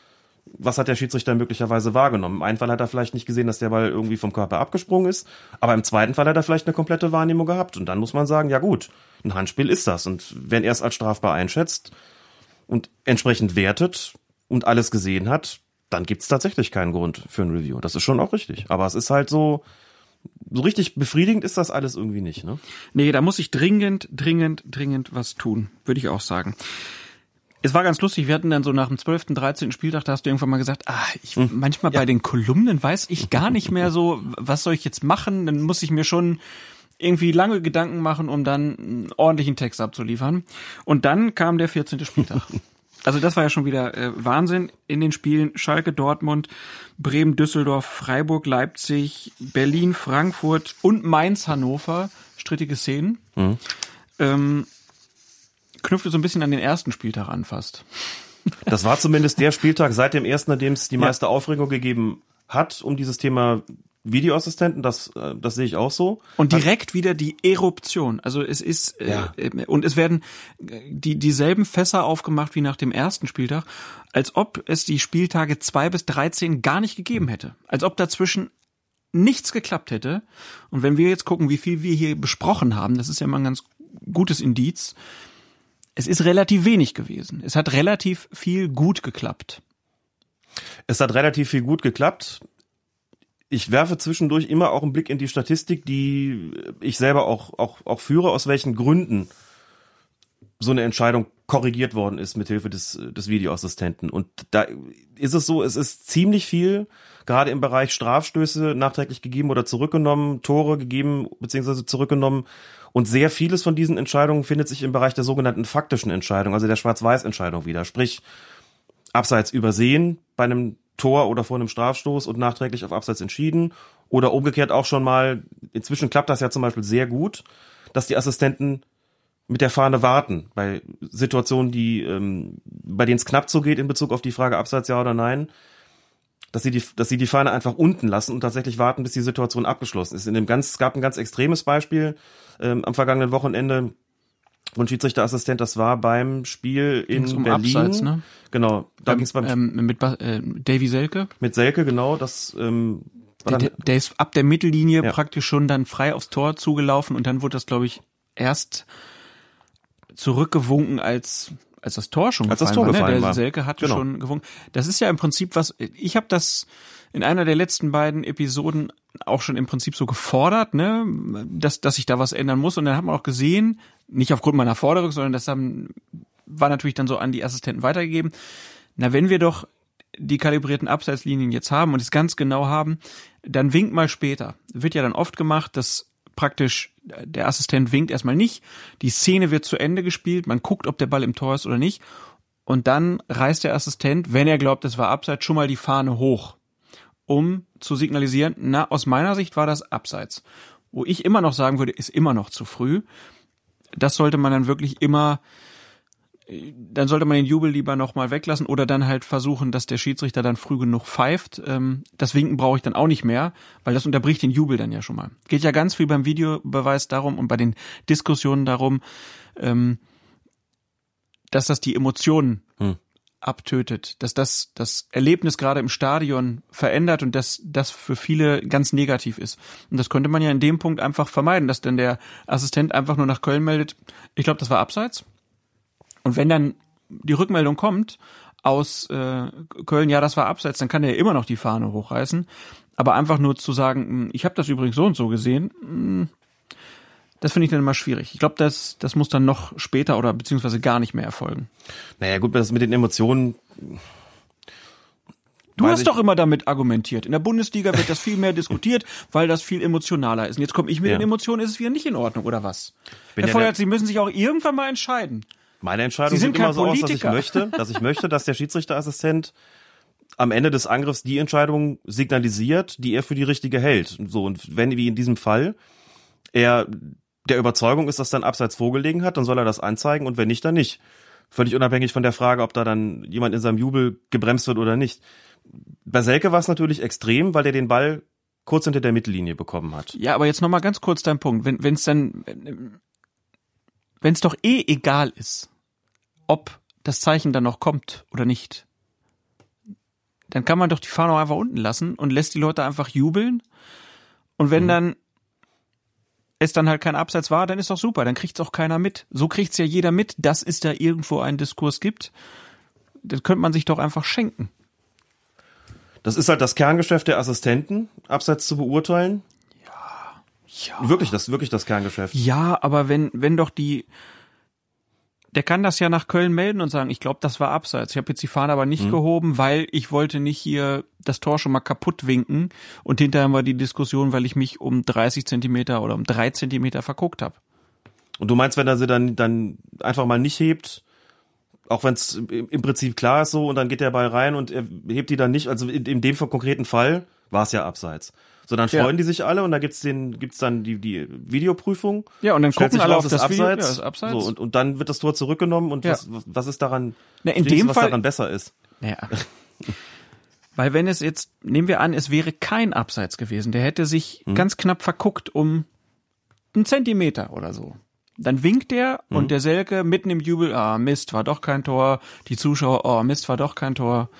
was hat der Schiedsrichter möglicherweise wahrgenommen? Im einen Fall hat er vielleicht nicht gesehen, dass der Ball irgendwie vom Körper abgesprungen ist, aber im zweiten Fall hat er vielleicht eine komplette Wahrnehmung gehabt. Und dann muss man sagen, ja gut, ein Handspiel ist das. Und wenn er es als strafbar einschätzt und entsprechend wertet, und alles gesehen hat, dann gibt's tatsächlich keinen Grund für ein Review. Das ist schon auch richtig. Aber es ist halt so, so richtig befriedigend ist das alles irgendwie nicht, ne? Nee, da muss ich dringend, dringend, dringend was tun, würde ich auch sagen. Es war ganz lustig, wir hatten dann so nach dem 12., 13. Spieltag, da hast du irgendwann mal gesagt, ah, ich, hm. manchmal ja. bei den Kolumnen weiß ich gar nicht mehr so, was soll ich jetzt machen, dann muss ich mir schon irgendwie lange Gedanken machen, um dann einen ordentlichen Text abzuliefern. Und dann kam der 14. Spieltag. Also das war ja schon wieder äh, Wahnsinn in den Spielen Schalke, Dortmund, Bremen, Düsseldorf, Freiburg, Leipzig, Berlin, Frankfurt und Mainz, Hannover. Strittige Szenen. Mhm. ähm, knüpfte so ein bisschen an den ersten Spieltag an fast. Das war zumindest der Spieltag seit dem ersten, an dem es die meiste Aufregung gegeben hat um dieses Thema Videoassistenten, das, äh, das sehe ich auch so. Und direkt wieder die Eruption. Also es ist äh, Ja. äh, und es werden äh, die dieselben Fässer aufgemacht wie nach dem ersten Spieltag, als ob es die Spieltage zwei bis 13 gar nicht gegeben hätte. Als ob dazwischen nichts geklappt hätte. Und wenn wir jetzt gucken, wie viel wir hier besprochen haben, das ist ja mal ein ganz gutes Indiz. Es ist relativ wenig gewesen. Es hat relativ viel gut geklappt. Es hat relativ viel gut geklappt. Ich werfe zwischendurch immer auch einen Blick in die Statistik, die ich selber auch, auch, auch führe, aus welchen Gründen so eine Entscheidung korrigiert worden ist mit Hilfe des, des Videoassistenten. Und da ist es so, es ist ziemlich viel, gerade im Bereich Strafstöße nachträglich gegeben oder zurückgenommen, Tore gegeben bzw. zurückgenommen. Und sehr vieles von diesen Entscheidungen findet sich im Bereich der sogenannten faktischen Entscheidung, also der Schwarz-Weiß-Entscheidung wieder. Sprich, Abseits übersehen bei einem Tor oder vor einem Strafstoß und nachträglich auf Abseits entschieden. Oder umgekehrt auch schon mal, inzwischen klappt das ja zum Beispiel sehr gut, dass die Assistenten mit der Fahne warten bei Situationen, die, ähm, bei denen es knapp so geht in Bezug auf die Frage Abseits ja oder nein, dass sie die, dass sie die Fahne einfach unten lassen und tatsächlich warten, bis die Situation abgeschlossen ist. In dem ganz, es gab ein ganz extremes Beispiel ähm, am vergangenen Wochenende von Schiedsrichterassistent, das war beim Spiel in um Berlin. Abseits, ne? Genau, da Ähm, ging's beim ähm, mit Ba- äh, Davy Selke. mit Selke, genau, das ähm, war Der, der, der ist ab der Mittellinie Ja. praktisch schon dann frei aufs Tor zugelaufen und dann wurde das, glaube ich, erst zurückgewunken, als als das Tor schon Als das gefallen Tor war. Ne? gefallen Der war. Selke hatte Genau. schon gewunken. Das ist ja im Prinzip was, ich habe das in einer der letzten beiden Episoden auch schon im Prinzip so gefordert, ne, dass, dass sich da was ändern muss. Und dann hat man auch gesehen, nicht aufgrund meiner Forderung, sondern das haben, war natürlich dann so an die Assistenten weitergegeben. Na, wenn wir doch die kalibrierten Abseitslinien jetzt haben und es ganz genau haben, dann winkt mal später. Wird ja dann oft gemacht, dass praktisch der Assistent winkt erstmal nicht, die Szene wird zu Ende gespielt, man guckt, ob der Ball im Tor ist oder nicht und dann reißt der Assistent, wenn er glaubt, es war Abseits, schon mal die Fahne hoch, um zu signalisieren, na, aus meiner Sicht war das Abseits. Wo ich immer noch sagen würde, ist immer noch zu früh. Das sollte man dann wirklich immer dann sollte man den Jubel lieber nochmal weglassen oder dann halt versuchen, dass der Schiedsrichter dann früh genug pfeift. Ähm, das Winken brauche ich dann auch nicht mehr, weil das unterbricht den Jubel dann ja schon mal. Geht ja ganz viel beim Videobeweis darum und bei den Diskussionen darum, ähm, dass das die Emotionen Hm. Abtötet, dass das das Erlebnis gerade im Stadion verändert und dass das für viele ganz negativ ist. Und das könnte man ja in dem Punkt einfach vermeiden, dass dann der Assistent einfach nur nach Köln meldet, ich glaube, das war abseits. Und wenn dann die Rückmeldung kommt aus äh, Köln, ja, das war abseits, dann kann er immer noch die Fahne hochreißen. Aber einfach nur zu sagen, hm, ich habe das übrigens so und so gesehen, hm, das finde ich dann immer schwierig. Ich glaube, das, das muss dann noch später oder beziehungsweise gar nicht mehr erfolgen. naja gut, das mit den Emotionen, Du hast ich- doch immer damit argumentiert. In der Bundesliga wird das viel mehr diskutiert, weil das viel emotionaler ist. Und jetzt komme ich mit Ja. den Emotionen, ist es wieder nicht in Ordnung, oder was? Bin Herr ja Feuert, Sie müssen sich auch irgendwann mal entscheiden. meine Entscheidung Sie sind sieht immer so aus, dass ich Politiker. möchte, dass ich möchte, dass der Schiedsrichterassistent am Ende des Angriffs die Entscheidung signalisiert, die er für die richtige hält. So und wenn wie in diesem Fall er der Überzeugung ist, dass dann abseits vorgelegen hat, dann soll er das anzeigen und wenn nicht, dann nicht. Völlig unabhängig von der Frage, ob da dann jemand in seinem Jubel gebremst wird oder nicht. Bei Selke war es natürlich extrem, weil er den Ball kurz hinter der Mittellinie bekommen hat. Ja, aber jetzt noch mal ganz kurz dein Punkt. Wenn es dann, wenn es doch eh egal ist, ob das Zeichen dann noch kommt oder nicht, dann kann man doch die Fahne einfach unten lassen und lässt die Leute einfach jubeln. Und wenn dann es dann halt kein Abseits war, dann ist doch super, dann kriegt's auch keiner mit. So kriegt's ja jeder mit, dass es da irgendwo einen Diskurs gibt. Das könnte man sich doch einfach schenken. Das ist halt das Kerngeschäft der Assistenten, abseits zu beurteilen. Ja. Wirklich, das wirklich das Kerngeschäft. Ja, aber wenn, wenn doch die, der kann das ja nach Köln melden und sagen, ich glaube, das war abseits. Ich habe jetzt die Fahne aber nicht gehoben, weil ich wollte nicht hier das Tor schon mal kaputt winken. Und hinterher war die Diskussion, weil ich mich um 30 Zentimeter oder um drei Zentimeter verguckt habe. Und du meinst, wenn er sie dann, dann einfach mal nicht hebt, auch wenn es im im Prinzip klar ist so, und dann geht der Ball rein und er hebt die dann nicht, also in, in dem konkreten Fall war es ja abseits. So, dann freuen Ja. die sich alle und da gibt's den, gibt's dann die, die Videoprüfung. Ja, und dann gucken sich alle raus, auf ist das Video, Abseits. ja, ist Abseits. So, und, und dann wird das Tor zurückgenommen und Ja. was, was ist daran, Na, in dem was Fall- daran besser ist? Naja. Weil wenn es jetzt, nehmen wir an, es wäre kein Abseits gewesen, der hätte sich Mhm. ganz knapp verguckt um einen Zentimeter oder so. Dann winkt der Mhm. und der Selke mitten im Jubel, ah Mist, war doch kein Tor. Die Zuschauer, oh Mist, war doch kein Tor.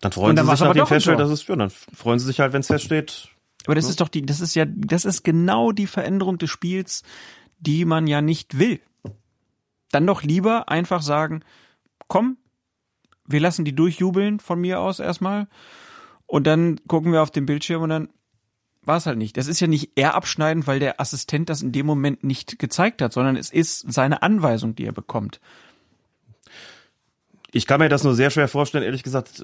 Dann freuen dann sie sich, nachdem feststellt, dass es, ja, dann freuen sie sich halt, wenn es feststeht. Aber das ist doch die, das ist ja, das ist genau die Veränderung des Spiels, die man ja nicht will. Dann doch lieber einfach sagen, komm, wir lassen die durchjubeln von mir aus erstmal und dann gucken wir auf den Bildschirm und dann war es halt nicht. Das ist ja nicht er abschneidend, weil der Assistent das in dem Moment nicht gezeigt hat, sondern es ist seine Anweisung, die er bekommt. Ich kann mir das nur sehr schwer vorstellen, ehrlich gesagt.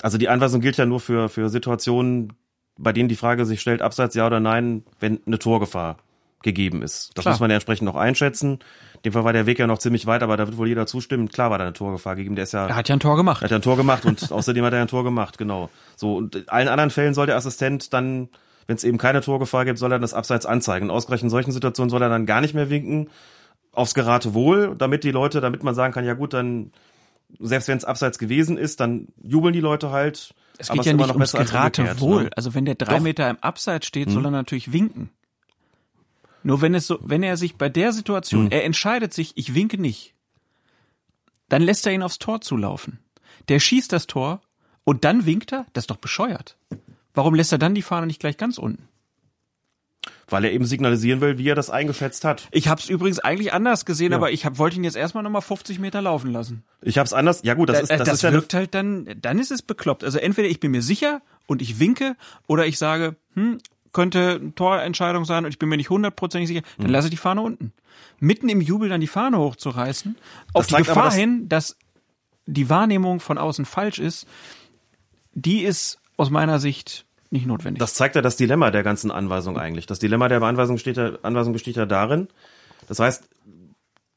Also die Anweisung gilt ja nur für, für Situationen, bei denen die Frage sich stellt, abseits ja oder nein, wenn eine Torgefahr gegeben ist. Das Klar. muss man ja entsprechend noch einschätzen. In dem Fall war der Weg ja noch ziemlich weit, aber da wird wohl jeder zustimmen. Klar war da eine Torgefahr gegeben. Der ist ja Er hat ja ein Tor gemacht. Er hat ja ein Tor gemacht und außerdem hat er ein Tor gemacht, genau. So, und in allen anderen Fällen soll der Assistent dann, wenn es eben keine Torgefahr gibt, soll er das Abseits anzeigen. Und ausgerechnet in solchen Situationen soll er dann gar nicht mehr winken, aufs Geratewohl, damit die Leute, damit man sagen kann, ja gut, dann, selbst wenn es Abseits gewesen ist, dann jubeln die Leute halt. Es aber geht ja ist immer nicht ums Geratewohl. ne? Also wenn der drei Doch. Meter im Abseits steht, Mhm. soll er natürlich winken. Nur wenn es so, wenn er sich bei der Situation, Mhm. er entscheidet sich, ich winke nicht, dann lässt er ihn aufs Tor zulaufen. Der schießt das Tor und dann winkt er? Das ist doch bescheuert. Warum lässt er dann die Fahne nicht gleich ganz unten? Weil er eben signalisieren will, wie er das eingeschätzt hat. Ich habe es übrigens eigentlich anders gesehen, Ja. aber ich hab, wollte ihn jetzt erstmal nochmal 50 Meter laufen lassen. Ich habe es anders. Ja gut, das ist das, das, das ist ja wirkt halt dann, dann ist es bekloppt. Also entweder ich bin mir sicher und ich winke oder ich sage, hm, könnte eine Torentscheidung sein und ich bin mir nicht hundertprozentig sicher, dann Mhm. lasse ich die Fahne unten. Mitten im Jubel dann die Fahne hochzureißen, auf die zeigt aber, Gefahr dass- hin, dass die Wahrnehmung von außen falsch ist, die ist aus meiner Sicht nicht notwendig. Das zeigt ja das Dilemma der ganzen Anweisung eigentlich. Das Dilemma der Anweisung besteht ja, Anweisung besteht ja darin, das heißt,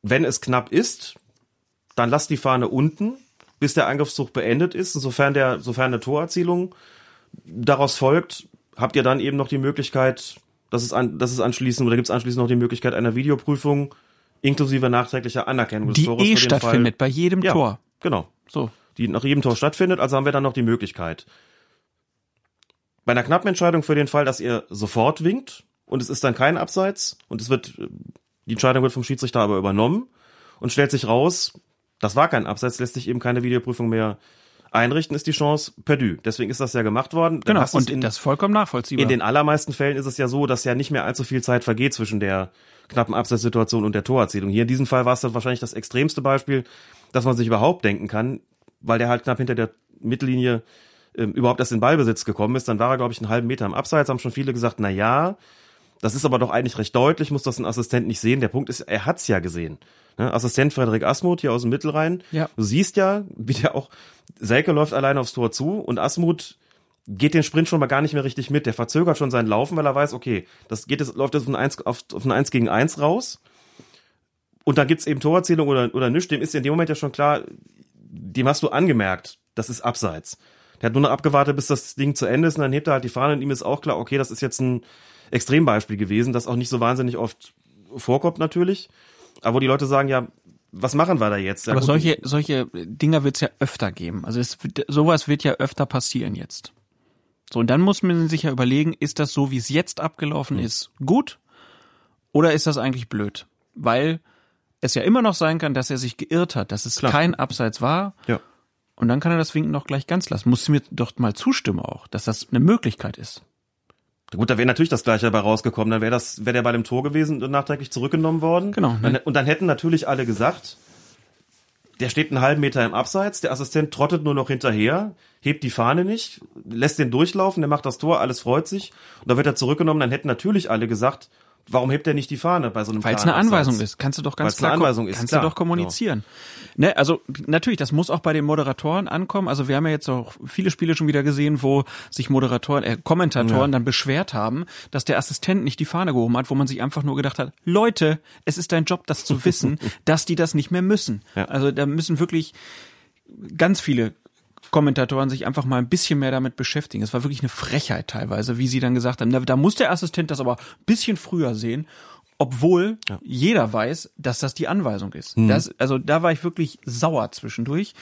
wenn es knapp ist, dann lasst die Fahne unten, bis der Angriffszug beendet ist. Und sofern der, sofern eine Torerzielung daraus folgt, habt ihr dann eben noch die Möglichkeit, dass es, an, dass es anschließend oder gibt es anschließend noch die Möglichkeit einer Videoprüfung inklusive nachträglicher Anerkennung des die Tores eh für den Fall. stattfindet bei jedem Ja, Tor. Genau. So. Die nach jedem Tor stattfindet, also haben wir dann noch die Möglichkeit. Bei einer knappen Entscheidung für den Fall, dass ihr sofort winkt und es ist dann kein Abseits und es wird, die Entscheidung wird vom Schiedsrichter aber übernommen und stellt sich raus, das war kein Abseits, lässt sich eben keine Videoprüfung mehr einrichten, ist die Chance perdu. Deswegen ist das ja gemacht worden. Dann Genau, und in, das ist vollkommen nachvollziehbar. in den allermeisten Fällen ist es ja so, dass ja nicht mehr allzu viel Zeit vergeht zwischen der knappen Abseitssituation und der Torerzielung. Hier in diesem Fall war es dann wahrscheinlich das extremste Beispiel, dass man sich überhaupt denken kann, weil der halt knapp hinter der Mittellinie ähm, überhaupt erst in Ballbesitz gekommen ist. Dann war er, glaube ich, einen halben Meter im Abseits, haben schon viele gesagt, na ja, das ist aber doch eigentlich recht deutlich, muss das ein Assistent nicht sehen. Der Punkt ist, er hat's ja gesehen. Ne? Assistent Frederik Asmuth hier aus dem Mittelrhein. Ja. Du siehst ja, wie der auch, Selke läuft alleine aufs Tor zu und Asmuth geht den Sprint schon mal gar nicht mehr richtig mit. Der verzögert schon sein Laufen, weil er weiß, okay, das geht jetzt, läuft jetzt auf ein 1, auf, auf ein 1 gegen 1 raus. Und dann gibt's eben Torerzielung oder, oder nichts. Dem ist in dem Moment ja schon klar, dem hast du angemerkt, das ist abseits. Der hat nur noch abgewartet, bis das Ding zu Ende ist und dann hebt er halt die Fahne und ihm ist auch klar, okay, das ist jetzt ein Extrembeispiel gewesen, das auch nicht so wahnsinnig oft vorkommt natürlich. Aber wo die Leute sagen, ja, was machen wir da jetzt? Ja, Aber gut, solche, solche Dinger wird es ja öfter geben. Also es wird, sowas wird ja öfter passieren jetzt. So, und dann muss man sich ja überlegen, ist das so, wie es jetzt abgelaufen Mhm. ist, gut? Oder ist das eigentlich blöd? Weil es ja immer noch sein kann, dass er sich geirrt hat, dass es Klar. kein Abseits war. Ja. Und dann kann er das Winken noch gleich ganz lassen. Musst du mir doch mal zustimmen auch, dass das eine Möglichkeit ist. Gut, da wäre natürlich das gleiche dabei rausgekommen. Dann wäre das, wäre der bei dem Tor gewesen und nachträglich zurückgenommen worden. Genau, ne? Und dann hätten natürlich alle gesagt, der steht einen halben Meter im Abseits, der Assistent trottet nur noch hinterher, hebt die Fahne nicht, lässt den durchlaufen, der macht das Tor, alles freut sich. Und dann wird er zurückgenommen, dann hätten natürlich alle gesagt, warum hebt er nicht die Fahne bei so einem Weil es eine Anweisung ist, kannst du doch ganz Weil's eine klar Anweisung ist, kannst klar, du doch kommunizieren. Ne, also natürlich, das muss auch bei den Moderatoren ankommen. Also wir haben ja jetzt auch viele Spiele schon wieder gesehen, wo sich Moderatoren, äh, Kommentatoren Ja. dann beschwert haben, dass der Assistent nicht die Fahne gehoben hat, wo man sich einfach nur gedacht hat, Leute, es ist dein Job, das zu wissen, dass die das nicht mehr müssen. Ja. Also da müssen wirklich ganz viele Kommentatoren sich einfach mal ein bisschen mehr damit beschäftigen. Es war wirklich eine Frechheit teilweise, wie sie dann gesagt haben, da, da muss der Assistent das aber ein bisschen früher sehen, obwohl ja. jeder weiß, dass das die Anweisung ist. Mhm. Das, also da war ich wirklich sauer zwischendurch.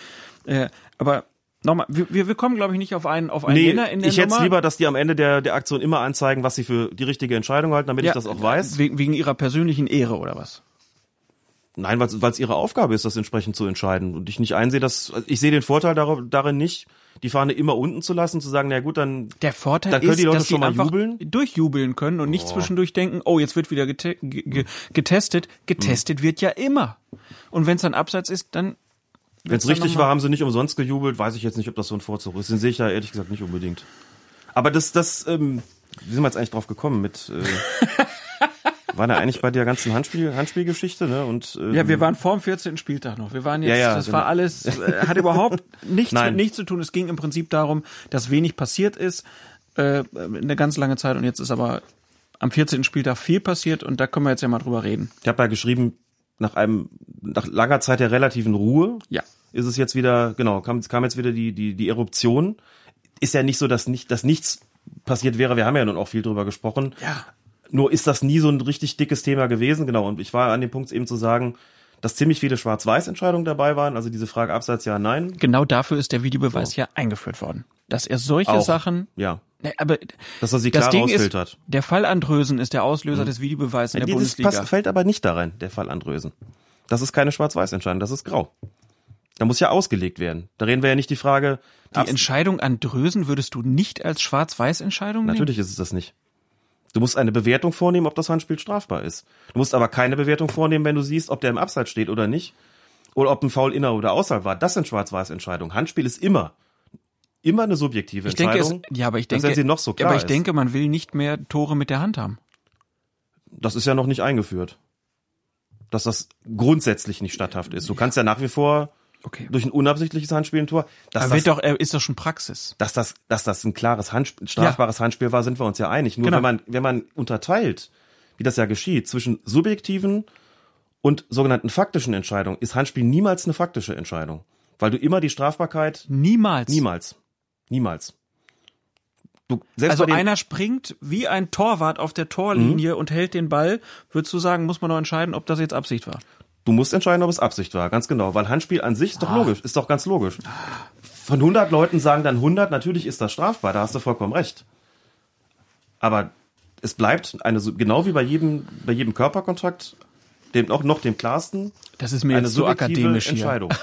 Äh, aber Nochmal, wir, wir kommen, glaube ich, nicht auf einen auf einen nee, Nenner in der Ich hätte es lieber, dass die am Ende der, der Aktion immer anzeigen, was sie für die richtige Entscheidung halten, damit ja, ich das auch weiß. Wegen, wegen ihrer persönlichen Ehre oder was? Nein, weil es ihre Aufgabe ist, das entsprechend zu entscheiden. Und ich nicht einsehe, dass ich sehe den Vorteil darin nicht, die Fahne immer unten zu lassen, zu sagen, na gut, dann der Vorteil dann können ist, die Leute dass schon die mal einfach jubeln. durchjubeln können und nicht oh. zwischendurch denken, oh, jetzt wird wieder gete getestet. Getestet hm. wird ja immer. Und wenn es dann abseits ist, dann wenn es richtig war, haben sie nicht umsonst gejubelt. Weiß ich jetzt nicht, ob das so ein Vorzug ist. Den sehe ich da ehrlich gesagt nicht unbedingt. Aber das, das, ähm, wie sind wir jetzt eigentlich drauf gekommen mit? Äh, war da eigentlich bei der ganzen Handspiel, Handspielgeschichte, ne? Und ähm, ja, wir waren vor dem 14. Spieltag noch. Wir waren jetzt, ja, ja, das genau. war alles, äh, hat überhaupt nichts mit nichts zu tun. Es ging im Prinzip darum, dass wenig passiert ist, äh, eine ganz lange Zeit. Und jetzt ist aber am 14. Spieltag viel passiert und da können wir jetzt ja mal drüber reden. Ich habe ja geschrieben, nach einem, nach langer Zeit der relativen Ruhe, ja. ist es jetzt wieder, genau, kam, kam jetzt wieder die, die, die Eruption. Ist ja nicht so, dass nicht, dass nichts passiert wäre. Wir haben ja nun auch viel drüber gesprochen. Ja. Nur ist das nie so ein richtig dickes Thema gewesen, genau. Und ich war an dem Punkt eben zu sagen, dass ziemlich viele Schwarz-Weiß-Entscheidungen dabei waren. Also diese Frage Abseits ja, nein. Genau dafür ist der Videobeweis so. ja eingeführt worden. Dass er solche auch, Sachen. Ja. Ne, aber dass er sie klar rausfiltert. Ist, der Fall Andrösen ist der Auslöser mhm. des Videobeweises in der Dieses Bundesliga. Das fällt aber nicht da rein, der Fall Andrösen. Das ist keine Schwarz-Weiß-Entscheidung, das ist grau. Da muss ja ausgelegt werden. Da reden wir ja nicht die Frage. Die Entscheidung an Drösen würdest du nicht als Schwarz-Weiß-Entscheidung nehmen? Natürlich ist es das nicht. Du musst eine Bewertung vornehmen, ob das Handspiel strafbar ist. Du musst aber keine Bewertung vornehmen, wenn du siehst, ob der im Abseits steht oder nicht. Oder ob ein Foul inner oder außerhalb war. Das sind Schwarz-Weiß-Entscheidungen. Handspiel ist immer immer eine subjektive ich denke, Entscheidung. Es, ja, aber ich denke, sie noch so klar aber ich ist. denke, man will nicht mehr Tore mit der Hand haben. Das ist ja noch nicht eingeführt. Dass das grundsätzlich nicht statthaft ist. Du kannst ja nach wie vor okay. durch ein unabsichtliches Handspiel ein Tor. Dass aber das, wird doch, äh, ist doch schon Praxis. Dass das, dass das ein klares Handspiel, strafbares ja. Handspiel war, sind wir uns ja einig. Nur genau. wenn man, wenn man unterteilt, wie das ja geschieht, zwischen subjektiven und sogenannten faktischen Entscheidungen, ist Handspiel niemals eine faktische Entscheidung. Weil du immer die Strafbarkeit. Niemals. Niemals. Niemals. Du, also einer springt wie ein Torwart auf der Torlinie mhm. und hält den Ball. Würdest du sagen, muss man noch entscheiden, ob das jetzt Absicht war? Du musst entscheiden, ob es Absicht war, ganz genau. Weil Handspiel an sich ist doch ah. logisch, ist doch ganz logisch. Von 100 Leuten sagen dann 100, natürlich ist das strafbar, da hast du vollkommen recht. Aber es bleibt eine, genau wie bei jedem, bei jedem Körperkontakt, dem auch noch dem klarsten, das ist mir eine jetzt so akademisch Entscheidung.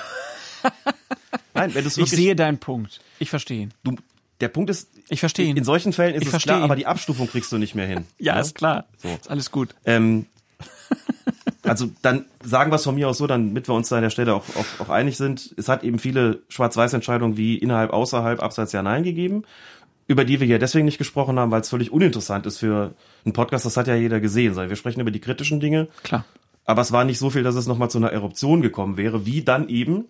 Nein, wenn ich sehe deinen Punkt. Ich verstehe ihn. Du, der Punkt ist, ich verstehe ihn. In solchen Fällen ist ich es klar, ihn. aber die Abstufung kriegst du nicht mehr hin. ja, ne? ist klar. So. Ist alles gut. Ähm, also dann sagen wir es von mir aus so, damit wir uns da an der Stelle auch, auch, auch einig sind. Es hat eben viele Schwarz-Weiß-Entscheidungen wie innerhalb, außerhalb, abseits ja Nein gegeben, über die wir ja deswegen nicht gesprochen haben, weil es völlig uninteressant ist für einen Podcast. Das hat ja jeder gesehen. Wir sprechen über die kritischen Dinge. Klar. Aber es war nicht so viel, dass es nochmal zu einer Eruption gekommen wäre, wie dann eben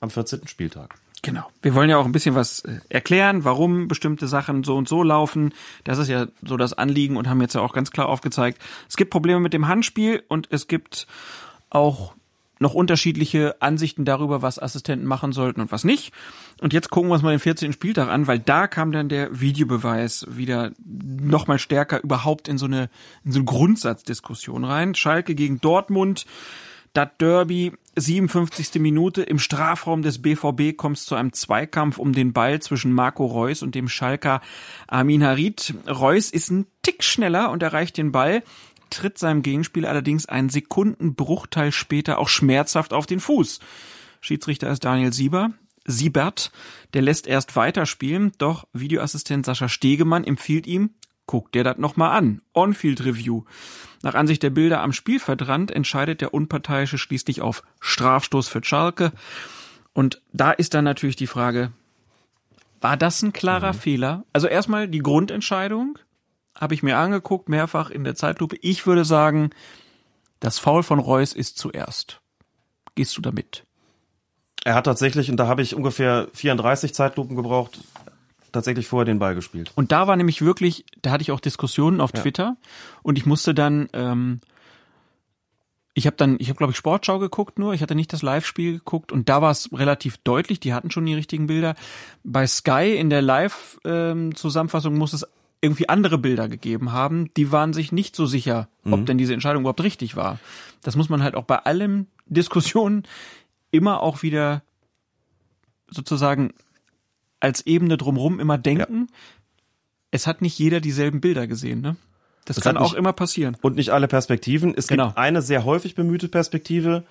am 14. Spieltag. Genau. Wir wollen ja auch ein bisschen was äh, erklären, warum bestimmte Sachen so und so laufen. Das ist ja so das Anliegen und haben jetzt ja auch ganz klar aufgezeigt, es gibt Probleme mit dem Handspiel und es gibt auch noch unterschiedliche Ansichten darüber, was Assistenten machen sollten und was nicht. Und jetzt gucken wir uns mal den 14. Spieltag an, weil da kam dann der Videobeweis wieder noch mal stärker überhaupt in so eine, in so eine Grundsatzdiskussion rein. Schalke gegen Dortmund das Derby, 57. Minute, im Strafraum des BVB kommt es zu einem Zweikampf um den Ball zwischen Marco Reus und dem Schalker Armin Harit. Reus ist ein Tick schneller und erreicht den Ball, tritt seinem Gegenspieler allerdings einen Sekundenbruchteil später auch schmerzhaft auf den Fuß. Schiedsrichter ist Daniel Sieber. Siebert, der lässt erst weiterspielen, doch Videoassistent Sascha Stegemann empfiehlt ihm, guck dir das nochmal an. On-Field Review. Nach Ansicht der Bilder am Spielverdrand entscheidet der Unparteiische schließlich auf Strafstoß für Schalke. Und da ist dann natürlich die Frage, war das ein klarer mhm. Fehler? Also erstmal die Grundentscheidung habe ich mir angeguckt, mehrfach in der Zeitlupe. Ich würde sagen, das Foul von Reus ist zuerst. Gehst du damit? Er hat tatsächlich, und da habe ich ungefähr 34 Zeitlupen gebraucht, tatsächlich vorher den Ball gespielt. Und da war nämlich wirklich, da hatte ich auch Diskussionen auf ja. Twitter und ich musste dann ähm, Ich habe dann, ich habe glaube ich Sportschau geguckt nur, ich hatte nicht das Live-Spiel geguckt und da war es relativ deutlich, die hatten schon die richtigen Bilder. Bei Sky in der Live-Zusammenfassung muss es irgendwie andere Bilder gegeben haben, die waren sich nicht so sicher, ob Mhm. denn diese Entscheidung überhaupt richtig war. Das muss man halt auch bei allen Diskussionen immer auch wieder sozusagen als Ebene drumrum immer denken. Es hat nicht jeder dieselben Bilder gesehen, ne? Das, Das kann auch nicht- immer passieren. Und nicht alle Perspektiven. Es Genau. gibt eine sehr häufig bemühte Perspektive.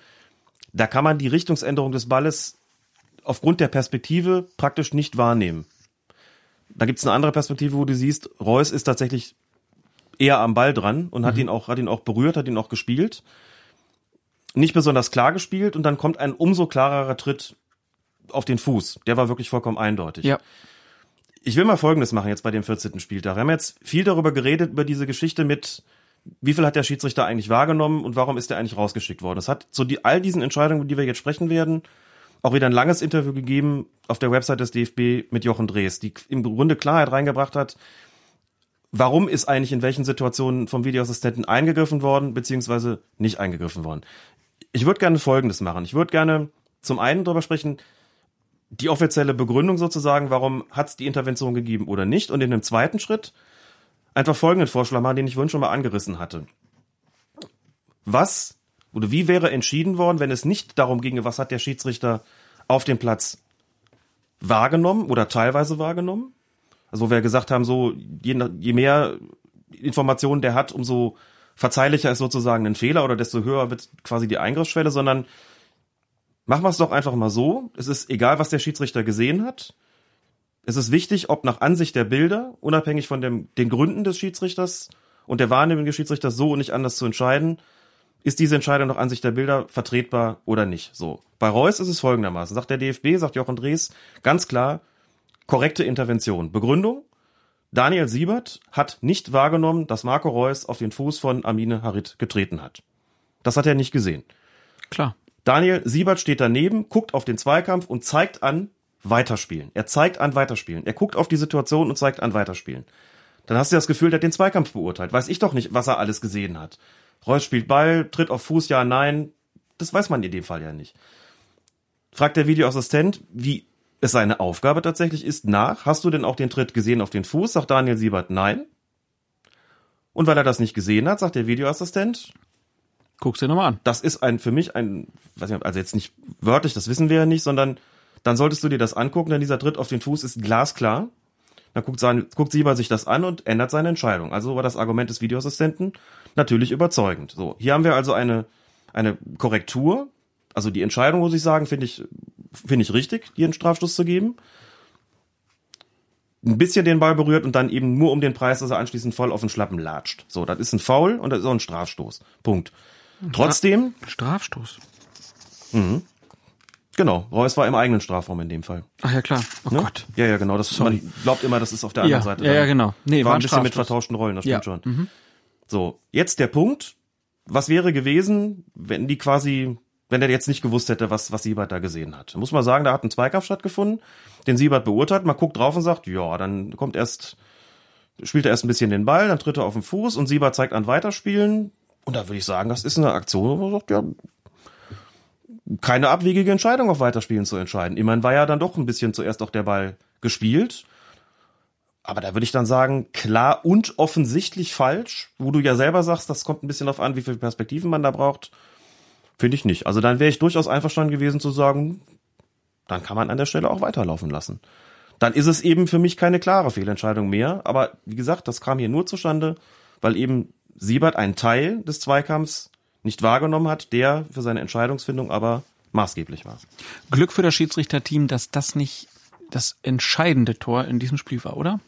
Da kann man die Richtungsänderung des Balles aufgrund der Perspektive praktisch nicht wahrnehmen. Da gibt es eine andere Perspektive, wo du siehst, Reus ist tatsächlich eher am Ball dran und hat ihn auch, hat ihn auch berührt, hat ihn auch gespielt. Nicht besonders klar gespielt und dann kommt ein umso klarerer Tritt auf den Fuß. Der war wirklich vollkommen eindeutig. Ja. Ich will mal Folgendes machen jetzt bei dem 14. Spieltag. Wir haben jetzt viel darüber geredet, über diese Geschichte mit, wie viel hat der Schiedsrichter eigentlich wahrgenommen und warum ist er eigentlich rausgeschickt worden. Es hat zu die, all diesen Entscheidungen, über die wir jetzt sprechen werden, auch wieder ein langes Interview gegeben auf der Website des DFB mit Jochen Drees, die im Grunde Klarheit reingebracht hat, warum ist eigentlich in welchen Situationen vom Videoassistenten eingegriffen worden, beziehungsweise nicht eingegriffen worden. Ich würde gerne Folgendes machen. Ich würde gerne zum einen darüber sprechen, die offizielle Begründung sozusagen, warum hat es die Intervention gegeben oder nicht. Und in einem zweiten Schritt einfach folgenden Vorschlag machen, den ich vorhin schon mal angerissen hatte. Was oder wie wäre entschieden worden, wenn es nicht darum ginge, was hat der Schiedsrichter auf dem Platz wahrgenommen oder teilweise wahrgenommen? Also wo wir gesagt haben, so je, je mehr Informationen der hat, umso verzeihlicher ist sozusagen ein Fehler oder desto höher wird quasi die Eingriffsschwelle, sondern Machen wir es doch einfach mal so. Es ist egal, was der Schiedsrichter gesehen hat. Es ist wichtig, ob nach Ansicht der Bilder, unabhängig von dem, den Gründen des Schiedsrichters und der Wahrnehmung des Schiedsrichters so und nicht anders zu entscheiden, ist diese Entscheidung nach Ansicht der Bilder vertretbar oder nicht. So. Bei Reus ist es folgendermaßen. Sagt der DFB, sagt Jochen Drees, ganz klar, korrekte Intervention. Begründung? Daniel Siebert hat nicht wahrgenommen, dass Marco Reus auf den Fuß von Amine Harit getreten hat. Das hat er nicht gesehen. Klar. Daniel Siebert steht daneben, guckt auf den Zweikampf und zeigt an Weiterspielen. Er zeigt an Weiterspielen. Er guckt auf die Situation und zeigt an Weiterspielen. Dann hast du das Gefühl, der hat den Zweikampf beurteilt. Weiß ich doch nicht, was er alles gesehen hat. Reus spielt Ball, tritt auf Fuß, ja, nein. Das weiß man in dem Fall ja nicht. Fragt der Videoassistent, wie es seine Aufgabe tatsächlich ist, nach. Hast du denn auch den Tritt gesehen auf den Fuß? Sagt Daniel Siebert, nein. Und weil er das nicht gesehen hat, sagt der Videoassistent, Guck's dir nochmal an. das ist ein für mich ein, weiß nicht, also jetzt nicht wörtlich, das wissen wir ja nicht, sondern dann solltest du dir das angucken, denn dieser Tritt auf den Fuß ist glasklar. Dann guckt, sein, guckt Sieber sich das an und ändert seine Entscheidung. Also war das Argument des Videoassistenten natürlich überzeugend. So, hier haben wir also eine, eine Korrektur. Also die Entscheidung, muss ich sagen, finde ich, finde ich richtig, hier einen Strafstoß zu geben. Ein bisschen den Ball berührt und dann eben nur um den Preis, dass er anschließend voll auf den Schlappen latscht. So, das ist ein Foul und das ist auch ein Strafstoß. Punkt. Trotzdem, Strafstoß. genau, Reus war im eigenen Strafraum in dem Fall. Ach ja, klar. Oh Ne? Gott. Ja, ja, genau. Das, Sorry. man glaubt immer, das ist auf der Ja, anderen Seite. ja, ja, genau. Nee, war, war ein bisschen mit vertauschten Rollen, das Ja. stimmt schon. So, jetzt der Punkt. Was wäre gewesen, wenn die quasi, wenn er jetzt nicht gewusst hätte, was, was Siebert da gesehen hat? Muss man sagen, da hat ein Zweikampf stattgefunden, den Siebert beurteilt, man guckt drauf und sagt, ja, dann kommt erst, spielt er erst ein bisschen den Ball, dann tritt er auf den Fuß und Siebert zeigt an Weiterspielen. Und da würde ich sagen, das ist eine Aktion, wo man sagt, ja, keine abwegige Entscheidung auf Weiterspielen zu entscheiden. Immerhin war ja dann doch ein bisschen zuerst auch der Ball gespielt. Aber da würde ich dann sagen, klar und offensichtlich falsch, wo du ja selber sagst, das kommt ein bisschen darauf an, wie viele Perspektiven man da braucht. Finde ich nicht. Also dann wäre ich durchaus einverstanden gewesen zu sagen, dann kann man an der Stelle auch weiterlaufen lassen. Dann ist es eben für mich keine klare Fehlentscheidung mehr. Aber wie gesagt, das kam hier nur zustande, weil eben Siebert einen Teil des Zweikampfs nicht wahrgenommen hat, der für seine Entscheidungsfindung aber maßgeblich war. Glück für das Schiedsrichterteam, dass das nicht das entscheidende Tor in diesem Spiel war, oder?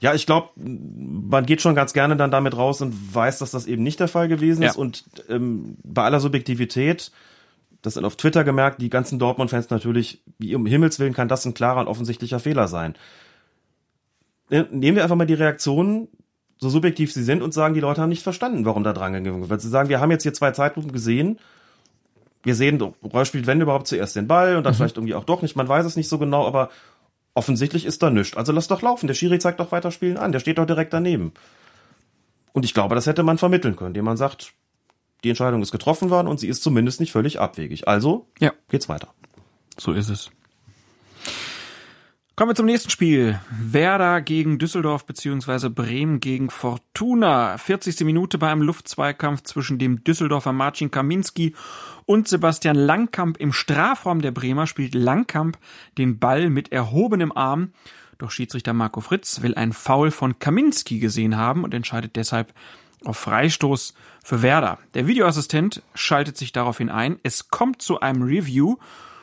Ja, ich glaube, man geht schon ganz gerne dann damit raus und weiß, dass das eben nicht der Fall gewesen Ja. ist. Und ähm, bei aller Subjektivität, das sind auf Twitter gemerkt, die ganzen Dortmund-Fans natürlich, wie um Himmels Willen kann das ein klarer und offensichtlicher Fehler sein. Ne, Nehmen wir einfach mal die Reaktionen, so subjektiv sie sind, und sagen, die Leute haben nicht verstanden, warum da dran gegangen wird. Sie sagen, wir haben jetzt hier zwei Zeitlupen gesehen, wir sehen, Reus spielt, wenn überhaupt, zuerst den Ball und dann vielleicht irgendwie auch doch nicht, man weiß es nicht so genau, aber offensichtlich ist da nichts. Also lass doch laufen, der Schiri zeigt doch weiterspielen an, der steht doch direkt daneben. Und ich glaube, das hätte man vermitteln können, indem man sagt, die Entscheidung ist getroffen worden und sie ist zumindest nicht völlig abwegig. Also ja. geht's weiter. So ist es. Kommen wir zum nächsten Spiel. Werder gegen Düsseldorf beziehungsweise Bremen gegen Fortuna. 40. Minute bei einem Luftzweikampf zwischen dem Düsseldorfer Marcin Kaminski und Sebastian Langkamp im Strafraum der Bremer spielt Langkamp den Ball mit erhobenem Arm. Doch Schiedsrichter Marco Fritz will ein Foul von Kaminski gesehen haben und entscheidet deshalb auf Freistoß für Werder. Der Videoassistent schaltet sich daraufhin ein. Es kommt zu einem Review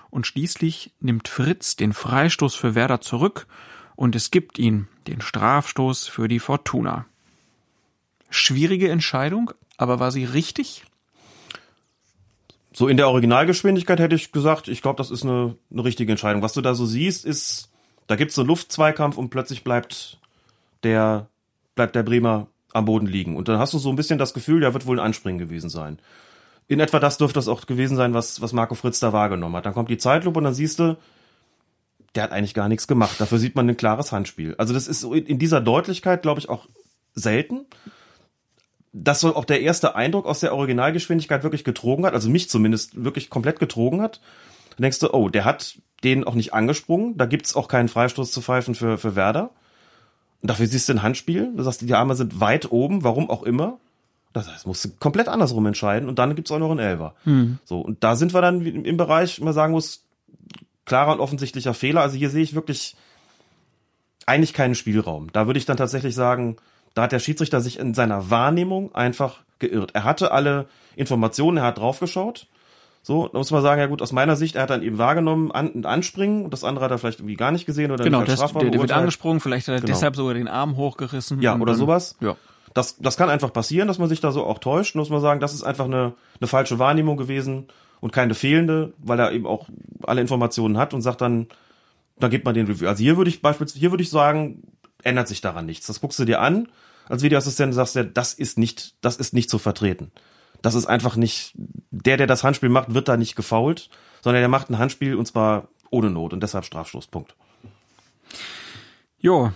und schließlich nimmt Fritz den Freistoß für Werder zurück und es gibt ihn, den Strafstoß für die Fortuna. Schwierige Entscheidung, aber war sie richtig? So in der Originalgeschwindigkeit hätte ich gesagt, ich glaube, das ist eine, eine richtige Entscheidung. Was du da so siehst, ist, da gibt es einen Luftzweikampf und plötzlich bleibt der, bleibt der Bremer am Boden liegen. Und dann hast du so ein bisschen das Gefühl, da wird wohl ein Anspringen gewesen sein. In etwa das dürfte das auch gewesen sein, was, was Marco Fritz da wahrgenommen hat. Dann kommt die Zeitlupe und dann siehst du, der hat eigentlich gar nichts gemacht. Dafür sieht man ein klares Handspiel. Also das ist in dieser Deutlichkeit, glaube ich, auch selten. Das soll auch der erste Eindruck aus der Originalgeschwindigkeit wirklich getrogen hat, also mich zumindest wirklich komplett getrogen hat. Dann denkst du, oh, der hat den auch nicht angesprungen. Da gibt's auch keinen Freistoß zu pfeifen für, für Werder. Und dafür siehst du ein Handspiel. Du sagst, die Arme sind weit oben, warum auch immer. Das heißt, musst du komplett andersrum entscheiden und dann gibt's auch noch einen Elver. Hm. So, und da sind wir dann im Bereich, man sagen muss, klarer und offensichtlicher Fehler. Also hier sehe ich wirklich eigentlich keinen Spielraum. Da würde ich dann tatsächlich sagen, da hat der Schiedsrichter sich in seiner Wahrnehmung einfach geirrt. Er hatte alle Informationen, er hat draufgeschaut. So, da muss man sagen, ja gut, aus meiner Sicht, er hat dann eben wahrgenommen, an, anspringen und das andere hat er vielleicht irgendwie gar nicht gesehen oder genau, nicht das, der, der wird angesprungen, vielleicht hat er Genau. deshalb sogar den Arm hochgerissen. Ja, oder sowas. Ja. Das, das kann einfach passieren, dass man sich da so auch täuscht. Muss man sagen, das ist einfach eine, eine falsche Wahrnehmung gewesen und keine fehlende, weil er eben auch alle Informationen hat und sagt dann, dann gibt man den Review. Also hier würde ich beispielsweise, hier würde ich sagen, ändert sich daran nichts. Das guckst du dir an als Videoassistent und sagst dir, das ist nicht, das ist nicht zu vertreten. Das ist einfach nicht, der, der das Handspiel macht, wird da nicht gefault, sondern der macht ein Handspiel und zwar ohne Not und deshalb Strafstoß. Punkt. Jo,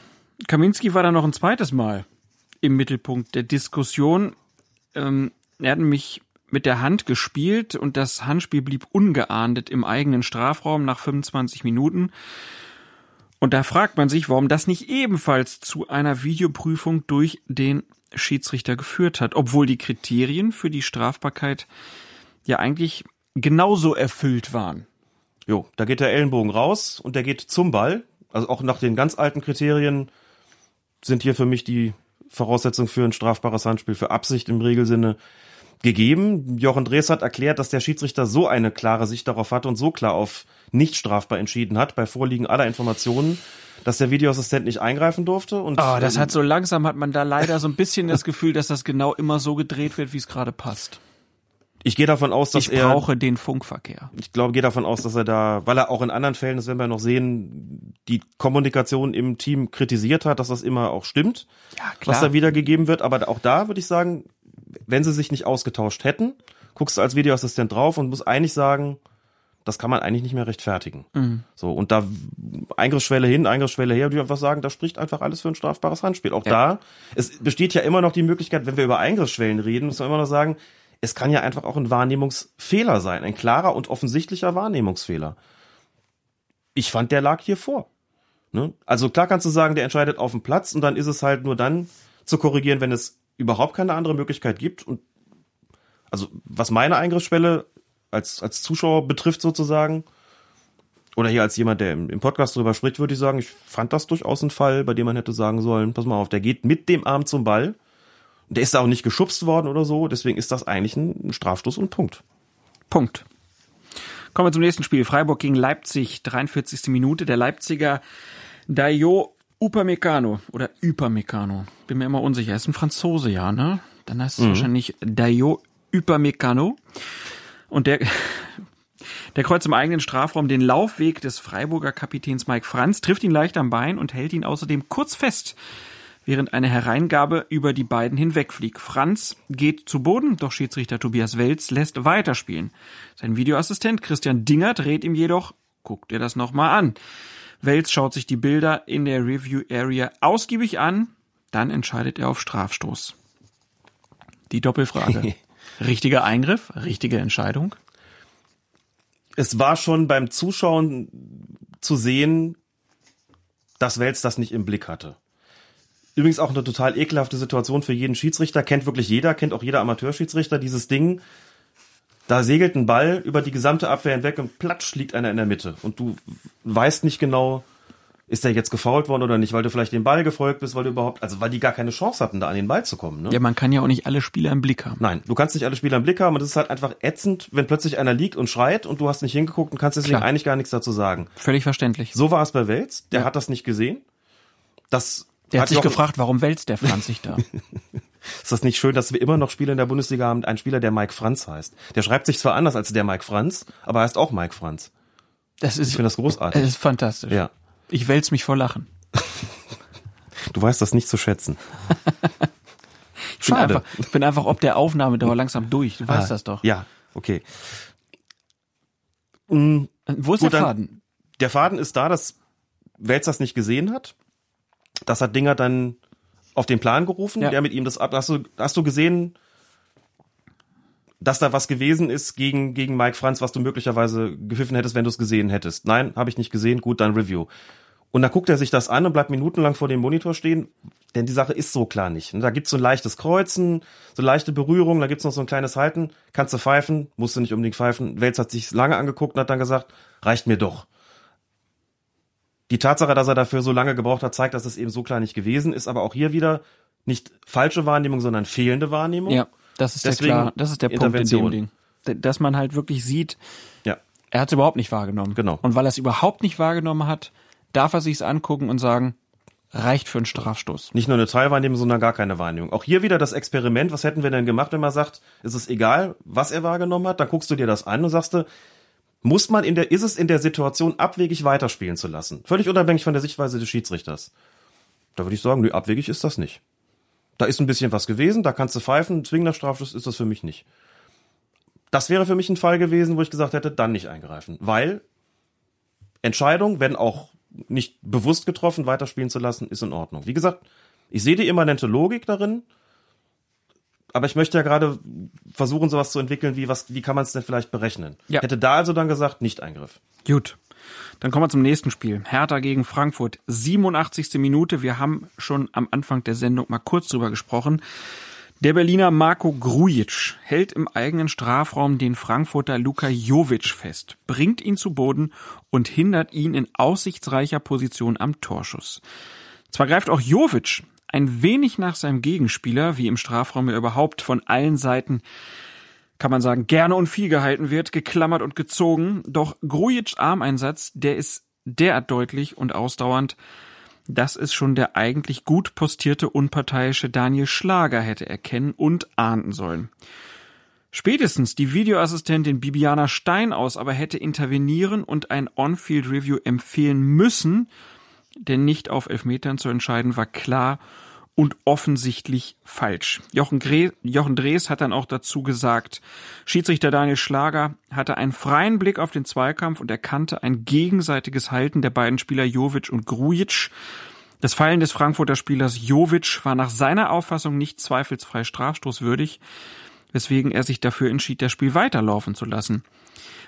Kaminski war dann noch ein zweites Mal im Mittelpunkt der Diskussion. Ähm, er hat nämlich mit der Hand gespielt und das Handspiel blieb ungeahndet im eigenen Strafraum nach 25 Minuten. Und da fragt man sich, warum das nicht ebenfalls zu einer Videoprüfung durch den Schiedsrichter geführt hat, obwohl die Kriterien für die Strafbarkeit ja eigentlich genauso erfüllt waren. Jo, da geht der Ellenbogen raus und der geht zum Ball. Also auch nach den ganz alten Kriterien sind hier für mich die Voraussetzungen für ein strafbares Handspiel für Absicht im Regelsinne gegeben. Jochen Drees hat erklärt, dass der Schiedsrichter so eine klare Sicht darauf hatte und so klar auf nicht strafbar entschieden hat, bei Vorliegen aller Informationen, dass der Videoassistent nicht eingreifen durfte. Und Oh, das hat so langsam hat man da leider so ein bisschen das Gefühl, dass das genau immer so gedreht wird, wie es gerade passt. Ich gehe davon aus, dass Ich er brauche den Funkverkehr. ich glaube, gehe davon aus, dass er da, weil er auch in anderen Fällen, das werden wir noch sehen, die Kommunikation im Team kritisiert hat, dass das immer auch stimmt, Ja, was da wiedergegeben wird. Aber auch da würde ich sagen, wenn sie sich nicht ausgetauscht hätten, guckst du als Videoassistent drauf und musst eigentlich sagen, das kann man eigentlich nicht mehr rechtfertigen. Mhm. So, und da Eingriffsschwelle hin, Eingriffsschwelle her, würde ich einfach sagen, da spricht einfach alles für ein strafbares Handspiel. Auch da, es besteht ja immer noch die Möglichkeit, wenn wir über Eingriffsschwellen reden, muss man immer noch sagen, es kann ja einfach auch ein Wahrnehmungsfehler sein, ein klarer und offensichtlicher Wahrnehmungsfehler. Ich fand, der lag hier vor. Ne? Also klar kannst du sagen, der entscheidet auf dem Platz und dann ist es halt nur dann zu korrigieren, wenn es überhaupt keine andere Möglichkeit gibt. Und also was meine Eingriffsschwelle als, als Zuschauer betrifft sozusagen, oder hier als jemand, der im, im Podcast drüber spricht, würde ich sagen, ich fand das durchaus ein Fall, bei dem man hätte sagen sollen, pass mal auf, der geht mit dem Arm zum Ball. Der ist da auch nicht geschubst worden oder so, deswegen ist das eigentlich ein, Strafstoß und Punkt. Punkt. Kommen wir zum nächsten Spiel. Freiburg gegen Leipzig, 43. Minute. Der Leipziger Dayo Upamecano oder Upamecano. Bin mir immer unsicher. Er ist ein Franzose, ja, ne? Dann heißt es wahrscheinlich Dayo Upamecano. Und der, der kreuzt im eigenen Strafraum den Laufweg des Freiburger Kapitäns Mike Franz, trifft ihn leicht am Bein und hält ihn außerdem kurz fest, während eine Hereingabe über die beiden hinwegfliegt. Franz geht zu Boden, doch Schiedsrichter Tobias Welz lässt weiterspielen. Sein Videoassistent Christian Dinger dreht ihm jedoch, guck dir das nochmal an. Welz schaut sich die Bilder in der Review Area ausgiebig an, dann entscheidet er auf Strafstoß. Die Doppelfrage. Richtiger Eingriff, richtige Entscheidung. Es war schon beim Zuschauen zu sehen, dass Wels das nicht im Blick hatte. Übrigens auch eine total ekelhafte Situation für jeden Schiedsrichter. Kennt wirklich jeder, kennt auch jeder Amateurschiedsrichter dieses Ding. Da segelt ein Ball über die gesamte Abwehr hinweg und platsch liegt einer in der Mitte. Und du weißt nicht genau, ist der jetzt gefault worden oder nicht, weil du vielleicht dem Ball gefolgt bist, weil du überhaupt, also weil die gar keine Chance hatten, da an den Ball zu kommen. Ne? Ja, man kann ja auch nicht alle Spieler im Blick haben. Nein, du kannst nicht alle Spieler im Blick haben und es ist halt einfach ätzend, wenn plötzlich einer liegt und schreit und du hast nicht hingeguckt und kannst deswegen Klar. eigentlich gar nichts dazu sagen. Völlig verständlich. So war es bei Wels, der ja. hat das nicht gesehen. Das der hat, hat sich gefragt, warum wälzt der Franz sich da? ist das nicht schön, dass wir immer noch Spieler in der Bundesliga haben, ein Spieler, der Mike Franz heißt? Der schreibt sich zwar anders als der Mike Franz, aber heißt auch Mike Franz. Das ist, ich finde das großartig. Das ist fantastisch. Ja. Ich wälz mich vor Lachen. Du weißt das nicht zu schätzen. ich, bin einfach, ich bin einfach ob der Aufnahmedauer langsam durch. Du weißt ah, das doch. Ja, okay. Mhm. Wo ist Gut, der Faden? Der Faden ist da, dass Welz das nicht gesehen hat. Das hat Dinger dann auf den Plan gerufen, ja. der mit ihm das ab. Hast du, hast du gesehen, dass da was gewesen ist gegen, gegen Mike Franz, was du möglicherweise gepfiffen hättest, wenn du es gesehen hättest? Nein, habe ich nicht gesehen. Gut, dann Review. Und dann guckt er sich das an und bleibt minutenlang vor dem Monitor stehen, denn die Sache ist so klar nicht. Da gibt's so ein leichtes Kreuzen, so leichte Berührung, da gibt's noch so ein kleines Halten. Kannst du pfeifen, musst du nicht unbedingt pfeifen. Welz hat sich lange angeguckt und hat dann gesagt, reicht mir doch. Die Tatsache, dass er dafür so lange gebraucht hat, zeigt, dass es eben so klar nicht gewesen ist, aber auch hier wieder nicht falsche Wahrnehmung, sondern fehlende Wahrnehmung. Ja, das ist Deswegen der klar, das ist der Punkt in dem Ding. Dass man halt wirklich sieht, ja. er hat es überhaupt nicht wahrgenommen. Genau. Und weil er es überhaupt nicht wahrgenommen hat, darf er sich's angucken und sagen, reicht für einen Strafstoß. Nicht nur eine Teilwahrnehmung, sondern gar keine Wahrnehmung. Auch hier wieder das Experiment. Was hätten wir denn gemacht, wenn man sagt, ist es egal, was er wahrgenommen hat? Dann guckst du dir das an und sagst du, muss man in der, ist es in der Situation abwegig weiterspielen zu lassen? Völlig unabhängig von der Sichtweise des Schiedsrichters. Da würde ich sagen, nö, abwegig ist das nicht. Da ist ein bisschen was gewesen, da kannst du pfeifen, zwingender Strafstoß ist das für mich nicht. Das wäre für mich ein Fall gewesen, wo ich gesagt hätte, dann nicht eingreifen. Weil Entscheidung, wenn auch nicht bewusst getroffen, weiterspielen zu lassen, ist in Ordnung. Wie gesagt, ich sehe die immanente Logik darin, aber ich möchte ja gerade versuchen, sowas zu entwickeln, wie was, wie kann man es denn vielleicht berechnen? Ja. Hätte da also dann gesagt, nicht Eingriff. Gut. Dann kommen wir zum nächsten Spiel. Hertha gegen Frankfurt. 87. Minute. Wir haben schon am Anfang der Sendung mal kurz drüber gesprochen. Der Berliner Marco Grujic hält im eigenen Strafraum den Frankfurter Luka Jovic fest, bringt ihn zu Boden und hindert ihn in aussichtsreicher Position am Torschuss. Zwar greift auch Jovic ein wenig nach seinem Gegenspieler, wie im Strafraum ja überhaupt von allen Seiten kann man sagen, gerne und viel gehalten wird, geklammert und gezogen. Doch Grujic Armeinsatz, der ist derart deutlich und ausdauernd, dass es schon der eigentlich gut postierte unparteiische Daniel Schlager hätte erkennen und ahnden sollen. Spätestens die Videoassistentin Bibiana Steinaus aber hätte intervenieren und ein On-Field-Review empfehlen müssen, denn nicht auf Elfmetern zu entscheiden war klar und offensichtlich falsch. Jochen, Jochen Drees hat dann auch dazu gesagt, Schiedsrichter Daniel Schlager hatte einen freien Blick auf den Zweikampf und erkannte ein gegenseitiges Halten der beiden Spieler Jovic und Grujic. Das Fallen des Frankfurter Spielers Jovic war nach seiner Auffassung nicht zweifelsfrei strafstoßwürdig, weswegen er sich dafür entschied, das Spiel weiterlaufen zu lassen.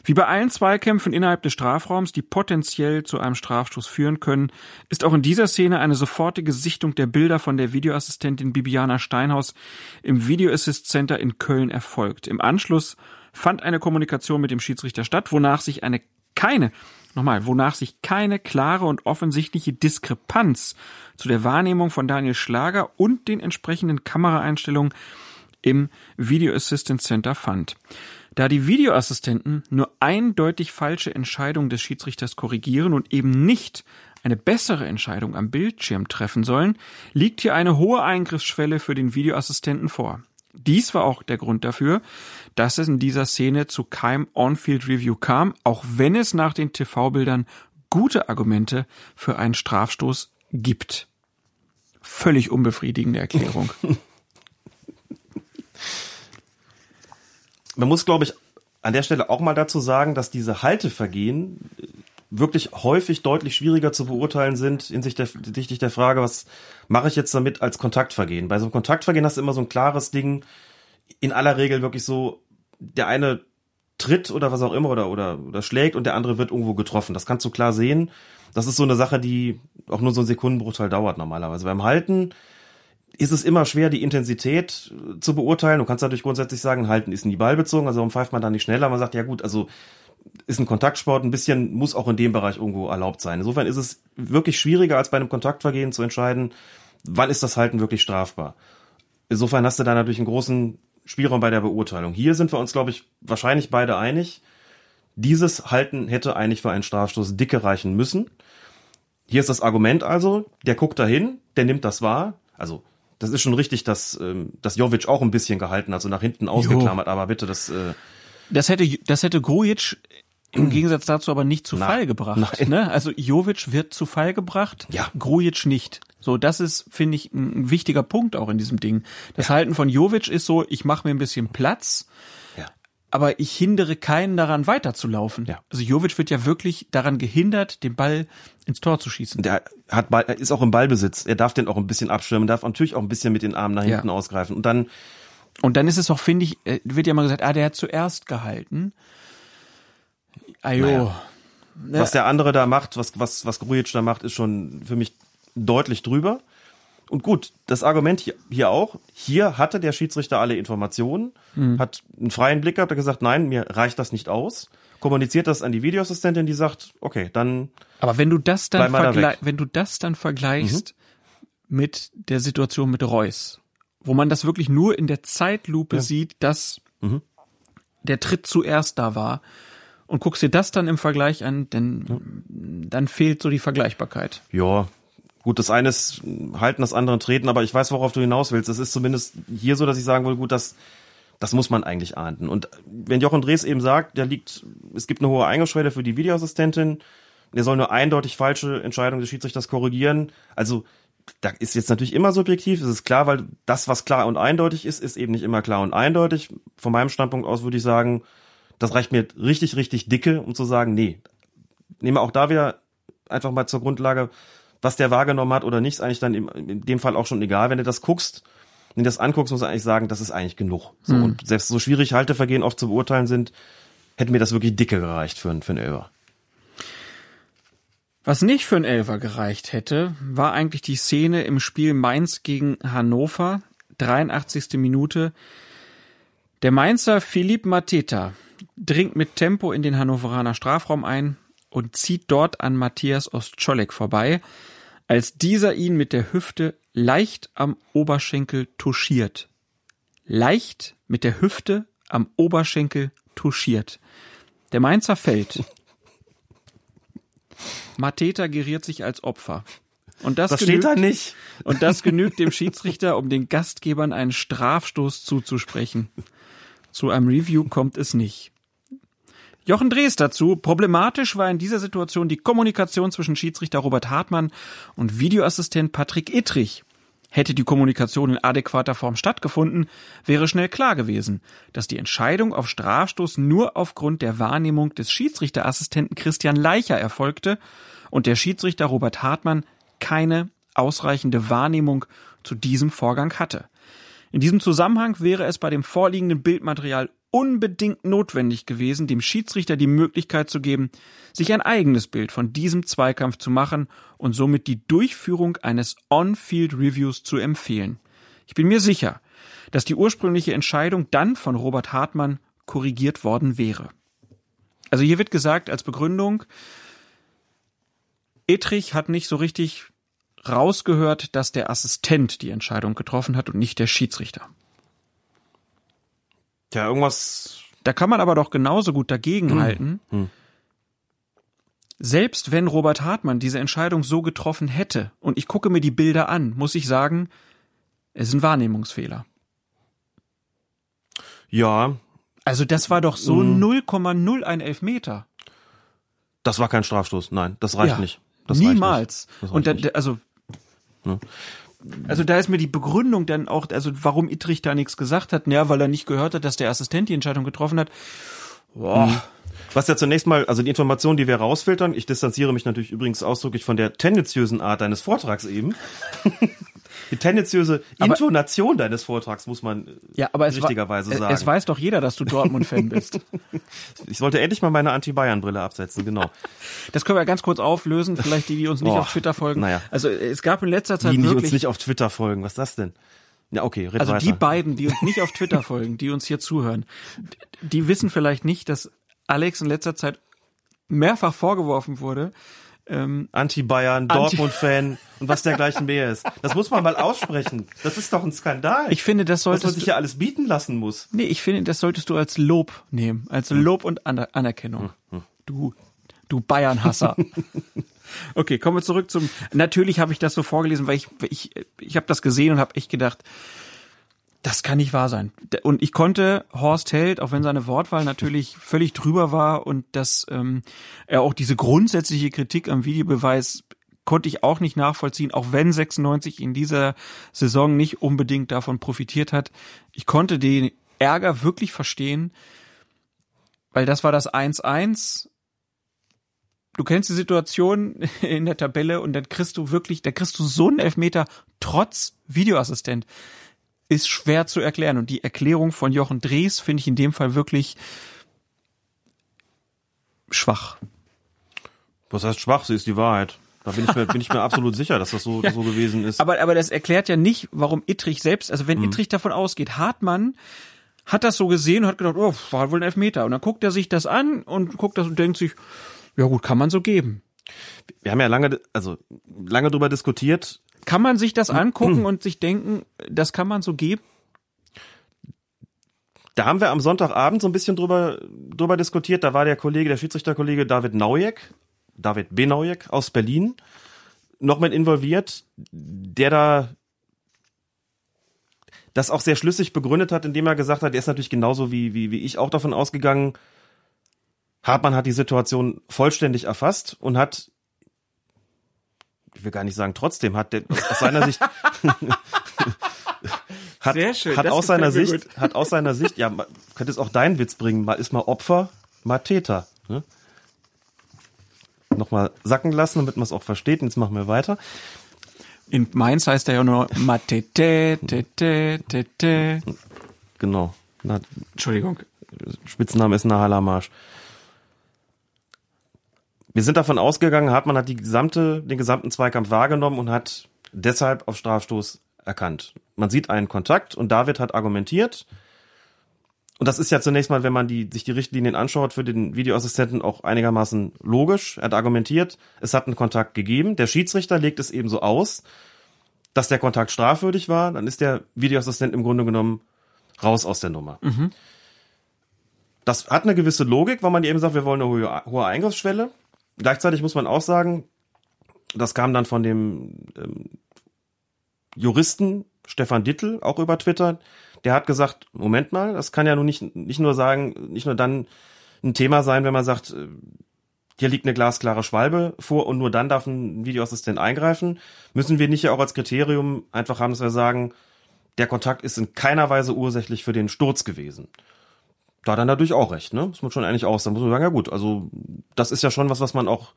Wie bei allen Zweikämpfen innerhalb des Strafraums, die potenziell zu einem Strafstoß führen können, ist auch in dieser Szene eine sofortige Sichtung der Bilder von der Videoassistentin Bibiana Steinhaus im Video Assist Center in Köln erfolgt. Im Anschluss fand eine Kommunikation mit dem Schiedsrichter statt, wonach sich eine keine Nochmal, wonach sich keine klare und offensichtliche Diskrepanz zu der Wahrnehmung von Daniel Schlager und den entsprechenden Kameraeinstellungen im Video Assistant Center fand. Da die Videoassistenten nur eindeutig falsche Entscheidungen des Schiedsrichters korrigieren und eben nicht eine bessere Entscheidung am Bildschirm treffen sollen, liegt hier eine hohe Eingriffsschwelle für den Videoassistenten vor. Dies war auch der Grund dafür, dass es in dieser Szene zu keinem On-Field Review kam, auch wenn es nach den TV-Bildern gute Argumente für einen Strafstoß gibt. Völlig unbefriedigende Erklärung. man muss, glaube ich, an der Stelle auch mal dazu sagen, dass diese Haltevergehen wirklich häufig deutlich schwieriger zu beurteilen sind hinsichtlich der, der Frage, was mache ich jetzt damit als Kontaktvergehen? Bei so einem Kontaktvergehen hast du immer so ein klares Ding, in aller Regel wirklich so, der eine tritt oder was auch immer oder, oder, oder schlägt und der andere wird irgendwo getroffen. Das kannst du klar sehen. Das ist so eine Sache, die auch nur so einen Sekundenbruchteil dauert normalerweise. Beim Halten ist es immer schwer, die Intensität zu beurteilen. Du kannst natürlich grundsätzlich sagen, Halten ist nie ballbezogen, also warum pfeift man da nicht schneller? Man sagt, ja gut, also ist ein Kontaktsport, ein bisschen muss auch in dem Bereich irgendwo erlaubt sein. Insofern ist es wirklich schwieriger, als bei einem Kontaktvergehen zu entscheiden, wann ist das Halten wirklich strafbar. Insofern hast du da natürlich einen großen Spielraum bei der Beurteilung. Hier sind wir uns, glaube ich, wahrscheinlich beide einig. Dieses Halten hätte eigentlich für einen Strafstoß dicke reichen müssen. Hier ist das Argument also, der guckt dahin, der nimmt das wahr. Also, das ist schon richtig, dass, ähm, dass Jovic auch ein bisschen gehalten hat, so nach hinten ausgeklammert, aber bitte, das, äh, Das hätte, das hätte Grujic im Gegensatz dazu aber nicht zu Nein. Fall gebracht. Nein. Ne? Also Jovic wird zu Fall gebracht, Ja. Grujic nicht. So, das ist, finde ich, ein wichtiger Punkt auch in diesem Ding. Das Halten von Jovic ist so, ich mache mir ein bisschen Platz, Ja. Aber ich hindere keinen daran weiterzulaufen. Ja. Also Jovic wird ja wirklich daran gehindert, den Ball ins Tor zu schießen. der hat Ball, er ist auch im Ballbesitz. Er darf den auch ein bisschen abschirmen, darf natürlich auch ein bisschen mit den Armen nach Ja. hinten ausgreifen. Und dann, Und dann ist es auch, finde ich, äh, wird ja mal gesagt, ah, der hat zuerst gehalten. Ajo. Naja. was der andere da macht, was, was, was Grujic da macht, ist schon für mich deutlich drüber. Und gut, das Argument hier, hier auch, hier hatte der Schiedsrichter alle Informationen, hat einen freien Blick gehabt, hat gesagt, nein, mir reicht das nicht aus, kommuniziert das an die Videoassistentin, die sagt, okay, dann Aber wenn du das dann da wenn du das dann vergleichst mit der Situation mit Reus, wo man das wirklich nur in der Zeitlupe sieht, dass der Tritt zuerst da war und guckst dir das dann im Vergleich an, denn dann fehlt so die Vergleichbarkeit. Ja, gut, das eine ist halten, das andere treten, aber ich weiß, worauf du hinaus willst. Es ist zumindest hier so, dass ich sagen will, gut, das, das muss man eigentlich ahnden. Und wenn Jochen Drees eben sagt, der liegt, es gibt eine hohe Eingangsschwelle für die Videoassistentin, der soll nur eindeutig falsche Entscheidungen des Schiedsrichters korrigieren. Also, da ist jetzt natürlich immer subjektiv, das ist klar, weil das, was klar und eindeutig ist, ist eben nicht immer klar und eindeutig. Von meinem Standpunkt aus würde ich sagen, das reicht mir richtig, richtig dicke, um zu sagen, nee. Nehmen wir auch da wieder einfach mal zur Grundlage, was der wahrgenommen hat oder nicht, ist eigentlich dann in dem Fall auch schon egal. Wenn du das guckst, wenn du das anguckst, muss du eigentlich sagen, das ist eigentlich genug. So, Mhm. Und selbst so schwierig Haltevergehen oft zu beurteilen sind, hätte mir das wirklich dicke gereicht für, einen- für einen Elfer. Was nicht für einen Elfer gereicht hätte, war eigentlich die Szene im Spiel Mainz gegen Hannover, 83. Minute. Der Mainzer Philipp Mateta dringt mit Tempo in den Hannoveraner Strafraum ein und zieht dort an Matthias Ostscholek vorbei, als dieser ihn mit der Hüfte leicht am Oberschenkel touchiert. Leicht mit der Hüfte am Oberschenkel touchiert. Der Mainzer fällt. Mateta geriert sich als Opfer. Und das, Das genügt, steht da nicht. Und das genügt dem Schiedsrichter, um den Gastgebern einen Strafstoß zuzusprechen. Zu einem Review kommt es nicht. Jochen Drees dazu. Problematisch war in dieser Situation die Kommunikation zwischen Schiedsrichter Robert Hartmann und Videoassistent Patrick Ittrich. Hätte die Kommunikation in adäquater Form stattgefunden, wäre schnell klar gewesen, dass die Entscheidung auf Strafstoß nur aufgrund der Wahrnehmung des Schiedsrichterassistenten Christian Leicher erfolgte und der Schiedsrichter Robert Hartmann keine ausreichende Wahrnehmung zu diesem Vorgang hatte. In diesem Zusammenhang wäre es bei dem vorliegenden Bildmaterial unbedingt notwendig gewesen, dem Schiedsrichter die Möglichkeit zu geben, sich ein eigenes Bild von diesem Zweikampf zu machen und somit die Durchführung eines On-Field-Reviews zu empfehlen. Ich bin mir sicher, dass die ursprüngliche Entscheidung dann von Robert Hartmann korrigiert worden wäre. Also hier wird gesagt als Begründung, Etrich hat nicht so richtig rausgehört, dass der Assistent die Entscheidung getroffen hat und nicht der Schiedsrichter. Tja, irgendwas. Da kann man aber doch genauso gut dagegenhalten. Hm. Selbst wenn Robert Hartmann diese Entscheidung so getroffen hätte und ich gucke mir die Bilder an, muss ich sagen, es ist ein Wahrnehmungsfehler. Ja, Also das war doch so Hm. 0,0 ein Elfmeter. das war kein Strafstoß. Nein, das reicht Ja, nicht. Das reicht Niemals. nicht. Das reicht Und da, also Ja. Also da ist mir die Begründung dann auch, also warum Ittrich da nichts gesagt hat, ja, weil er nicht gehört hat, dass der Assistent die Entscheidung getroffen hat. Boah. Was ja zunächst mal, also die Informationen, die wir rausfiltern, ich distanziere mich natürlich übrigens ausdrücklich von der tendenziösen Art deines Vortrags eben. die tendenziöse Intonation aber, deines Vortrags muss man ja, aber richtigerweise es, sagen. Es weiß doch jeder, dass du Dortmund-Fan bist. ich sollte endlich mal meine Anti-Bayern-Brille absetzen, genau. Das können wir ganz kurz auflösen, vielleicht die, die uns nicht oh, auf Twitter folgen. Naja. Also es gab in letzter Zeit die, die wirklich... uns nicht auf Twitter folgen, was ist das denn? Ja, okay, red Also weiter. die beiden, die uns nicht auf Twitter folgen, die uns hier zuhören, die wissen vielleicht nicht, dass Alex in letzter Zeit mehrfach vorgeworfen wurde, ähm, Anti-Bayern, Anti Dortmund-Fan und was dergleichen mehr ist. Das muss man mal aussprechen. Das ist doch ein Skandal. Ich finde, das sollte man sich ja alles bieten lassen muss. Nee, ich finde, das solltest du als Lob nehmen, als hm. Lob und Aner Anerkennung. Hm, hm. Du, du Bayern-Hasser. okay, kommen wir zurück zum. Natürlich habe ich das so vorgelesen, weil ich, ich, ich habe das gesehen und habe echt gedacht, das kann nicht wahr sein. Und ich konnte Horst Held, auch wenn seine Wortwahl natürlich völlig drüber war und dass ähm, er auch diese grundsätzliche Kritik am Videobeweis konnte ich auch nicht nachvollziehen, auch wenn 96 in dieser Saison nicht unbedingt davon profitiert hat. Ich konnte den Ärger wirklich verstehen, weil das war das 1-1. Du kennst die Situation in der Tabelle und dann kriegst du wirklich, da kriegst du so einen Elfmeter trotz Videoassistent ist schwer zu erklären. Und die Erklärung von Jochen Drees finde ich in dem Fall wirklich schwach. Was heißt schwach? Sie ist die Wahrheit. Da bin ich mir, bin ich mir absolut sicher, dass das so, ja. so gewesen ist. Aber, aber das erklärt ja nicht, warum Ittrich selbst, also wenn mhm. Ittrich davon ausgeht, Hartmann hat das so gesehen und hat gedacht, oh, war wohl ein Elfmeter. Und dann guckt er sich das an und guckt das und denkt sich, ja gut, kann man so geben. Wir haben ja lange, also lange drüber diskutiert, kann man sich das angucken und sich denken, das kann man so geben? Da haben wir am Sonntagabend so ein bisschen drüber, drüber diskutiert. Da war der Kollege, der Schiedsrichterkollege David Naujek, David B. Naujek aus Berlin, noch mit involviert, der da das auch sehr schlüssig begründet hat, indem er gesagt hat, er ist natürlich genauso wie, wie, wie ich auch davon ausgegangen, Hartmann hat die Situation vollständig erfasst und hat ich will gar nicht sagen trotzdem, hat der aus seiner Sicht hat, Sehr schön, hat aus seiner Sicht, gut. hat aus seiner Sicht, ja, man könnte es auch deinen Witz bringen, mal ist mal Opfer, mal Täter. Ne? Nochmal sacken lassen, damit man es auch versteht. Und jetzt machen wir weiter. In Mainz heißt er ja nur Matete, tete, tete. Genau. Na, Entschuldigung. Spitzname ist Nahalamarsch. Wir sind davon ausgegangen, Hartmann hat die gesamte, den gesamten Zweikampf wahrgenommen und hat deshalb auf Strafstoß erkannt. Man sieht einen Kontakt und David hat argumentiert. Und das ist ja zunächst mal, wenn man die, sich die Richtlinien anschaut, für den Videoassistenten auch einigermaßen logisch. Er hat argumentiert, es hat einen Kontakt gegeben. Der Schiedsrichter legt es eben so aus, dass der Kontakt strafwürdig war. Dann ist der Videoassistent im Grunde genommen raus aus der Nummer. Mhm. Das hat eine gewisse Logik, weil man eben sagt, wir wollen eine hohe, hohe Eingriffsschwelle. Gleichzeitig muss man auch sagen, das kam dann von dem ähm, Juristen Stefan Dittel auch über Twitter. Der hat gesagt, Moment mal, das kann ja nun nicht, nicht nur sagen, nicht nur dann ein Thema sein, wenn man sagt, äh, hier liegt eine glasklare Schwalbe vor und nur dann darf ein Videoassistent eingreifen. Müssen wir nicht ja auch als Kriterium einfach haben, dass wir sagen, der Kontakt ist in keiner Weise ursächlich für den Sturz gewesen da er natürlich auch recht, ne? Muss man schon eigentlich aus. Da muss man sagen, ja gut, also das ist ja schon was, was man auch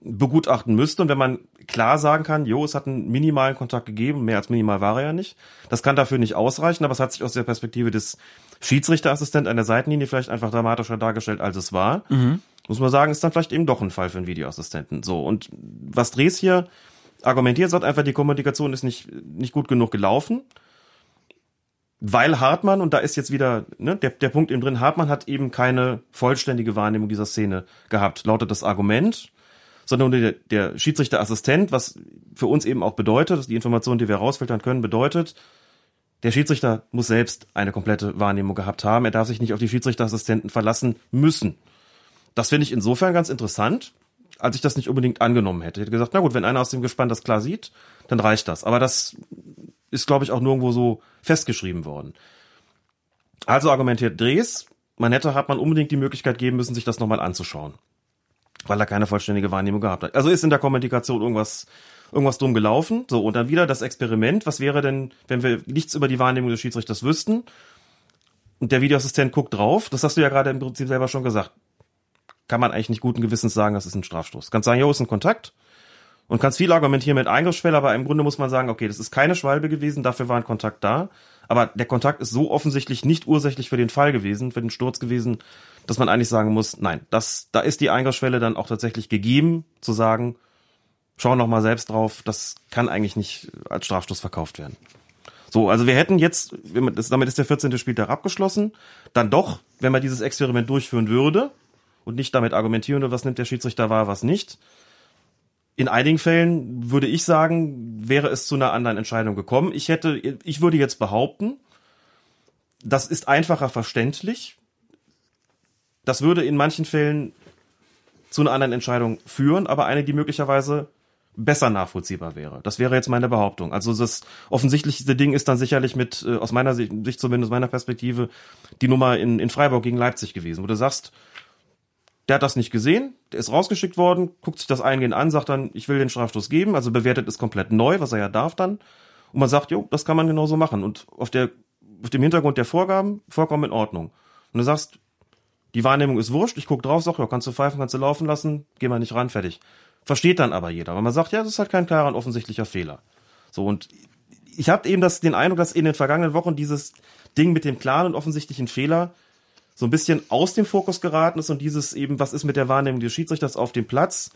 begutachten müsste. Und wenn man klar sagen kann, jo, es hat einen minimalen Kontakt gegeben, mehr als minimal war er ja nicht. Das kann dafür nicht ausreichen, aber es hat sich aus der Perspektive des Schiedsrichterassistenten an der Seitenlinie vielleicht einfach dramatischer dargestellt, als es war. Mhm. Muss man sagen, ist dann vielleicht eben doch ein Fall für einen Videoassistenten. So, und was Dres hier argumentiert, sagt einfach, die Kommunikation ist nicht, nicht gut genug gelaufen weil Hartmann, und da ist jetzt wieder ne, der, der Punkt eben drin, Hartmann hat eben keine vollständige Wahrnehmung dieser Szene gehabt, lautet das Argument, sondern der, der Schiedsrichterassistent, was für uns eben auch bedeutet, dass die Information, die wir herausfiltern können, bedeutet, der Schiedsrichter muss selbst eine komplette Wahrnehmung gehabt haben. Er darf sich nicht auf die Schiedsrichterassistenten verlassen müssen. Das finde ich insofern ganz interessant, als ich das nicht unbedingt angenommen hätte. Ich hätte gesagt, na gut, wenn einer aus dem Gespann das klar sieht, dann reicht das. Aber das ist, glaube ich, auch nirgendwo so festgeschrieben worden. Also argumentiert Dres, man hätte, hat man unbedingt die Möglichkeit geben müssen, sich das nochmal anzuschauen. Weil er keine vollständige Wahrnehmung gehabt hat. Also ist in der Kommunikation irgendwas, irgendwas dumm gelaufen. So, und dann wieder das Experiment. Was wäre denn, wenn wir nichts über die Wahrnehmung des Schiedsrichters wüssten? Und der Videoassistent guckt drauf. Das hast du ja gerade im Prinzip selber schon gesagt. Kann man eigentlich nicht guten Gewissens sagen, das ist ein Strafstoß. Kannst sagen, jo, ist ein Kontakt. Und kannst viel argumentieren mit Eingriffsschwelle, aber im Grunde muss man sagen, okay, das ist keine Schwalbe gewesen, dafür war ein Kontakt da. Aber der Kontakt ist so offensichtlich nicht ursächlich für den Fall gewesen, für den Sturz gewesen, dass man eigentlich sagen muss, nein, das, da ist die Eingriffsschwelle dann auch tatsächlich gegeben, zu sagen, schau noch mal selbst drauf, das kann eigentlich nicht als Strafstoß verkauft werden. So, also wir hätten jetzt, damit ist der 14. Spieltag abgeschlossen, dann doch, wenn man dieses Experiment durchführen würde und nicht damit argumentieren würde, was nimmt der Schiedsrichter wahr, was nicht. In einigen Fällen würde ich sagen, wäre es zu einer anderen Entscheidung gekommen. Ich hätte, ich würde jetzt behaupten, das ist einfacher verständlich. Das würde in manchen Fällen zu einer anderen Entscheidung führen, aber eine, die möglicherweise besser nachvollziehbar wäre. Das wäre jetzt meine Behauptung. Also das offensichtlichste Ding ist dann sicherlich mit, äh, aus meiner Sicht, zumindest meiner Perspektive, die Nummer in, in Freiburg gegen Leipzig gewesen, wo du sagst, der hat das nicht gesehen, der ist rausgeschickt worden, guckt sich das eingehend an, sagt dann, ich will den Strafstoß geben, also bewertet es komplett neu, was er ja darf dann. Und man sagt, jo, das kann man genauso machen. Und auf der, auf dem Hintergrund der Vorgaben vollkommen in Ordnung. Und du sagst, die Wahrnehmung ist wurscht, ich guck drauf, sag, ja, kannst du pfeifen, kannst du laufen lassen, geh mal nicht ran, fertig. Versteht dann aber jeder. Weil man sagt, ja, das ist halt kein klarer und offensichtlicher Fehler. So, und ich habe eben das, den Eindruck, dass in den vergangenen Wochen dieses Ding mit dem klaren und offensichtlichen Fehler so ein bisschen aus dem Fokus geraten ist und dieses eben, was ist mit der Wahrnehmung des Schiedsrichters auf dem Platz?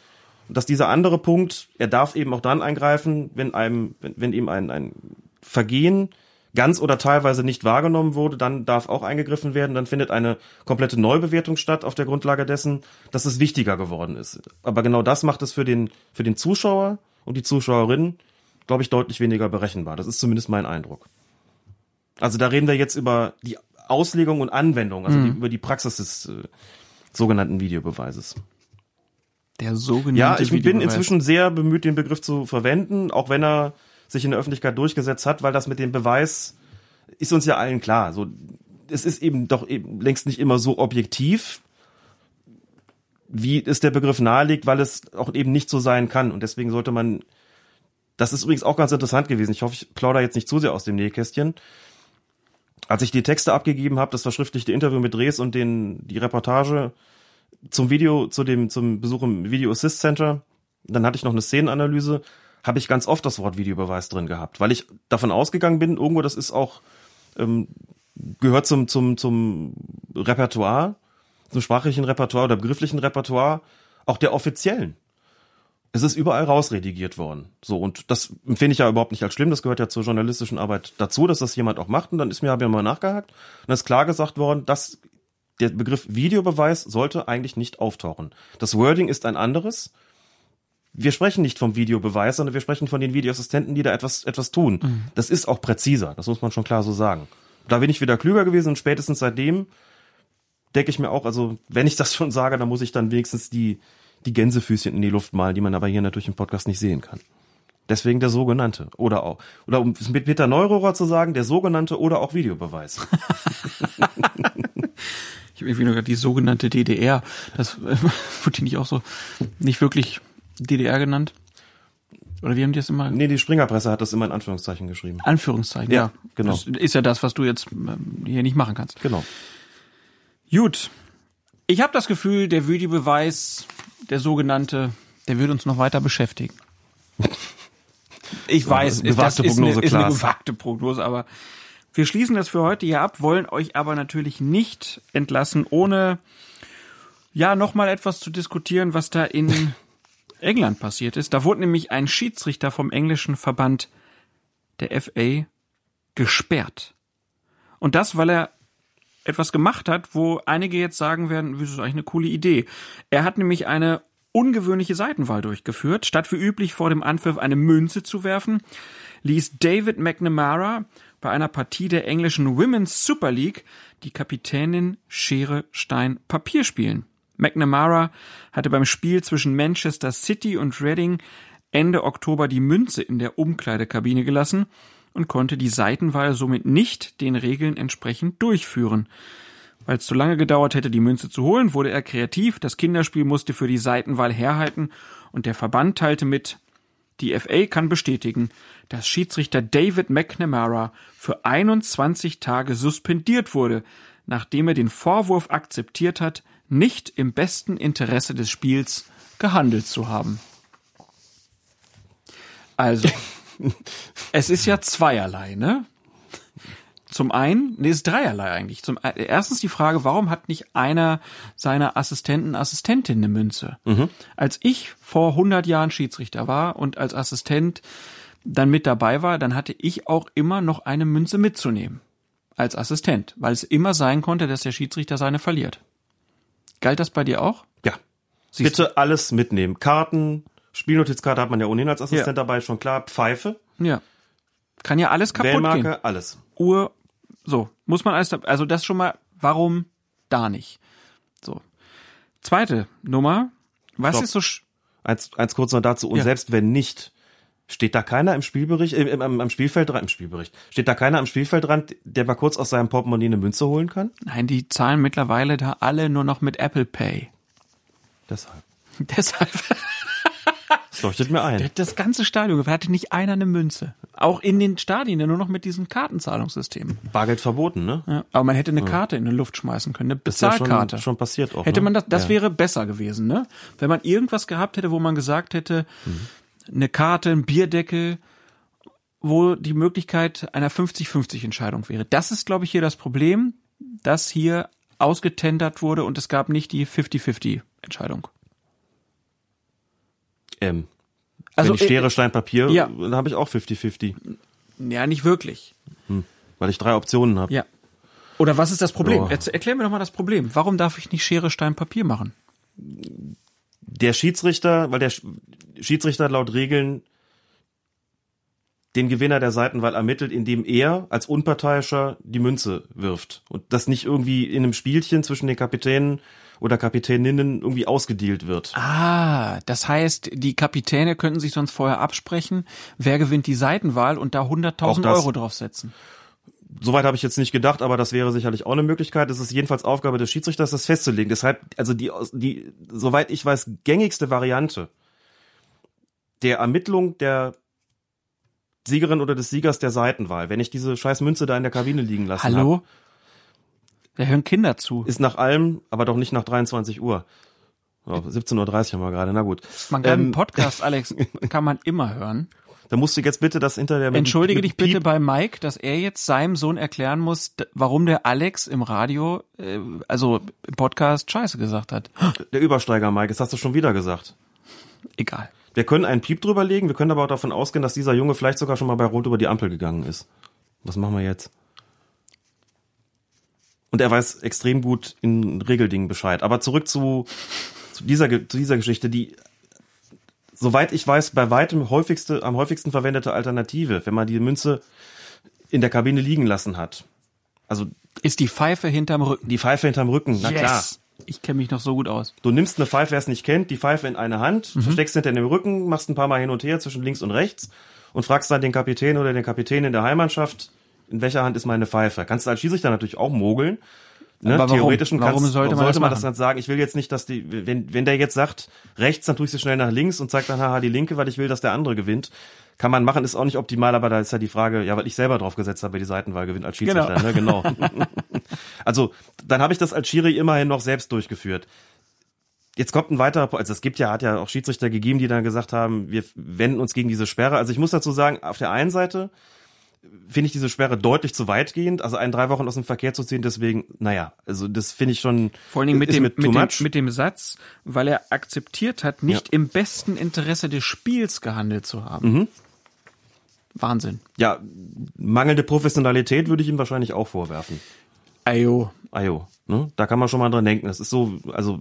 Und dass dieser andere Punkt, er darf eben auch dann eingreifen, wenn einem, wenn, wenn ihm ein, ein Vergehen ganz oder teilweise nicht wahrgenommen wurde, dann darf auch eingegriffen werden, dann findet eine komplette Neubewertung statt auf der Grundlage dessen, dass es wichtiger geworden ist. Aber genau das macht es für den, für den Zuschauer und die Zuschauerin, glaube ich, deutlich weniger berechenbar. Das ist zumindest mein Eindruck. Also da reden wir jetzt über die Auslegung und Anwendung, also mhm. die, über die Praxis des äh, sogenannten Videobeweises. Der sogenannte Ja, ich bin inzwischen sehr bemüht, den Begriff zu verwenden, auch wenn er sich in der Öffentlichkeit durchgesetzt hat, weil das mit dem Beweis ist uns ja allen klar. So, es ist eben doch eben längst nicht immer so objektiv, wie es der Begriff naheliegt, weil es auch eben nicht so sein kann. Und deswegen sollte man, das ist übrigens auch ganz interessant gewesen. Ich hoffe, ich plaudere jetzt nicht zu sehr aus dem Nähkästchen. Als ich die Texte abgegeben habe, das verschriftlichte Interview mit Dres und den, die Reportage zum Video, zu dem, zum Besuch im Video Assist Center, dann hatte ich noch eine Szenenanalyse habe ich ganz oft das Wort Videobeweis drin gehabt, weil ich davon ausgegangen bin, irgendwo das ist auch ähm, gehört zum zum zum Repertoire, zum sprachlichen Repertoire oder begrifflichen Repertoire auch der offiziellen. Es ist überall rausredigiert worden. So und das empfinde ich ja überhaupt nicht als schlimm. Das gehört ja zur journalistischen Arbeit dazu, dass das jemand auch macht. Und dann ist mir habe ich mal nachgehakt und es ist klar gesagt worden, dass der Begriff Videobeweis sollte eigentlich nicht auftauchen. Das Wording ist ein anderes wir sprechen nicht vom Videobeweis, sondern wir sprechen von den Videoassistenten, die da etwas, etwas tun. Mhm. Das ist auch präziser, das muss man schon klar so sagen. Da bin ich wieder klüger gewesen und spätestens seitdem denke ich mir auch, also wenn ich das schon sage, dann muss ich dann wenigstens die, die Gänsefüßchen in die Luft malen, die man aber hier natürlich im Podcast nicht sehen kann. Deswegen der sogenannte. Oder auch, oder um es mit Peter Neurohrer zu sagen, der sogenannte oder auch Videobeweis. ich habe irgendwie nur die sogenannte DDR. Das äh, wird die nicht auch so nicht wirklich DDR genannt? Oder wie haben die das immer? Nee, die Springerpresse hat das immer in Anführungszeichen geschrieben. Anführungszeichen, ja. ja. Genau. Das ist ja das, was du jetzt ähm, hier nicht machen kannst. Genau. Gut. Ich habe das Gefühl, der Videobeweis, der sogenannte, der wird uns noch weiter beschäftigen. Ich weiß, bewagte das Prognose, ist, eine, ist eine gewagte Prognose, aber wir schließen das für heute hier ab, wollen euch aber natürlich nicht entlassen, ohne ja nochmal etwas zu diskutieren, was da in England passiert ist. Da wurde nämlich ein Schiedsrichter vom englischen Verband der FA gesperrt. Und das, weil er etwas gemacht hat, wo einige jetzt sagen werden, das ist eigentlich eine coole Idee. Er hat nämlich eine ungewöhnliche Seitenwahl durchgeführt. Statt wie üblich vor dem Anpfiff eine Münze zu werfen, ließ David McNamara bei einer Partie der englischen Women's Super League die Kapitänin Schere Stein Papier spielen. McNamara hatte beim Spiel zwischen Manchester City und Reading Ende Oktober die Münze in der Umkleidekabine gelassen und konnte die Seitenwahl somit nicht den Regeln entsprechend durchführen. Weil es zu lange gedauert hätte, die Münze zu holen, wurde er kreativ, das Kinderspiel musste für die Seitenwahl herhalten und der Verband teilte mit, die FA kann bestätigen, dass Schiedsrichter David McNamara für 21 Tage suspendiert wurde, nachdem er den Vorwurf akzeptiert hat, nicht im besten Interesse des Spiels gehandelt zu haben. Also, es ist ja zweierlei, ne? Zum einen, nee, es ist dreierlei eigentlich. Zum äh, erstens die Frage, warum hat nicht einer seiner Assistenten, Assistentin eine Münze? Mhm. Als ich vor 100 Jahren Schiedsrichter war und als Assistent dann mit dabei war, dann hatte ich auch immer noch eine Münze mitzunehmen als Assistent, weil es immer sein konnte, dass der Schiedsrichter seine verliert. Galt das bei dir auch? Ja. Siehst Bitte alles mitnehmen. Karten, Spielnotizkarte hat man ja ohnehin als Assistent dabei, schon klar. Pfeife, Ja. Kann ja alles kaputt Wählmarke, gehen. alles. Uhr, so, muss man alles, also das schon mal, warum da nicht? So. Zweite Nummer, was Stopp. ist so, sch- Eins, eins kurz noch dazu. Und Ja. selbst wenn nicht, steht da keiner im Spielbericht, äh, im, am, am Spielfeld dran, im Spielbericht, steht da keiner am Spielfeldrand, der mal kurz aus seinem Portemonnaie eine Münze holen kann? nein, die zahlen mittlerweile da alle nur noch mit Apple Pay. Deshalb. Deshalb, Das leuchtet mir ein. das ganze Stadion, hatte nicht einer eine Münze. Auch in den Stadien, nur noch mit diesem Kartenzahlungssystem. Bargeld verboten, ne? Ja, aber man hätte eine Karte in die Luft schmeißen können, eine Das ist ja Bezahlkarte. schon, schon passiert auch. Hätte ne? man das, das ja. wäre besser gewesen, ne? Wenn man irgendwas gehabt hätte, wo man gesagt hätte, eine Karte, ein Bierdeckel, wo die Möglichkeit einer 50-50 Entscheidung wäre. Das ist, glaube ich, hier das Problem, dass hier ausgetendert wurde und es gab nicht die 50-50 Entscheidung. Ähm, Also, wenn ich Schere, Stein, Papier, ja. dann habe ich auch 50-50, Ja, nicht wirklich. weil ich drei Optionen habe. Ja. Oder was ist das Problem? Erz- Erklär mir doch mal das Problem. Warum darf ich nicht Schere, Stein, Papier machen? Der Schiedsrichter, weil der Sch- Schiedsrichter laut Regeln den Gewinner der Seitenwahl ermittelt, indem er als Unparteiischer die Münze wirft und das nicht irgendwie in einem Spielchen zwischen den Kapitänen oder Kapitäninnen irgendwie ausgedealt wird. Ah, das heißt, die Kapitäne könnten sich sonst vorher absprechen, wer gewinnt die Seitenwahl und da 100.000 Auch das. Euro draufsetzen. Soweit habe ich jetzt nicht gedacht, aber das wäre sicherlich auch eine Möglichkeit. Es ist jedenfalls Aufgabe des Schiedsrichters, das festzulegen. Deshalb, also die, die, soweit ich weiß, gängigste Variante der Ermittlung der Siegerin oder des Siegers der Seitenwahl, wenn ich diese scheiß Münze da in der Kabine liegen lasse, Hallo? Da hören Kinder zu. ist nach allem, aber doch nicht nach 23 Uhr. Oh, 17.30 Uhr haben wir gerade, na gut. Man kann Ähm, einen Podcast, Alex, kann man immer hören. Da musst du jetzt bitte das hinter der... mit- Entschuldige mit dich bitte bei Mike, dass er jetzt seinem Sohn erklären muss, warum der Alex im Radio, äh, also im Podcast Scheiße gesagt hat. Der Übersteiger, Mike, das hast du schon wieder gesagt. Egal. Wir können einen Piep drüber legen, wir können aber auch davon ausgehen, dass dieser Junge vielleicht sogar schon mal bei Rot über die Ampel gegangen ist. Was machen wir jetzt? Und er weiß extrem gut in Regeldingen Bescheid. Aber zurück zu, zu, dieser, zu dieser Geschichte, die, soweit ich weiß, bei weitem häufigste, am häufigsten verwendete Alternative, wenn man die Münze in der Kabine liegen lassen hat. Also Ist die Pfeife hinterm Rücken. die Pfeife hinterm Rücken, na klar. Ich kenne mich noch so gut aus. Du nimmst eine Pfeife, wer es nicht kennt, die Pfeife in eine Hand, Mhm. versteckst hinter dem Rücken, machst ein paar Mal hin und her zwischen links und rechts und fragst dann den Kapitän oder den Kapitän in der Heimmannschaft, in welcher Hand ist meine Pfeife? Kannst du als Schiedsrichter natürlich auch mogeln. Ne? Aber warum? Theoretisch kannst, Warum sollte man das man machen? dann sagen, ich will jetzt nicht, dass die, wenn, wenn der jetzt sagt, rechts, dann tue ich sie schnell nach links und zeigt dann haha die linke, weil ich will, dass der andere gewinnt. Kann man machen, ist auch nicht optimal, aber da ist ja die Frage, ja, weil ich selber drauf gesetzt habe, die Seitenwahl gewinnt als Schiedsrichter, Genau. ne? Genau. also, dann habe ich das als Schiri immerhin noch selbst durchgeführt. Jetzt kommt ein weiterer, also es gibt ja, hat ja auch Schiedsrichter gegeben, die dann gesagt haben, wir wenden uns gegen diese Sperre. Also ich muss dazu sagen, auf der einen Seite finde ich diese Sperre deutlich zu weitgehend, also einen drei Wochen aus dem Verkehr zu ziehen, deswegen, naja, also das finde ich schon, Vor allen Dingen mit dem, mit, too dem, mit dem Satz, weil er akzeptiert hat, nicht im besten Interesse des Spiels gehandelt zu haben. Mhm. Wahnsinn. ja, mangelnde Professionalität würde ich ihm wahrscheinlich auch vorwerfen. Ayo. Ajo, ne? Da kann man schon mal dran denken. Das ist so, also,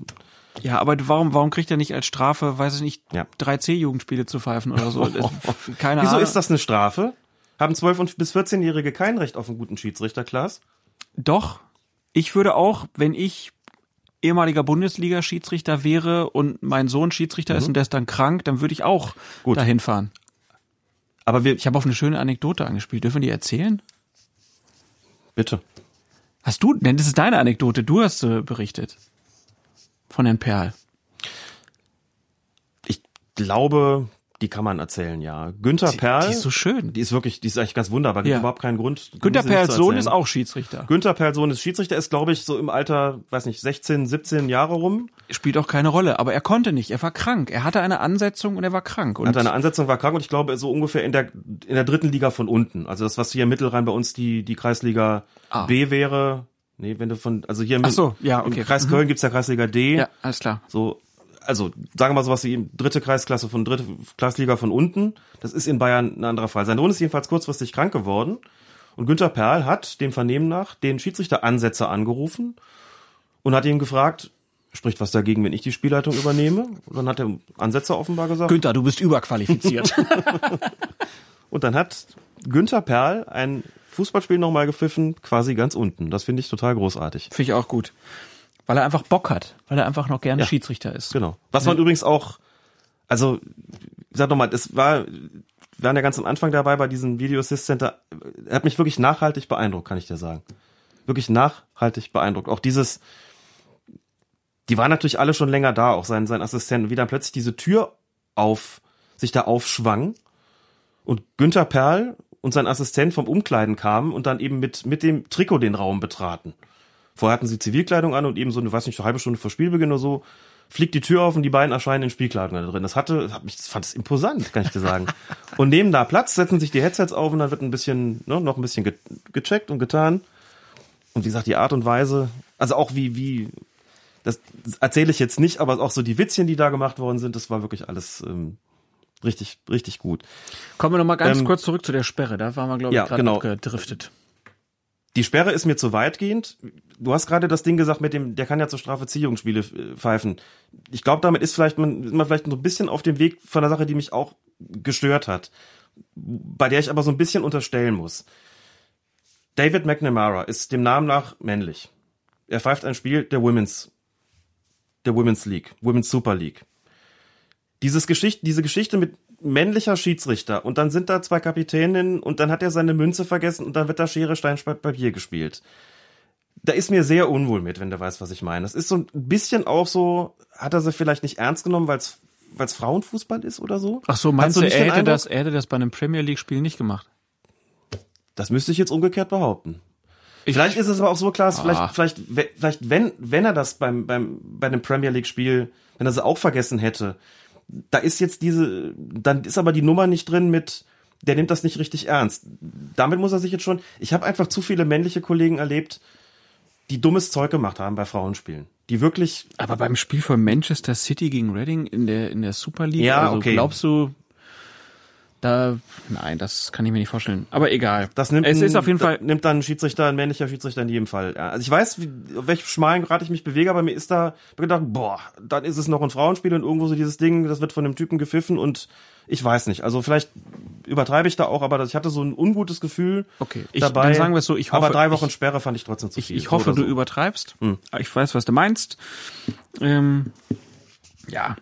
Ja, aber warum, warum kriegt er nicht als Strafe, weiß ich nicht, Ja. 3C-Jugendspiele zu pfeifen oder so? Keine wieso Ahnung. ist das eine Strafe? Haben 12- und bis 14-Jährige kein Recht auf einen guten Schiedsrichter, Klaas? Doch. Ich würde auch, wenn ich ehemaliger Bundesliga-Schiedsrichter wäre und mein Sohn Schiedsrichter ist und der ist dann krank, dann würde ich auch Mhm. Gut. dahin fahren. Aber wir, Ich habe auf eine schöne Anekdote angespielt. Dürfen wir die erzählen? bitte. Hast du, denn das ist deine Anekdote, du hast äh, berichtet. Von Herrn Perl. ich glaube, Die kann man erzählen, ja. Günther Perl. Die ist so schön. Die ist wirklich, die ist eigentlich ganz wunderbar. Gibt Ja. überhaupt keinen Grund. Günther Perls Sohn ist auch Schiedsrichter. Günther Perls Sohn ist Schiedsrichter, ist glaube ich so im Alter, weiß nicht, 16, 17 Jahre rum. Spielt auch keine Rolle, aber er konnte nicht. Er war krank. Er hatte eine Ansetzung und er war krank. Und Hat eine Ansetzung, war krank und ich glaube so ungefähr in der, in der dritten Liga von unten. Also das, was hier im Mittelrhein bei uns die, die Kreisliga Ah. B wäre. Nee, wenn du von, also hier im, Ach so, ja, okay. im Kreis Mhm. Köln gibt's ja Kreisliga D. ja, alles klar. So, also sagen wir mal sowas wie dritte Kreisklasse von dritte Kreisliga von unten. Das ist in Bayern ein anderer Fall. Sein Sohn ist jedenfalls kurzfristig krank geworden. Und Günther Perl hat dem Vernehmen nach den Schiedsrichter Ansetzer angerufen und hat ihn gefragt, spricht was dagegen, wenn ich die Spielleitung übernehme? Und dann hat der Ansetzer offenbar gesagt. Günther, du bist überqualifiziert. Und dann hat Günther Perl ein Fußballspiel nochmal gepfiffen, quasi ganz unten. Das finde ich total großartig. Finde ich auch gut. Weil er einfach Bock hat. Weil er einfach noch gerne Ja. Schiedsrichter ist. Genau. Was man übrigens auch, also, ich sag nochmal, das war, wir waren ja ganz am Anfang dabei bei diesem Video Assist Center. Er hat mich wirklich nachhaltig beeindruckt, kann ich dir sagen. Wirklich nachhaltig beeindruckt. Auch dieses, die waren natürlich alle schon länger da, auch sein, sein Assistent, wie dann plötzlich diese Tür auf, sich da aufschwang und Günther Perl und sein Assistent vom Umkleiden kamen und dann eben mit, mit dem Trikot den Raum betraten. Vorher hatten sie Zivilkleidung an und eben so eine, weiß nicht, eine halbe Stunde vor Spielbeginn oder so, fliegt die Tür auf und die beiden erscheinen in Spielkleidung da drin. Das hatte, hat mich, das fand es imposant, kann ich dir sagen. und nehmen da Platz, setzen sich die Headsets auf und dann wird ein bisschen, ne, noch ein bisschen ge gecheckt und getan. Und wie gesagt, die Art und Weise, also auch wie, wie, das erzähle ich jetzt nicht, aber auch so die Witzchen, die da gemacht worden sind, das war wirklich alles ähm, richtig, richtig gut. Kommen wir noch mal ganz Ähm, kurz zurück zu der Sperre. Da waren wir, glaube ich, ja, gerade genau. abgedriftet. Die Sperre ist mir zu weitgehend. Du hast gerade das Ding gesagt mit dem, der kann ja zur Strafe Ziehungsspiele äh, pfeifen. Ich glaube, damit ist vielleicht man, ist man vielleicht so ein bisschen auf dem Weg von der Sache, die mich auch gestört hat, bei der ich aber so ein bisschen unterstellen muss. David McNamara ist dem Namen nach männlich. Er pfeift ein Spiel der Women's, der Women's League, Women's Super League. Dieses Geschichte, diese Geschichte mit männlicher Schiedsrichter und dann sind da zwei Kapitäninnen und dann hat er seine Münze vergessen und dann wird da Schere, Stein, Papier gespielt. Da ist mir sehr unwohl mit, wenn der weiß, was ich meine. Es ist so ein bisschen auch so, hat er sie vielleicht nicht ernst genommen, weil es weil es Frauenfußball ist oder so? Ach so, Hast meinst du du, nicht er hätte, das, er hätte das bei einem Premier League-Spiel nicht gemacht? Das müsste ich jetzt umgekehrt behaupten. vielleicht ist es aber auch so klar, Ah. vielleicht, vielleicht, vielleicht, wenn, wenn er das beim, beim, bei einem Premier League Spiel, wenn er sie auch vergessen hätte, da ist jetzt diese, dann ist aber die Nummer nicht drin mit, der nimmt das nicht richtig ernst. Damit muss er sich jetzt schon, ich habe einfach zu viele männliche Kollegen erlebt, die dummes Zeug gemacht haben bei Frauenspielen. Die wirklich, Aber beim Spiel von Manchester City gegen Reading in der, in der Super League, Ja, also okay. glaubst du, da, nein, das kann ich mir nicht vorstellen. Aber egal. das nimmt, es ist auf jeden Fall, nimmt dann ein Schiedsrichter, ein männlicher Schiedsrichter in jedem Fall. Ja, also ich weiß, wie, auf welchem schmalen Grad ich mich bewege, aber mir ist da gedacht, boah, dann ist es noch ein Frauenspiel und irgendwo so dieses Ding, das wird von dem Typen gepfiffen und ich weiß nicht. Also vielleicht übertreibe ich da auch, aber ich hatte so ein ungutes Gefühl Okay, ich- dabei. dann sagen wir es so, ich hoffe- aber drei Wochen ich- Sperre fand ich trotzdem zu ich, viel. ich so hoffe, oder du so. übertreibst. Hm. Ich weiß, was du meinst. Ähm, ja.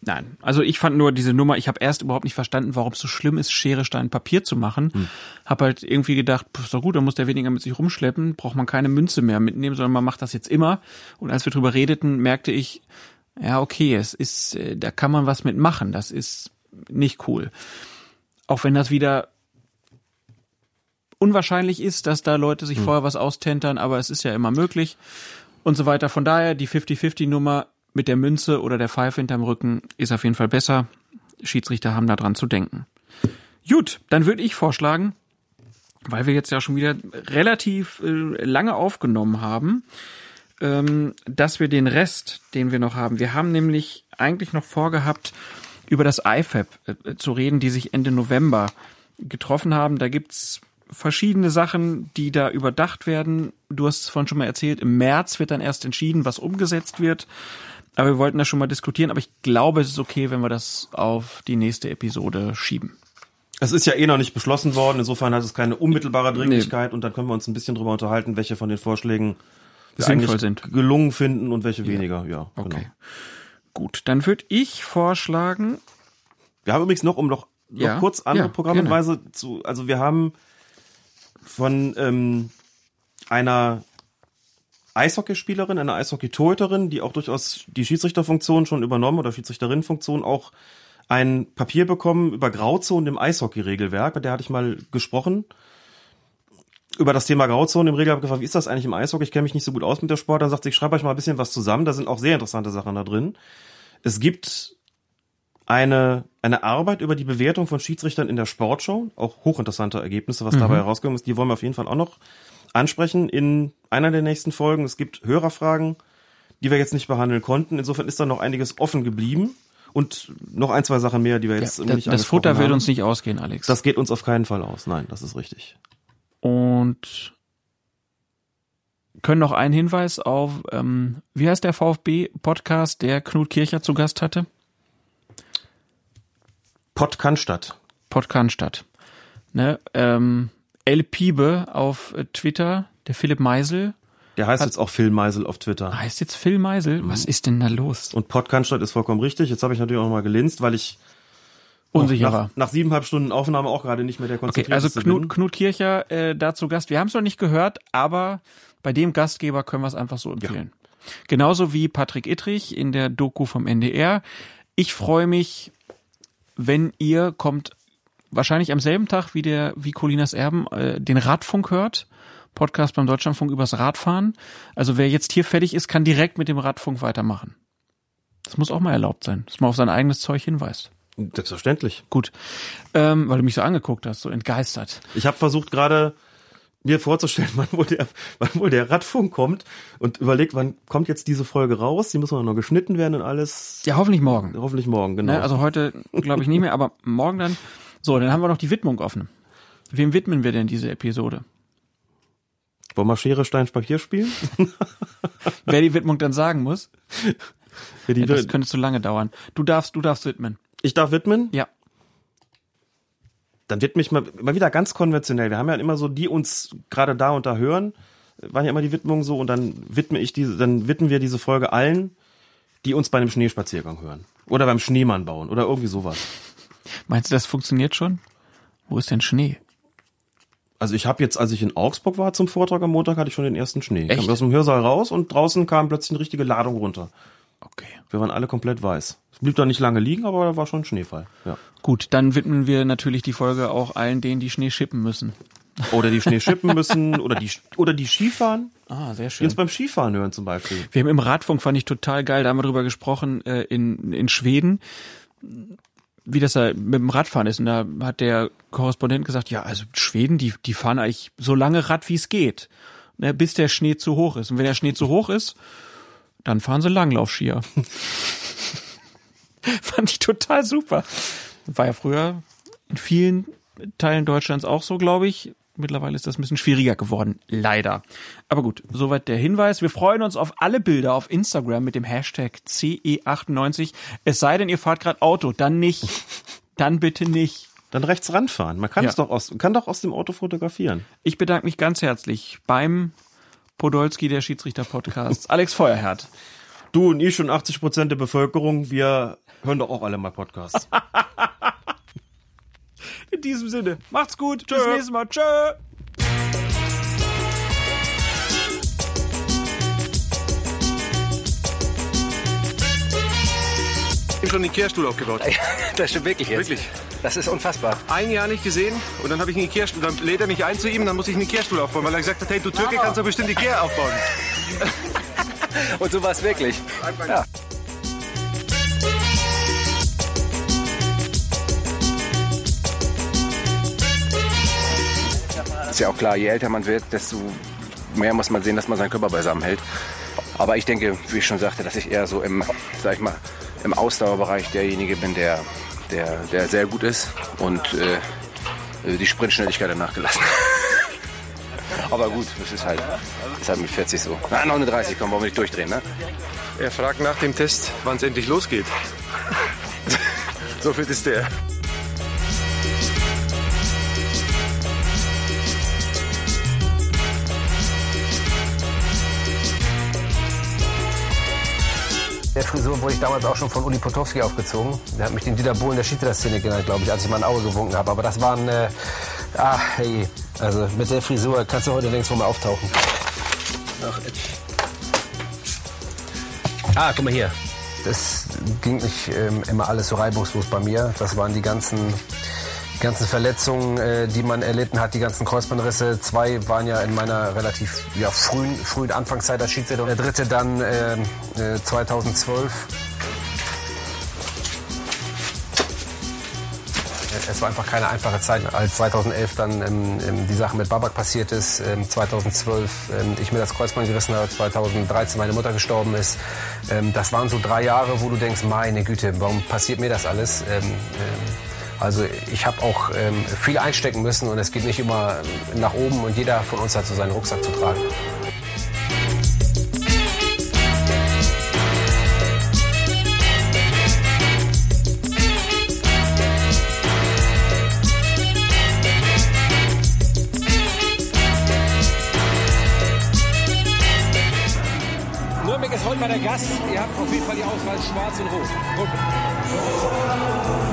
Nein, also ich fand nur diese Nummer, ich habe erst überhaupt nicht verstanden, warum es so schlimm ist, Schere, Stein, Papier zu machen. Hm. Hab halt irgendwie gedacht, ist doch gut, dann muss der weniger mit sich rumschleppen, braucht man keine Münze mehr mitnehmen, sondern man macht das jetzt immer. Und als wir drüber redeten, merkte ich, ja, okay, es ist, äh, da kann man was mitmachen, das ist nicht cool. Auch wenn das wieder unwahrscheinlich ist, dass da Leute sich vorher was austentern, aber es ist ja immer möglich und so weiter. Von daher, die 50-50-Nummer mit der Münze oder der Pfeife hinterm Rücken ist auf jeden Fall besser. Schiedsrichter haben da dran zu denken. Gut, dann würde ich vorschlagen, weil wir jetzt ja schon wieder relativ äh, lange aufgenommen haben, ähm, dass wir den Rest, den wir noch haben, wir haben nämlich eigentlich noch vorgehabt, über das IFAB äh, zu reden, die sich Ende November getroffen haben. Da gibt's verschiedene Sachen, die da überdacht werden. Du hast es vorhin schon mal erzählt, im März wird dann erst entschieden, was umgesetzt wird. Aber wir wollten das schon mal diskutieren, aber ich glaube, es ist okay, wenn wir das auf die nächste Episode schieben. Es ist ja eh noch nicht beschlossen worden, insofern hat es keine unmittelbare Dringlichkeit und dann können wir uns ein bisschen drüber unterhalten, welche von den Vorschlägen wir Sinnvoll sind. gelungen finden und welche weniger. Ja, Okay. genau. Gut, dann würde ich vorschlagen, Wir haben übrigens noch, um noch, noch Ja, kurz andere ja, Programmhinweise zu, also wir haben von ähm, einer Eishockeyspielerin, einer Eishockey-Torhüterin, die auch durchaus die Schiedsrichterfunktion schon übernommen oder Schiedsrichterinnenfunktion auch ein Papier bekommen über Grauzonen im Eishockey-Regelwerk. Bei der hatte ich mal gesprochen über das Thema Grauzonen im Regelwerk gefragt, wie ist das eigentlich im Eishockey? Ich kenne mich nicht so gut aus mit der Sport. Dann sagt sie, ich schreibe euch mal ein bisschen was zusammen. Da sind auch sehr interessante Sachen da drin. Es gibt eine, eine Arbeit über die Bewertung von Schiedsrichtern in der Sportshow. Auch hochinteressante Ergebnisse, was mhm. dabei herausgekommen ist. Die wollen wir auf jeden Fall auch noch ansprechen in einer der nächsten Folgen. Es gibt Hörerfragen, die wir jetzt nicht behandeln konnten. Insofern ist da noch einiges offen geblieben. Und noch ein, zwei Sachen mehr, die wir jetzt ja, nicht Das Futter haben. wird uns nicht ausgehen, Alex. Das geht uns auf keinen Fall aus. Nein, das ist richtig. Und können noch einen Hinweis auf, ähm, wie heißt der VfB-Podcast, der Knut Kircher zu Gast hatte? Podcannstadt. Podcannstadt. Ne, ähm, El Piebe auf Twitter, der Philipp Meisel. Der heißt jetzt auch Phil Meisel auf Twitter. Heißt jetzt Phil Meisel? Was ist denn da los? Und Podcannstadt ist vollkommen richtig. Jetzt habe ich natürlich auch noch mal gelinst, weil ich unsicher nach, nach siebeneinhalb Stunden Aufnahme auch gerade nicht mehr der Okay, also Knut, Knut Kircher äh, dazu Gast. Wir haben es noch nicht gehört, aber bei dem Gastgeber können wir es einfach so empfehlen. Ja. Genauso wie Patrick Ittrich in der Doku vom NDR. Ich freue mich, wenn ihr kommt wahrscheinlich am selben Tag wie der wie Colinas Erben äh, den Radfunk hört. Podcast beim Deutschlandfunk übers Radfahren. Also wer jetzt hier fertig ist, kann direkt mit dem Radfunk weitermachen. Das muss auch mal erlaubt sein, dass man auf sein eigenes Zeug hinweist. Selbstverständlich. Gut. Ähm, weil du mich so angeguckt hast, so entgeistert. Ich habe versucht gerade mir vorzustellen, wann wohl, der, wann wohl der Radfunk kommt und überlegt, wann kommt jetzt diese Folge raus? Die muss noch geschnitten werden und alles. Ja, hoffentlich morgen. Hoffentlich morgen, genau. Ne, also heute glaube ich nicht mehr, aber morgen dann. So, dann haben wir noch die Widmung offen. Wem widmen wir denn diese Episode? Wollen wir Schere, Stein, Papier spielen? Wer die Widmung dann sagen muss? Ja, das könnte zu lange dauern. Du darfst, du darfst widmen. Ich darf widmen? Ja. Dann widme ich mal, mal wieder ganz konventionell. Wir haben ja immer so, die uns gerade da und da hören, waren ja immer die Widmungen so und dann widme ich diese, dann widmen wir diese Folge allen, die uns bei einem Schneespaziergang hören. Oder beim Schneemann bauen oder irgendwie sowas. Meinst du, das funktioniert schon? Wo ist denn Schnee? Also ich habe jetzt, als ich in Augsburg war zum Vortrag am Montag, hatte ich schon den ersten Schnee. Echt? Ich kam aus dem Hörsaal raus und draußen kam plötzlich eine richtige Ladung runter. Okay. Wir waren alle komplett weiß. Es blieb da nicht lange liegen, aber da war schon Schneefall. Ja. Gut, dann widmen wir natürlich die Folge auch allen denen, die Schnee schippen müssen. Oder die Schnee schippen müssen oder die oder die Skifahren. Ah, sehr schön. Die uns beim Skifahren hören zum Beispiel. Wir haben im Radfunk fand ich total geil, da haben wir drüber gesprochen äh, in in Schweden wie das da mit dem Radfahren ist. Und da hat der Korrespondent gesagt, ja, also Schweden, die, die fahren eigentlich so lange Rad, wie es geht, ne, bis der Schnee zu hoch ist. Und wenn der Schnee zu hoch ist, dann fahren sie Langlaufskier. Fand ich total super. War ja früher in vielen Teilen Deutschlands auch so, glaube ich. Mittlerweile ist das ein bisschen schwieriger geworden, leider. Aber gut, soweit der Hinweis. Wir freuen uns auf alle Bilder auf Instagram mit dem Hashtag CE98. Es sei denn, ihr fahrt gerade Auto, dann nicht. Dann bitte nicht. Dann rechts ranfahren. Man kann ja. es doch aus, kann doch aus dem Auto fotografieren. Ich bedanke mich ganz herzlich beim Podolski der Schiedsrichter Podcasts, Alex Feuerherd. Du und ich und 80 Prozent der Bevölkerung, wir hören doch auch alle mal Podcasts. In diesem Sinne, macht's gut, Tschö. bis nächstes Mal, tschö. Ich habe schon den Kehrstuhl aufgebaut. Das stimmt wirklich jetzt. Wirklich. Das ist unfassbar. Ein Jahr nicht gesehen und dann habe ich einen Kehrstuhl. Dann lädt er mich ein zu ihm, dann muss ich einen Kehrstuhl aufbauen, weil er gesagt hat, hey, du Türke kannst doch bestimmt die Kehr aufbauen. und so war es wirklich. Ja. Ist ja auch klar, je älter man wird, desto mehr muss man sehen, dass man seinen Körper beisammen hält. Aber ich denke, wie ich schon sagte, dass ich eher so im, sag ich mal, im Ausdauerbereich derjenige bin, der der, der sehr gut ist und äh, die Sprintschnelligkeit hat nachgelassen. Aber gut, das ist halt, ist halt mit 40 so. Na, 39, komm, wollen wir nicht durchdrehen, ne? Er fragt nach dem Test, wann es endlich losgeht. so fit ist der. Der Frisur wurde ich damals auch schon von Uli Potowski aufgezogen. Der hat mich den Dieter Bohlen der Schiedsrichter-Szene genannt, glaube ich, als ich mein Auge gewunken habe. Aber das waren, äh, ah, hey, also mit der Frisur kannst du heute längst wo mal auftauchen. Ach, ah, guck mal hier. das ging nicht ähm, immer alles so reibungslos bei mir. Das waren die ganzen, die ganzen Verletzungen, äh, die man erlitten hat, die ganzen Kreuzbandrisse. Zwei waren ja in meiner relativ ja, frühen, frühen Anfangszeit als Schiedsrichter. Der dritte dann äh, äh, 2012. Es war einfach keine einfache Zeit, als 2011 dann ähm, ähm, die Sache mit Babak passiert ist, ähm, 2012 ähm, ich mir das Kreuzband gerissen habe, 2013 meine Mutter gestorben ist. Ähm, das waren so drei Jahre, wo du denkst, meine Güte, warum passiert mir das alles? Ähm, ähm, also ich habe auch ähm, viel einstecken müssen und es geht nicht immer nach oben und jeder von uns hat so seinen Rucksack zu tragen. Nürnberg ist heute mal der Gast. Ihr habt auf jeden Fall die Auswahl schwarz und rot. Rot.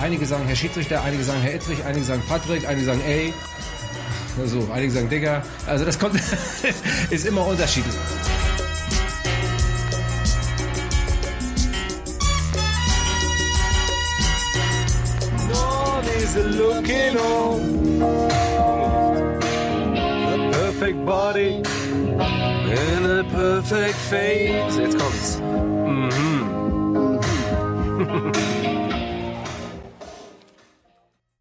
Einige sagen Herr Schiedsrichter, einige sagen Herr Ittrich, einige sagen Patrick, einige sagen ey. So, einige sagen Digger. Also das kommt, ist immer unterschiedlich. Looking on the perfect body in a perfect face. Jetzt kommt's. Mhm.